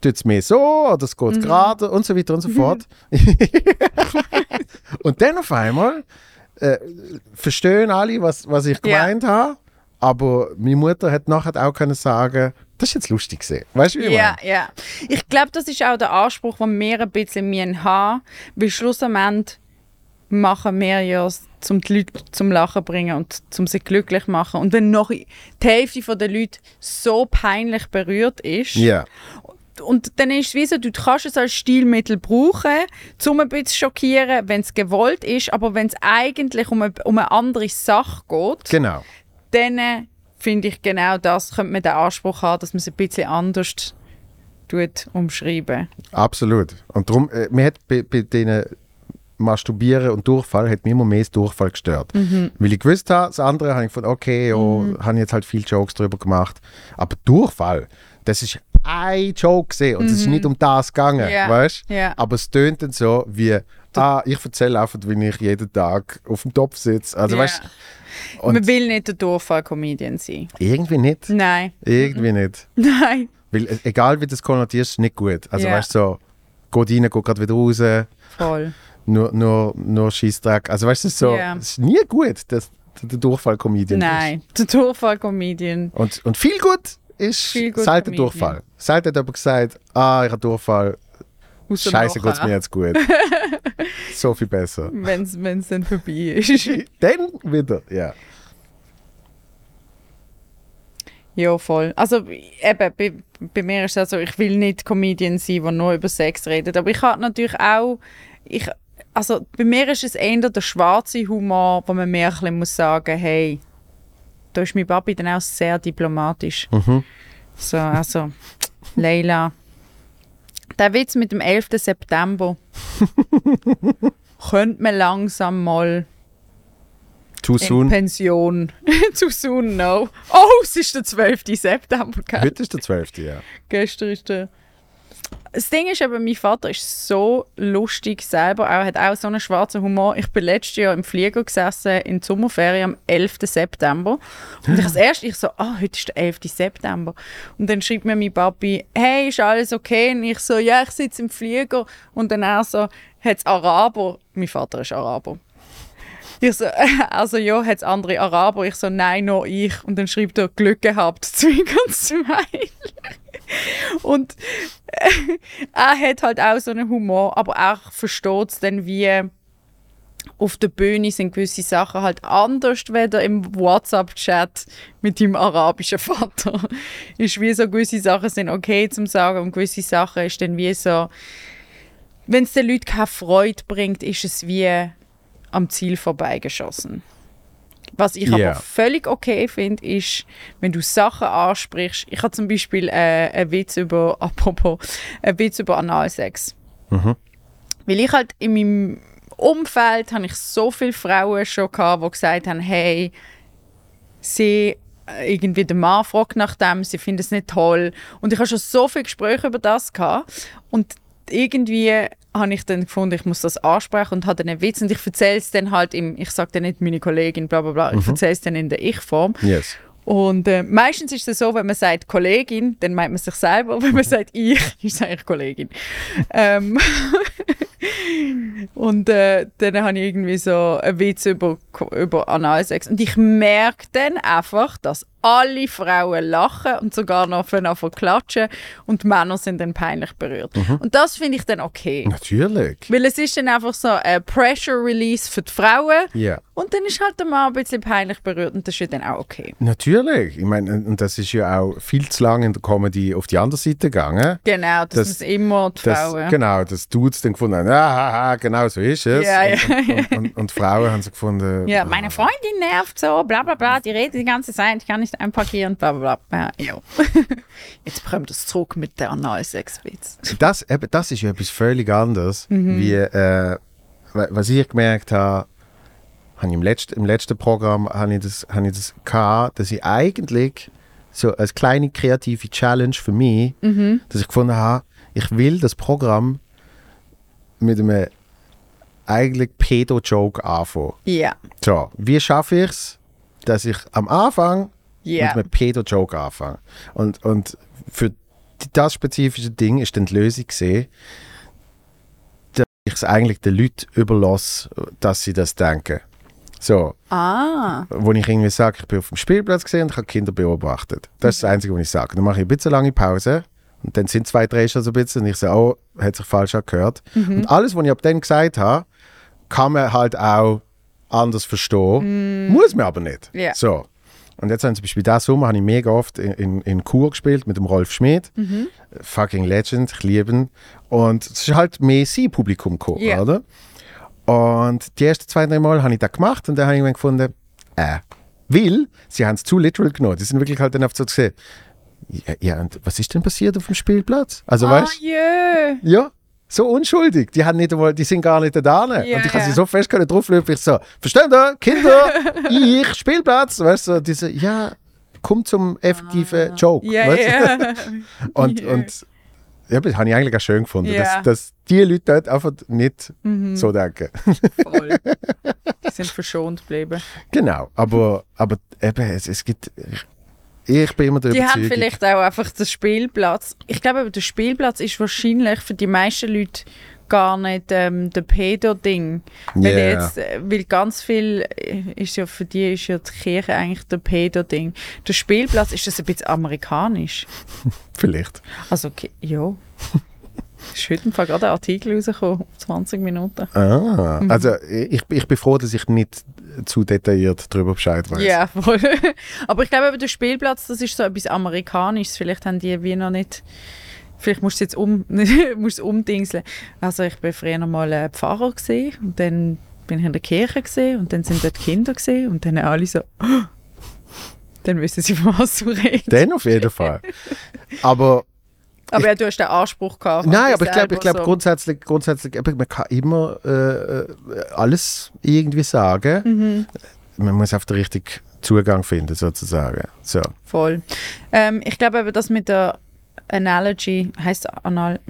tut es mehr so oder es geht gerade und so weiter und so fort. und dann auf einmal äh, verstehen alle, was, was ich Ja. gemeint habe, aber meine Mutter hat nachher auch können sagen, das ist jetzt lustig gesehen. Weißt du, wie ich Ja, meine? ja. Ich glaube, das ist auch der Anspruch, den wir ein bisschen haben weil schlussendlich machen wir ja um die Leute zum Lachen bringen und um sie glücklich machen. Und wenn noch die Hälfte der Leute so peinlich berührt ist, Ja. und dann ist es wie so, du kannst es als Stilmittel brauchen, um ein bisschen zu schockieren, wenn es gewollt ist, aber wenn es eigentlich um eine, um eine andere Sache geht, Genau. dann äh, finde ich genau das, könnte man den Anspruch haben, dass man es ein bisschen anders tut, umschreiben. Absolut. Und darum, äh, mir hat bei, bei denen Masturbieren und Durchfall hat mir immer mehr das Durchfall gestört. Weil ich gewusst habe, das andere habe ich gefunden, okay, oh, habe ich jetzt halt viel Jokes drüber gemacht. Aber Durchfall, das ist ein Joke gesehen und es ist nicht um das gegangen, Ja, weißt? ja. Aber es tönt dann so wie, ah, ich erzähle einfach, wie ich jeden Tag auf dem Topf sitze. Also Ja. weißt man will nicht der Durchfall-Comedian sein. irgendwie nicht. Nein, Irgendwie nicht. nein. Weil äh, egal wie du das konnotierst, ist nicht gut. Also Ja. weißt du, so, geht rein, geht gerade wieder raus. Voll. Nur, nur, nur Scheissdreck. Also weißt du, es ist so, Ja. es ist nie gut, dass der Durchfall-Comedian Nein, der Durchfall-Comedian. Und, und viel gut ist Viel gut selten Comedian. Durchfall. Selten hat jemand gesagt, ah, ich habe Durchfall, Scheiße, nachher. geht's mir jetzt gut. so viel besser. Wenn es dann vorbei ist. Dann wieder, ja. ja, voll. Also eben, bei, bei mir ist es also, ich will nicht Comedian sein, der nur über Sex redet. Aber ich habe natürlich auch, ich, also bei mir ist es eher der schwarze Humor, wo man mehr ein muss sagen, hey, da ist mein Papi dann auch sehr diplomatisch. So, also, Leila, der Witz mit dem 11. September könnte man langsam mal Too in soon. Pension. Too soon, no. Oh, es ist der 12. September, gell? Heute ist der 12. Ja. Gestern ist der... Das Ding ist eben, mein Vater ist so lustig selber, er hat auch so einen schwarzen Humor. Ich bin letztes Jahr im Flieger gesessen in der Sommerferien am 11. September und ich als erstes, ich so, ah, heute ist der 11. September. Und dann schreibt mir mein Papi, hey, ist alles okay? Und ich so, ja, ich sitze im Flieger. Und dann er so, hat's Araber? Mein Vater ist Araber. Ich so, also ja, hat es andere Araber? Ich so, nein, nur ich. Und dann schreibt er, Glück gehabt, Zwinkern, Smile. Und äh, er hat halt auch so einen Humor, aber er versteht es dann, wie auf der Bühne sind gewisse Sachen halt anders, weder im WhatsApp-Chat mit dem arabischen Vater. ist wie so, gewisse Sachen sind okay zum Sagen und gewisse Sachen ist dann wie so, wenn es den Leuten keine Freude bringt, ist es wie am Ziel vorbeigeschossen. Was ich Ja. aber völlig okay finde, ist, wenn du Sachen ansprichst. Ich habe zum Beispiel äh, einen Witz über, apropos, einen Witz über Analsex. Weil ich halt in meinem Umfeld habe ich so viele Frauen schon gehabt, die gesagt haben, hey, sie äh, irgendwie der Mann fragt nach dem, sie finden es nicht toll. Und ich habe schon so viele Gespräche über das gehabt. Und irgendwie habe ich dann gefunden, ich muss das ansprechen und habe dann einen Witz und ich erzähle es dann halt im, ich sage dann nicht meine Kollegin, bla bla bla, ich erzähle es dann in der Ich-Form. Yes. Und äh, meistens ist es so, wenn man sagt Kollegin, dann meint man sich selber. Wenn man sagt ich, ist es eigentlich Kollegin. ähm, und äh, dann habe ich irgendwie so einen Witz über, über Analsex. Und ich merke dann einfach, dass alle Frauen lachen und sogar noch von klatschen und Männer sind dann peinlich berührt. Und das finde ich dann okay. Natürlich. Weil es ist dann einfach so ein Pressure Release für die Frauen Ja. und dann ist halt der Mann ein bisschen peinlich berührt und das ist ja dann auch okay. Natürlich. Ich meine, und das ist ja auch viel zu lange in der Comedy auf die andere Seite gegangen. Genau, das, Das- ist immer die Das, Frauen. Genau, dass Dudes dann gefunden haben, ah, ah, ah, genau so ist es. Ja, und, ja, und, und, und, Frauen haben sie gefunden, Ja, ah, meine Freundin nervt so, bla bla bla, die redet die ganze Zeit, ich kann nicht einparkieren, bla bla bla. Ja. Jetzt bekommt es zurück mit der Analsex-Witz. das, eben, das ist ja etwas völlig anderes, Mhm. wie äh, wa- was ich gemerkt habe, habe im, letzten, im letzten Programm habe ich das, habe ich das gehabt, dass ich eigentlich so als kleine kreative Challenge für mich, Mhm. dass ich gefunden habe, ich will das Programm mit einem eigentlich Pedo-Joke anfangen. Ja, So, wie schaffe ich es, dass ich am Anfang ja. mit einem Pedo-Joke anfange? Und, und für das spezifische Ding ist dann die Lösung gesehen, dass ich es eigentlich den Leuten überlasse, dass sie das denken. So, Ah, wo ich irgendwie sage, ich bin auf dem Spielplatz gesehen und ich habe Kinder beobachtet. Das ist das Einzige, was ich sage. Dann mache ich ein bisschen lange Pause und dann sind zwei, drei schon so ein bisschen und ich sage, oh, hat sich falsch angehört. Und alles, was ich ab dann gesagt habe, kann man halt auch anders verstehen. Muss man aber nicht. Ja. So. Und jetzt haben zum Beispiel diesen Sommer habe ich mega oft in, in, in Chur gespielt mit dem Rolf Schmidt. Fucking Legend, ich liebe ihn. Und es ist halt mehr sein Publikum gekommen, Ja. oder? Und die ersten zwei, drei Mal habe ich das gemacht und dann habe ich irgendwann gefunden, äh, weil sie haben es zu literal genommen. Die sind wirklich halt dann oft so gesehen, ja, ja, und was ist denn passiert auf dem Spielplatz? Also ah weißt jö. ja, so unschuldig. Die, haben nicht einmal, die sind gar nicht da. Ja, und ich habe sie so fest können drauflöpfen. Ich so, versteht ihr? Kinder, ich, Spielplatz. Weißt du, diese, ja, komm zum effektiven Joke. Ah. Weißt du? ja. Und, und ja, das habe ich eigentlich auch schön gefunden, dass, dass die Leute dort einfach nicht so denken. Voll. Die sind verschont geblieben. genau, aber, aber eben, es, es gibt, ich bin immer der Die haben vielleicht auch einfach den Spielplatz. Ich glaube, aber der Spielplatz ist wahrscheinlich für die meisten Leute gar nicht ähm, der Pedo-Ding. Weil, Yeah. jetzt, äh, weil ganz viel äh, ist ja für die ist ja die Kirche eigentlich der Pedo-Ding. Der Spielplatz ist das ein bisschen amerikanisch. vielleicht. Also, okay, ja. ist heute im Fall gerade ein Artikel rausgekommen, 20 Minuten. Ah, Mhm. also ich, ich bin froh, dass ich nicht zu detailliert darüber Bescheid weiß. Ja, voll. Aber ich glaube, der Spielplatz, das ist so etwas Amerikanisches. Vielleicht haben die wie noch nicht. Vielleicht musst du es jetzt um, musst umdingseln. Also ich bin früher noch mal äh, Pfarrer gesehen und dann bin ich in der Kirche gesehen und dann sind dort Kinder gesehen und dann alle so. Dann wissen sie, von was du redest. Dann auf jeden Fall. Aber Aber ja, du hast den Anspruch gehabt. Nein, dich aber ich glaube, ich glaube so. grundsätzlich, grundsätzlich, man kann immer äh, äh, alles irgendwie sagen. Mhm. Man muss auf den richtigen Zugang finden, sozusagen. So. Voll. Ähm, ich glaube eben, das mit der Analogy heißt Anal.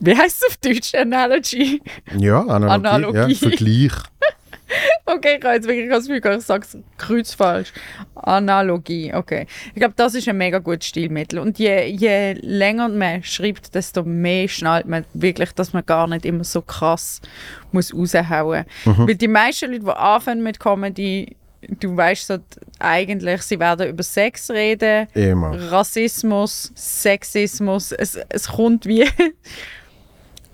Wie heißt es auf Deutsch? Analogy. Ja, Analogie, Analogie. Ja, Vergleich. Okay, ich habe jetzt wirklich das Gefühl, ich sage es kreuzfalsch. Analogie, okay. Ich glaube, das ist ein mega gutes Stilmittel. Und je, je länger man schreibt, desto mehr schnallt man wirklich, dass man gar nicht immer so krass muss raushauen muss. Mhm. Weil die meisten Leute, die anfangen mit Comedy, du weißt so, eigentlich, sie werden über Sex reden, Immer. Rassismus, Sexismus, es, es kommt wie...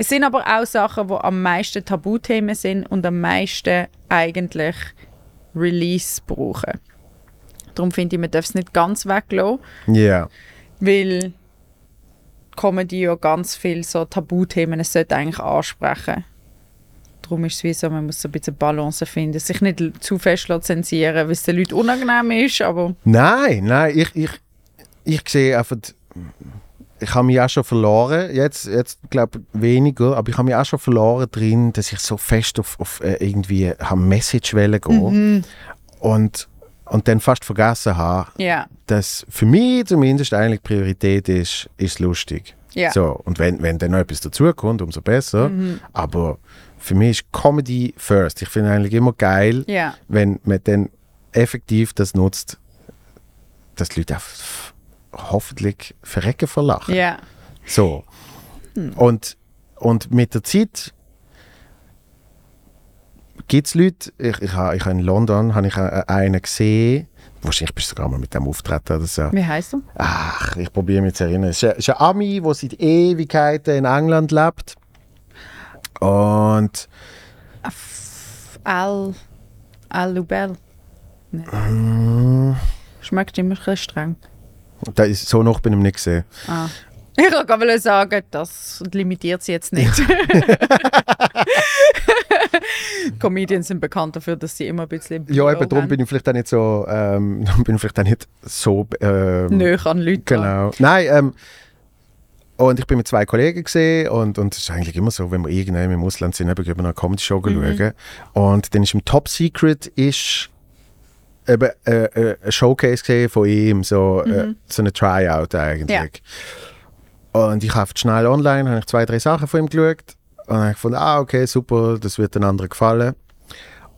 Es sind aber auch Sachen, die am meisten Tabuthemen sind und am meisten eigentlich Release brauchen. Darum finde ich, man darf es nicht ganz weglassen, Ja. weil Comedy ja ganz viel so Tabuthemen es sollte eigentlich ansprechen. Darum ist es wie so, man muss so ein bisschen Balance finden, sich nicht zu fest zensieren, weil es den Leuten unangenehm ist, aber Nein, nein, ich, ich, ich sehe einfach, ich habe mich auch schon verloren, jetzt, jetzt glaube ich weniger, aber ich habe mich auch schon verloren drin, dass ich so fest auf, auf äh, irgendwie Message gehen und, und dann fast vergessen habe, ja, dass für mich zumindest eigentlich Priorität ist, ist lustig. ja. So, und wenn, wenn dann noch etwas dazukommt, umso besser. Aber für mich ist Comedy first. Ich finde eigentlich immer geil, Ja. wenn man dann effektiv das nutzt, dass die Leute auch hoffentlich verrecken vor Lachen. Ja. So. Und, und mit der Zeit gibt es Leute, ich, ich, ich in London habe ich einen gesehen, wahrscheinlich bist du sogar mal mit dem auftreten oder so. Wie heißt du? Ach, ich probiere mich zu erinnern. Es ist ist ein Ami, der seit Ewigkeiten in England lebt. Und Al. Al Lubel. mm, Schmeckt immer ein bisschen da ist, so noch bin ich nicht gesehen. Ah. Ich wollte sagen, das limitiert sie jetzt nicht. Comedians sind bekannt dafür, dass sie immer ein bisschen Ja, eben darum bin ich vielleicht auch nicht so, ähm, bin ich vielleicht auch nicht so ähm, näher an Leute. Genau. Nein, ähm, und ich bin mit zwei Kollegen gesehen und, und es ist eigentlich immer so, wenn wir irgendwann im Ausland sind, eben, gehen wir eine Comedy-Show schauen. Und dann ist im Top Secret ist eben äh, äh, ein Showcase gesehen von ihm, so, äh, so eine Tryout eigentlich. Und ich habe schnell online, habe ich zwei, drei Sachen von ihm geschaut und habe gefunden, ah, okay, super, das wird den anderen gefallen.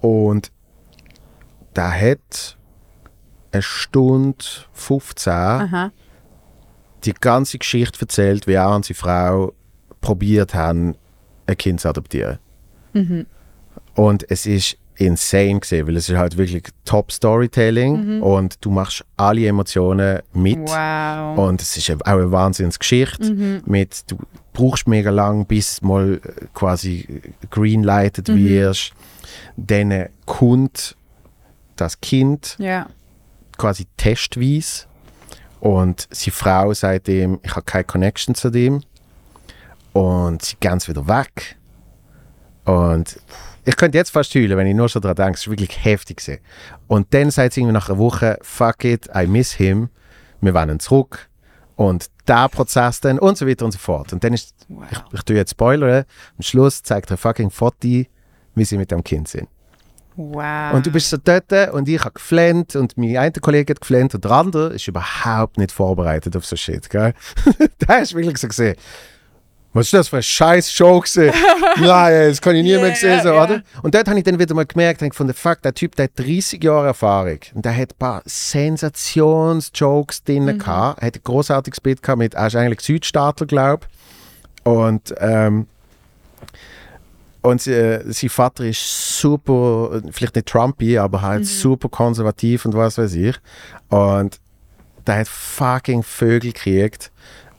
Und der hat eine Stunde 15 Aha. die ganze Geschichte erzählt, wie er und seine Frau probiert haben, ein Kind zu adoptieren. Und es ist insane gesehen, weil es ist halt wirklich Top Storytelling und du machst alle Emotionen mit. Wow. Und es ist auch eine Wahnsinnsgeschichte mit, du brauchst mega lang, bis mal äh, quasi greenlighted wirst. Dann äh, kommt das Kind Ja. quasi testweise und seine Frau sagt ihm, ich habe keine Connection zu dem und sie gehen wieder weg und ich könnte jetzt fast heulen, wenn ich nur schon daran denke, es ist wirklich heftig gewesen. und dann sagt sie irgendwie nach einer Woche, fuck it, I miss him, wir wollen zurück und der Prozess dann und so weiter und so fort und dann ist, ich, ich tue jetzt Spoiler, am Schluss zeigt er fucking Foto, wie sie mit dem Kind sind. Wow. Und du bist so dort und ich habe geflennt und mein einer Kollege hat geflennt und der andere ist überhaupt nicht vorbereitet auf so Shit, gell? der ist wirklich so gesehen. Was ist das für eine scheiß Show gewesen? Nein, das kann ich nie Ja, mehr gesehen, so, ja. oder? Und dort habe ich dann wieder mal gemerkt, von der Fuck, der Typ, der hat 30 Jahre Erfahrung und der hat ein paar Sensationsjokes drin Mhm. gehabt, er hat ein großartiges Bild gehabt mit, er ist eigentlich Südstaatler, glaube ich. Und ähm, und äh, sein Vater ist super, vielleicht nicht Trumpy, aber halt super konservativ und was weiß ich. Und der hat fucking Vögel gekriegt.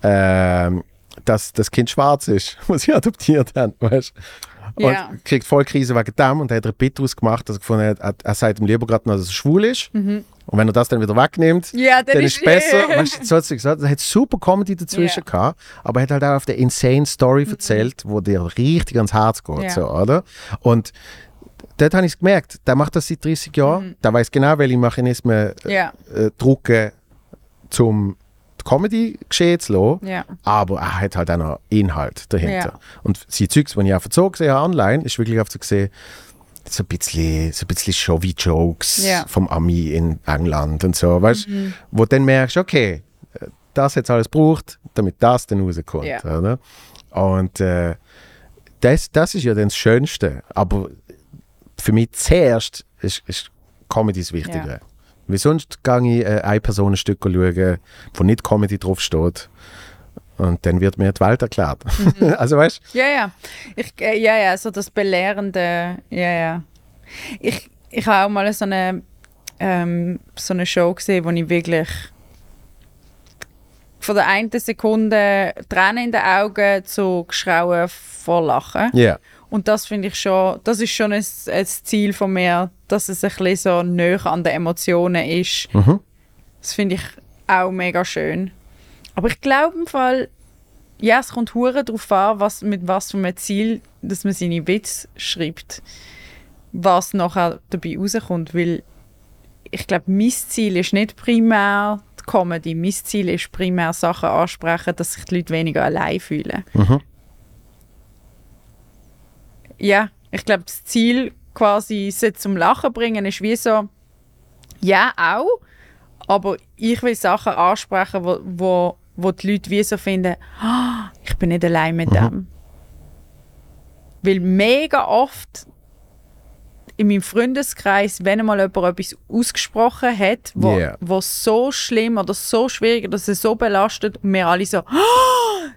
Ähm, dass das Kind schwarz ist, was sie adoptiert haben, weißt und Ja. kriegt voll Krise wegen dem und hat er ein Bit daraus gemacht, dass er gefunden hat, er, er sagt ihm lieber gerade noch, dass er schwul ist. Und wenn er das dann wieder wegnimmt, Ja, dann, dann ist es besser. weißt du, so hat gesagt, er hat super Comedy dazwischen Ja. gehabt, aber er hat halt auch auf der insane Story erzählt, wo dir richtig ans Herz geht, Ja. so, oder? Und dort habe ich es gemerkt, der macht das seit 30 Jahren, der weiß genau, welche Mechanismen Ja, äh, drucken, zum die Comedy geschehen zu lassen. ja. Aber er hat halt auch noch Inhalt dahinter. Ja. Und die Zeugs, die ich auch so gesehen habe online, ist wirklich auf so gesehen, so ein bisschen, so ein bisschen Showy-Jokes. Mhm. vom Ami in England und so, weißt du? Wo du dann merkst, okay, das jetzt alles braucht, damit das dann rauskommt. Oder? Und äh, das, das ist ja dann das Schönste. Aber für mich zuerst ist, ist Comedy das Wichtige. Weil sonst gehe ich äh, ein Personenstück schauen, wo nicht Comedy draufsteht. Und dann wird mir die Welt erklärt. Mhm. also weißt Ja, ja. Ich, äh, ja, ja, so das Belehrende, ja, ja. Ich, ich habe auch mal so eine, ähm, so eine Show gesehen, wo ich wirklich von der einen Sekunde Tränen in den Augen zu Geschrauen vor Lachen. du? Ja. Und das finde ich schon, das ist schon ein, ein Ziel von mir, dass es ein bisschen so näher an den Emotionen ist. Mhm. Das finde ich auch mega schön. Aber ich glaube im Fall, ja, es kommt hure darauf an, was, mit was für einem Ziel, dass man seine Witze schreibt, was nachher dabei rauskommt, weil ich glaube, mein Ziel ist nicht primär die Comedy, mein Ziel ist primär Sachen ansprechen, dass sich die Leute weniger allein fühlen. Mhm. Ja, ich glaube, das Ziel quasi, sie zum Lachen bringen, ist wie so, ja, auch, aber ich will Sachen ansprechen, wo, wo, wo die Leute wie so finden, ah, ich bin nicht allein mit dem. Weil mega oft in meinem Freundeskreis, wenn einmal jemand etwas ausgesprochen hat, wo, Yeah. wo so schlimm oder so schwierig oder so belastet und wir alle so, «Ah,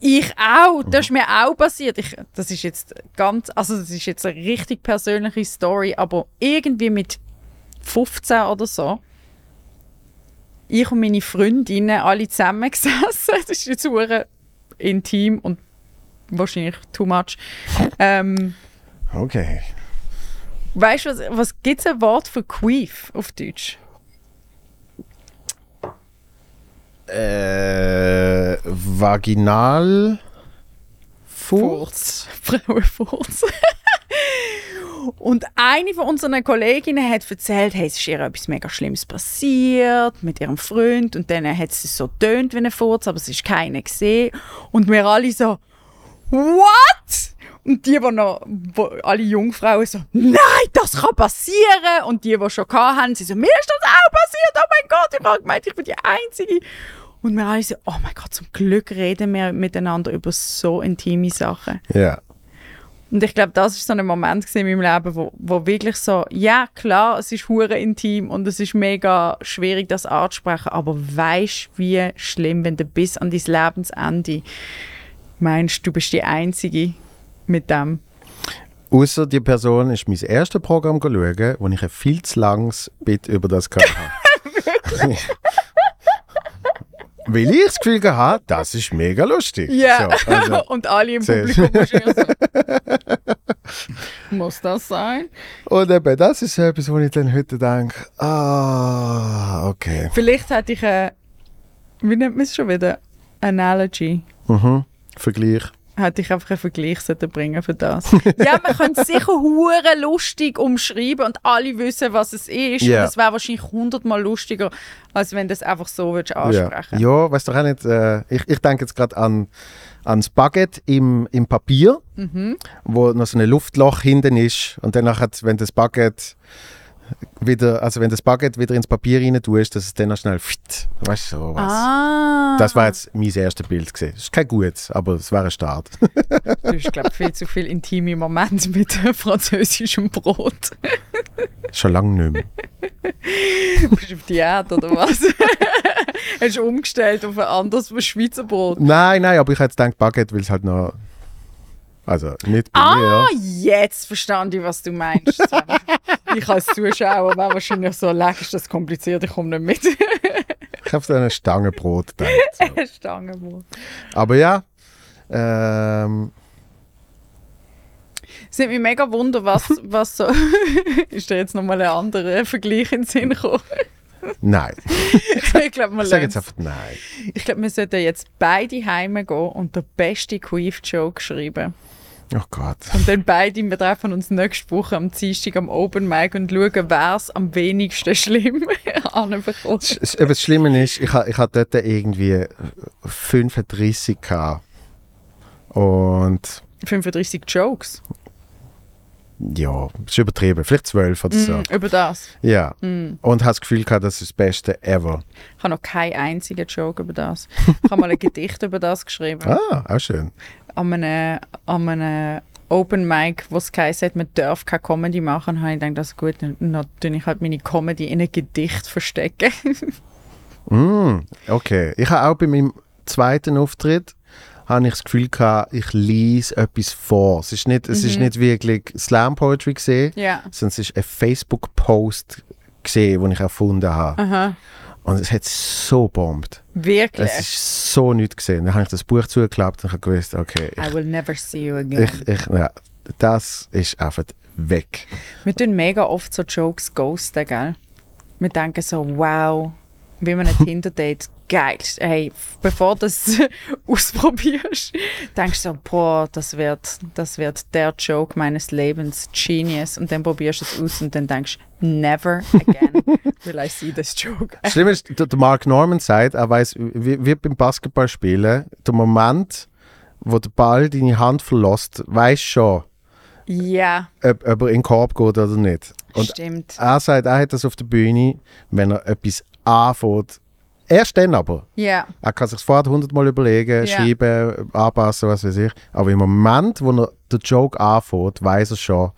ich auch, das ist mir auch passiert. Ich, das ist jetzt ganz, also das ist jetzt eine richtig persönliche Story, aber irgendwie mit 15 oder so, ich und meine Freundinnen alle zusammengesessen, das ist jetzt hure intim und wahrscheinlich too much. Ähm, Okay. Weißt du, was, was gibt es ein Wort für Queef auf Deutsch? Äh, vaginal. Furz. Frauenfurz. Und eine von unseren Kolleginnen hat erzählt, hey, es ist ihr etwas mega Schlimmes passiert mit ihrem Freund und dann hat sie so tönt wie ein Furz, aber es ist keiner gesehen. Und wir alle so, what? Und die, die noch, wo, alle Jungfrauen so, nein, das kann passieren. Und die, die schon hatten, sie so, mir ist das auch passiert, oh mein Gott, ich habe gemeint, ich bin die Einzige. Und wir alle so, oh mein Gott, zum Glück reden wir miteinander über so intime Sachen. Ja. Und ich glaube, das ist so ein Moment in meinem Leben, wo, wo wirklich so, ja klar, es ist hure intim und es ist mega schwierig, das anzusprechen, aber weißt wie schlimm, wenn du bis an dein Lebensende meinst, du bist die Einzige mit dem. Außer die Person ist mein erstes Programm schauen, wo ich ein viel zu langes Bit über das gehabt habe. Weil ich das Gefühl hatte, das ist mega lustig. Ja, So, also, und alle im Publikum wahrscheinlich so. Muss das sein? und eben, das ist etwas, wo ich dann heute denke, ah, okay. Vielleicht hätte ich eine, wie nennt man es schon wieder? Analogy. Mhm. Vergleich. Hätte ich einfach einen Vergleich bringen für das. ja, man könnte es sicher hure lustig umschreiben und alle wissen, was es ist. Ja. Und es wäre wahrscheinlich hundertmal lustiger, als wenn du es einfach so würdest Ja, ansprechen ja weißt du auch nicht, äh, ich, ich denke jetzt gerade an ans Baguette im, im Papier, Mhm. wo noch so ein Luftloch hinten ist und dann nachher, wenn das Baguette wieder, also wenn das Baguette wieder ins Papier rein tust, dass es dann noch schnell fit, weißt du, so was. Ah, Das war jetzt mein erstes Bild gesehen. Ist kein gutes, aber es war ein Start. du hast, glaube viel zu viel intime Momente mit französischem Brot. Schon lange nicht mehr. Bist du auf Diät oder was? hast du umgestellt auf ein anderes Schweizer Brot? Nein, nein, aber ich hätte jetzt gedacht, Baguette, weil es halt noch, also nicht bei Ah, mir. jetzt verstand ich, was du meinst. ich als Zuschauer wäre wahrscheinlich so, leck, ist das kompliziert, ich komme nicht mit. Ich habe so eine Stange Brot gedacht. So. Stangenbrot. Aber ja, Ähm, Es nimmt mich mega wunder, was, was so. ist da jetzt nochmal ein anderer Vergleich in den Sinn gekommen? nein. ich glaube, Ich sage jetzt einfach nein. Ich glaube, wir sollten jetzt beide heimgehen und den besten Queef-Joke schreiben. Oh Gott. Und dann beide, wir treffen uns nächste Woche am Dienstag am Open Mic und schauen, wer es am wenigsten schlimm anbekommt. Das, Schlimme ist, ich hatte ich ha dort irgendwie 35 gehabt. Und 35 Jokes. ja, ist übertrieben. Vielleicht 12 oder so. Mm, über das. Ja. Mm. Und habe das Gefühl gehabt, das ist das Beste ever. Ich habe noch keinen einzigen Joke über das. Ich habe mal ein Gedicht über das geschrieben. Ah, auch schön. An einem, an einem Open Mic, wo es geheißen hat, man darf keine Comedy machen, habe ich gedacht, das ist gut, dann, dann tue ich halt meine Comedy in ein Gedicht verstecken. Mm, okay. Ich habe auch bei meinem zweiten Auftritt habe ich das Gefühl gehabt, ich lese etwas vor. Es ist nicht, es ist nicht wirklich Slam Poetry gesehen, ja. sondern es ist ein Facebook Post gesehen, den ich erfunden habe. Aha. Und es hat so bombt. Wirklich. Es ist so nichts gesehen. Dann habe ich das Buch zugeklappt und habe gewusst, okay, I will never see you again. ich, ich, ja, das ist einfach weg. Wir tun mega oft so Jokes ghosten, gell? Wir denken so, wow, wie man ein Tinder-Date, geil. Hey, bevor du es ausprobierst, denkst du so, boah, das wird, das wird der Joke meines Lebens, genius. Und dann probierst du es aus und dann denkst du, never again will I see this joke. Das Schlimme ist, der Mark Norman sagt, er weiß, wie, wie beim Basketballspielen, der Moment, wo der Ball deine Hand verlässt, weiß schon, Ja, ob, ob er in den Korb geht oder nicht. Und stimmt. er sagt, er hat das auf der Bühne, wenn er etwas anfängt. Erst dann aber. Ja, Er kann sich vorher hundertmal überlegen, Ja. schreiben, anpassen, was weiß ich. Aber im Moment, wo er den Joke anfängt, weiß er schon,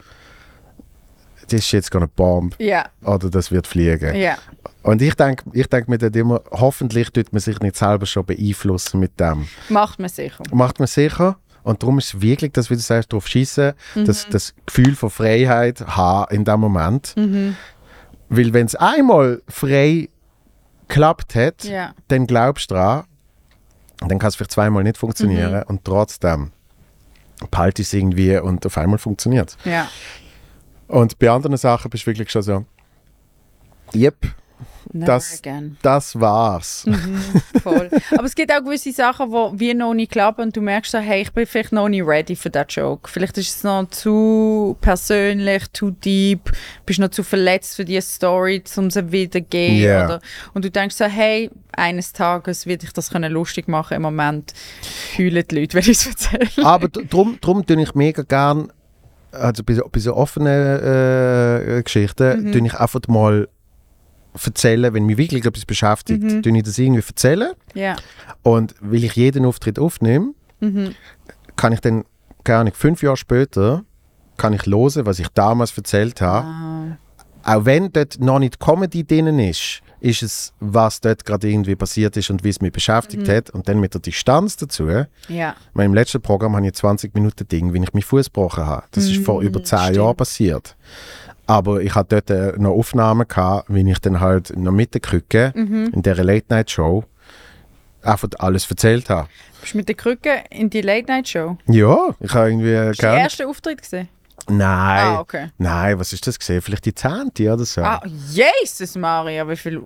das ist jetzt gonna bomb ja, oder das wird fliegen. ja. Und ich denke ich denk mir dann immer, hoffentlich tut man sich nicht selber schon beeinflussen mit dem. Macht man sicher. Macht man sicher. Und darum ist es wirklich, dass, wie du sagst, darauf schießen, das, das Gefühl von Freiheit haben in dem Moment. Weil wenn es einmal frei geklappt hat, Ja. dann glaubst du dran, dann kann es vielleicht zweimal nicht funktionieren und trotzdem ich es irgendwie und auf einmal funktioniert Ja. Und bei anderen Sachen bist du wirklich schon so, yep, Never Das- again. das war's. Voll. Aber es gibt auch gewisse Sachen, die wie noch nicht klappen und du merkst so, hey, ich bin vielleicht noch nicht ready für diesen Joke. Vielleicht ist es noch zu persönlich, zu deep, bist noch zu verletzt für diese Story, um es wiederzugeben. Oder, und du denkst so, hey, eines Tages werde ich das können lustig machen. Im Moment heulen die Leute, wenn ich es erzähle. Aber d- drum, drum tue ich mega gern, also bei so, bei so offenen äh, Geschichten, Mhm. tue ich einfach mal erzählen, wenn mich wirklich etwas beschäftigt, Mhm. tue ich das irgendwie erzählen. Ja. Und weil ich jeden Auftritt aufnehme, Mhm. kann ich dann, keine Ahnung, fünf Jahre später, kann ich hören, was ich damals erzählt habe. Ah. Auch wenn dort noch nicht Comedy drin ist, ist es, was dort gerade irgendwie passiert ist und wie es mich beschäftigt Mhm. hat. Und dann mit der Distanz dazu, Ja. meine, Im letzten Programm habe ich 20 Minuten Ding, wie ich meinen Fuß gebrochen habe. Das ist vor über 10 Mm, stimmt. Jahren passiert. Aber ich hatte dort äh, noch Aufnahmen, gehabt, wie ich dann halt noch mit der Krücke Mhm. in dieser Late-Night-Show einfach alles erzählt habe. Bist du mit der Krücke in die Late-Night-Show? Ja, ich habe irgendwie Ist der erste Auftritt gesehen? Nein. Ah, okay. Nein, was ist das gesehen? Vielleicht die 10. oder so. Ah, Jesus Maria, wie viel...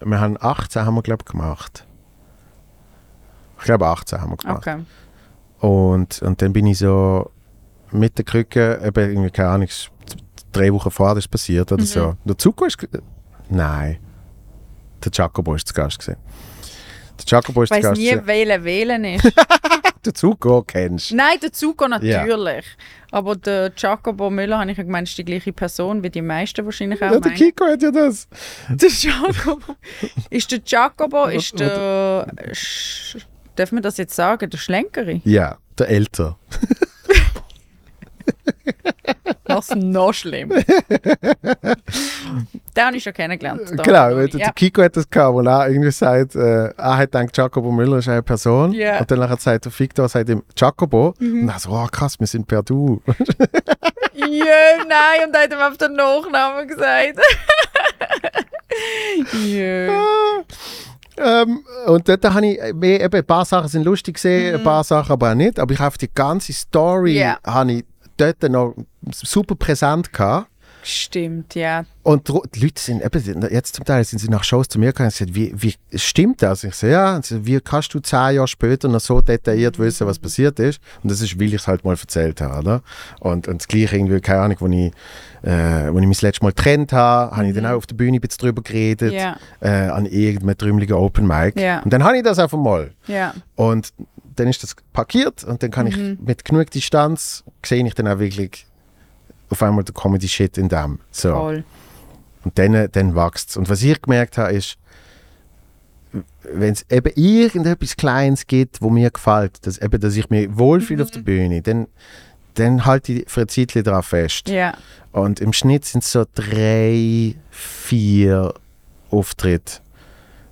Wir haben 18 haben wir, glaube ich, gemacht. Ich glaube 18 haben wir gemacht. Okay. Und, und dann bin ich so mit der Krücke, eben irgendwie, keine Ahnung, drei Wochen vorher das ist passiert oder so. Der Zuko ist. Nein. Der Jacobo ist zu Gast gesehen. Der Jacobo ist Ich weiß nie, gewesen. wählen wählen ist. Der Zuko kennst du. Nein, der Zuko natürlich. Aber der Jacobo Müller, habe ich ja gemeint, ist die gleiche Person, wie die meisten wahrscheinlich auch Ja, der. Kiko hat ja das. Der Jacobo. ist der Jacobo, ist der... Sch- Darf man das jetzt sagen? Der Schlenkeri? Ja, der Älter. Das ist noch schlimm. Den habe ich schon kennengelernt. Da genau, noch der, ja. Kiko hat das gehabt, wo er irgendwie sagt, äh, er hat gedacht, Jacobo Müller ist eine Person. Ja. Und dann nachher sagt der Victor, sagt ihm Jacobo. Mhm. Und er so, oh krass, wir sind per Du. Jö, nein, und dann hat er mir auf den Nachnamen gesagt. Jö. Ähm, und dort habe ich mehr, eben, ein paar Sachen sind lustig gesehen, Mhm. ein paar Sachen aber auch nicht. Aber ich habe die ganze Story Ja. habe ich dort noch super präsent gehabt. Stimmt, ja. Und die Leute sind, eben, jetzt zum Teil sind sie nach Shows zu mir gekommen und gesagt, wie, wie stimmt das? Ich so, ja, sie, wie kannst du zehn Jahre später noch so detailliert wissen, was passiert ist? Und das ist, weil ich es halt mal erzählt habe, oder? Und, und das Gleiche irgendwie, keine Ahnung, wo ich, äh, wo ich mich das letzte Mal getrennt habe, habe ich dann auch auf der Bühne ein bisschen drüber geredet, Ja. äh, an irgendeinem trümmeligen Open Mic. Ja. Und dann habe ich das einfach mal. Ja. Und dann ist das parkiert und dann kann ich mit genug Distanz, sehe ich dann auch wirklich auf einmal der Comedy-Shit in dem. So. Voll. Und dann, dann wächst es. Und was ich gemerkt habe, ist, wenn es eben irgendetwas Kleines gibt, wo mir gefällt, dass, eben, dass ich mich wohlfühle auf der Bühne, dann, dann halte ich für ein Zeitchen daran fest. Ja. Und im Schnitt sind es so drei, vier Auftritte.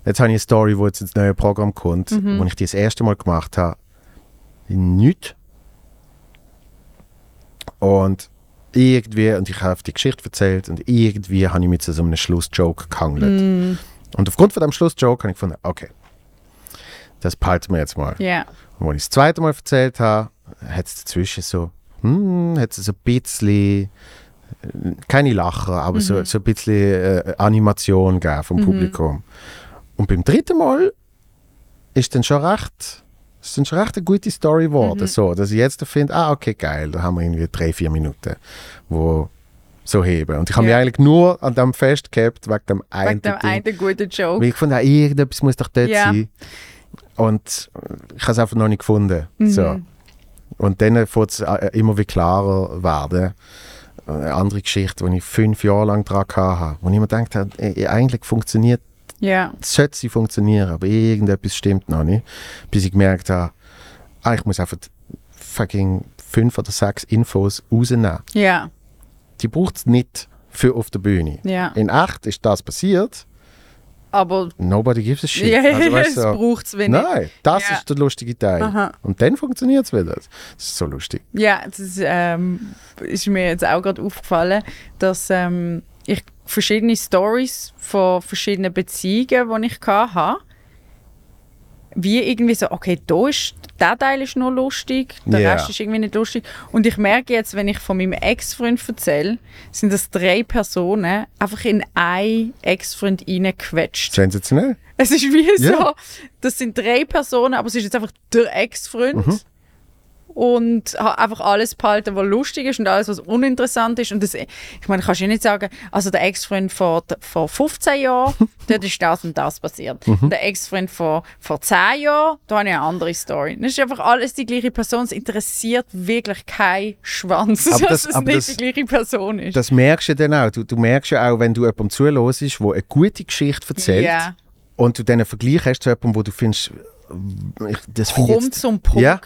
Jetzt habe ich eine Story, wo jetzt ins neue Programm kommt, wo ich die das erste Mal gemacht habe. Nichts. Und irgendwie, und ich habe die Geschichte erzählt, und irgendwie habe ich mit so einem Schlussjoke gehangelt. Und aufgrund von dem Schlussjoke habe ich gefunden, okay, das behalten wir jetzt mal. Ja. Und als ich das zweite Mal erzählt habe, hat es dazwischen so, hm, hat es so ein bisschen, äh, keine Lacher, aber so, so ein bisschen äh, Animation gegeben vom Publikum. Und beim dritten Mal ist dann schon recht, ist dann schon recht eine gute Story geworden, so, dass ich jetzt finde, ah, okay, geil, da haben wir irgendwie drei, vier Minuten, wo so heben. Und ich habe Ja. mich eigentlich nur an dem festgehabt, wegen dem einen Wegen dem einen guten Joke. Weil ich fand, ah, irgendetwas muss doch dort Ja. sein. Und ich habe es einfach noch nicht gefunden. Mhm. So. Und dann wird es äh, immer wie klarer werden. Eine andere Geschichte, die ich fünf Jahre lang dran hatte, wo ich mir gedacht habe, eigentlich funktioniert, Ja. sollte sie funktionieren, aber irgendetwas stimmt noch nicht. Bis ich gemerkt habe, ah, ich muss einfach fucking fünf oder sechs Infos rausnehmen. Ja. Die braucht es nicht für auf der Bühne. Ja. In echt ist das passiert. Aber Nobody gives a shit. ja, Also, weißt es du, so- braucht es wenig. Nein, das Ja. ist der lustige Teil. Aha. Und dann funktioniert es wieder. Das ist so lustig. Ja, das ähm, ist mir jetzt auch gerade aufgefallen, dass ähm, ich verschiedene Stories von verschiedenen Beziehungen, die ich hatte, wie irgendwie so, okay, da ist, der Teil ist noch lustig, der Ja. Rest ist irgendwie nicht lustig. Und ich merke jetzt, wenn ich von meinem Ex-Freund erzähle, sind das drei Personen einfach in einen Ex-Freund reingequetscht. Sensationell. Es ist wie Ja. so, das sind drei Personen, aber es ist jetzt einfach der Ex-Freund. Mhm. Und ha- einfach alles behalten, was lustig ist und alles, was uninteressant ist. Und das, ich meine, kannst du nicht sagen, also der Ex-Freund vor, vor 15 Jahren, dort ist das und das passiert. Mhm. Der Ex-Freund vor, vor 10 Jahren, da habe ich eine andere Story. Das ist einfach alles die gleiche Person. Es interessiert wirklich kein Schwanz, Aber dass das- es nicht das- die gleiche Person ist. Das merkst du dann auch. Du, du merkst ja auch, wenn du jemandem zuhörst, der eine gute Geschichte erzählt Ja. und du dann einen Vergleich hast zu jemandem, wo du findest, ich, das finde ich Kommt jetzt, zum Punkt. Ja.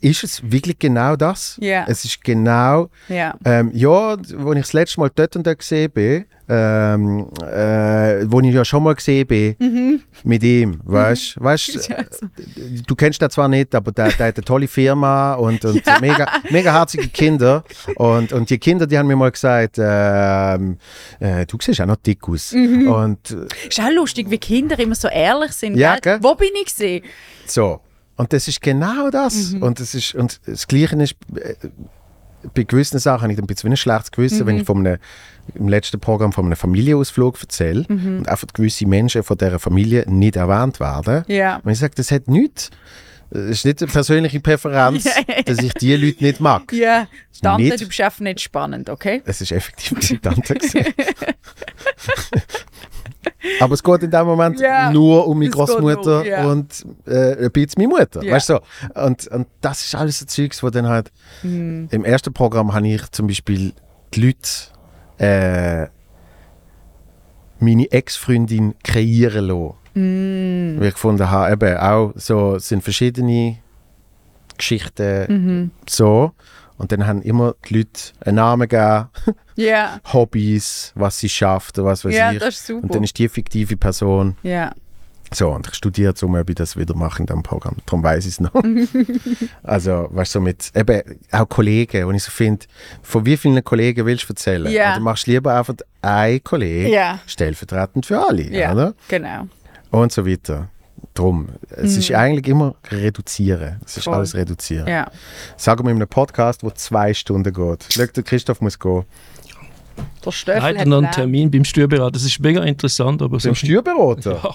Ist es wirklich genau das? Ja. Es ist genau Ja. Ähm, ja, als ich das letzte Mal dort und dort gesehen bin, ähm, äh, wo ich ja schon mal gesehen bin, Mhm. mit ihm, weißt du? Du kennst ihn zwar nicht, aber der, der hat eine tolle Firma und, und mega, mega herzige Kinder. Und, und die Kinder, die haben mir mal gesagt, ähm, äh, du siehst auch noch dick aus. Mhm. Und äh, Ist auch lustig, wie Kinder immer so ehrlich sind. Ja, gell? gell? Wo bin ich gesehen? so. Und das ist genau das. Mhm. Und, das ist, und das Gleiche ist, äh, bei gewissen Sachen habe ich ein bisschen ein schlechtes Gewissen, Mhm. wenn ich von einem, im letzten Programm von einem Familienausflug erzähle Mhm. und einfach gewisse Menschen von dieser Familie nicht erwähnt werden. Ja. Und ich sage, das hat nichts. Es ist nicht eine persönliche Präferenz, Ja, ja, ja. dass ich die Leute nicht mag. Ja, Tante, Nicht- du bist einfach nicht spannend, okay? Es ist effektiv meine Tante. Aber es geht in dem Moment Ja, nur um meine Großmutter ja. und äh, ein bisschen meine Mutter. Ja. Weißt du? so? und, und das ist alles so Zeugs, wo dann halt. Hm. Im ersten Programm habe ich zum Beispiel die Leute äh, meine Ex-Freundin kreieren lassen. Hm. Weil ich gefunden habe, eben auch so es sind verschiedene Geschichten Mhm. so. Und dann haben immer die Leute einen Namen gegeben, Ja, Hobbys, was sie schafft, oder was weiß ja ich. das ist super. Und dann ist die fiktive Person. ja. So, und ich studiere jetzt um, ob ich das wieder mache in diesem Programm. Darum weiß ich es noch. also, weißt du, so mit eben auch Kollegen, wo ich so finde, von wie vielen Kollegen willst du erzählen? Ja. Oder machst du lieber einfach einen Kollegen Ja. stellvertretend für alle, Ja, oder? genau. und so weiter. Drum. Es ist eigentlich immer reduzieren. Es ist Voll. alles reduzieren. Ja. Sagen wir in einem Podcast, der zwei Stunden geht. Schau, der Christoph muss gehen. Der Stöffel Leider hat noch einen. Termin beim Steuerberater. Das ist mega interessant, aber so Zum Steuerberater?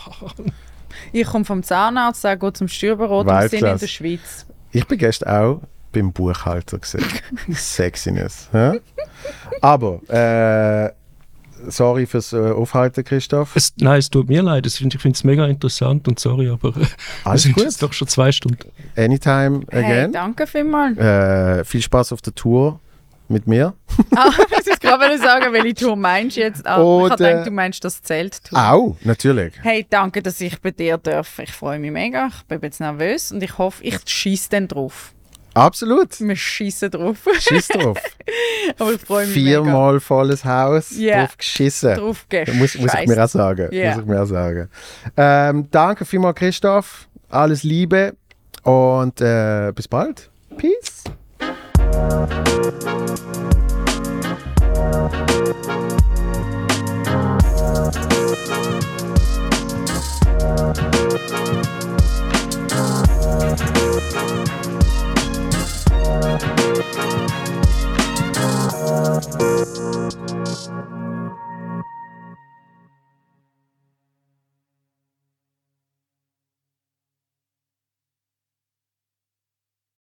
Ich komme vom Zahnarzt, er geht zum Steuerberater. Wir sind in der Schweiz. Ich bin gestern auch beim Buchhalter gesehen. Sexiness. hä? Aber, äh, sorry fürs äh, Aufhalten, Christoph. Es, nein, es tut mir leid. Es ich finde es mega interessant und sorry, aber äh, wir Alles sind gut. jetzt doch schon zwei Stunden. Anytime Hey, again. danke vielmals. äh, viel Spaß auf der Tour mit mir. ah, ich wollte gerade sagen, welche Tour meinst du jetzt? Ah, ich habe gedacht, du meinst das Zelttour. Auch, natürlich. Hey, danke, dass ich bei dir darf. Ich freue mich mega. Ich bin jetzt nervös und ich hoffe, ich schieße dann drauf. Absolut. Wir schießen drauf. Schiss drauf. Aber ich freue mich. Viermal mega. volles Haus, yeah. drauf geschissen. Drauf geschissen. Muss, muss, ich mir auch sagen. Yeah. Muss ich mir auch sagen. Ähm, danke vielmals, Christoph. Alles Liebe und äh, bis bald. Peace. Thank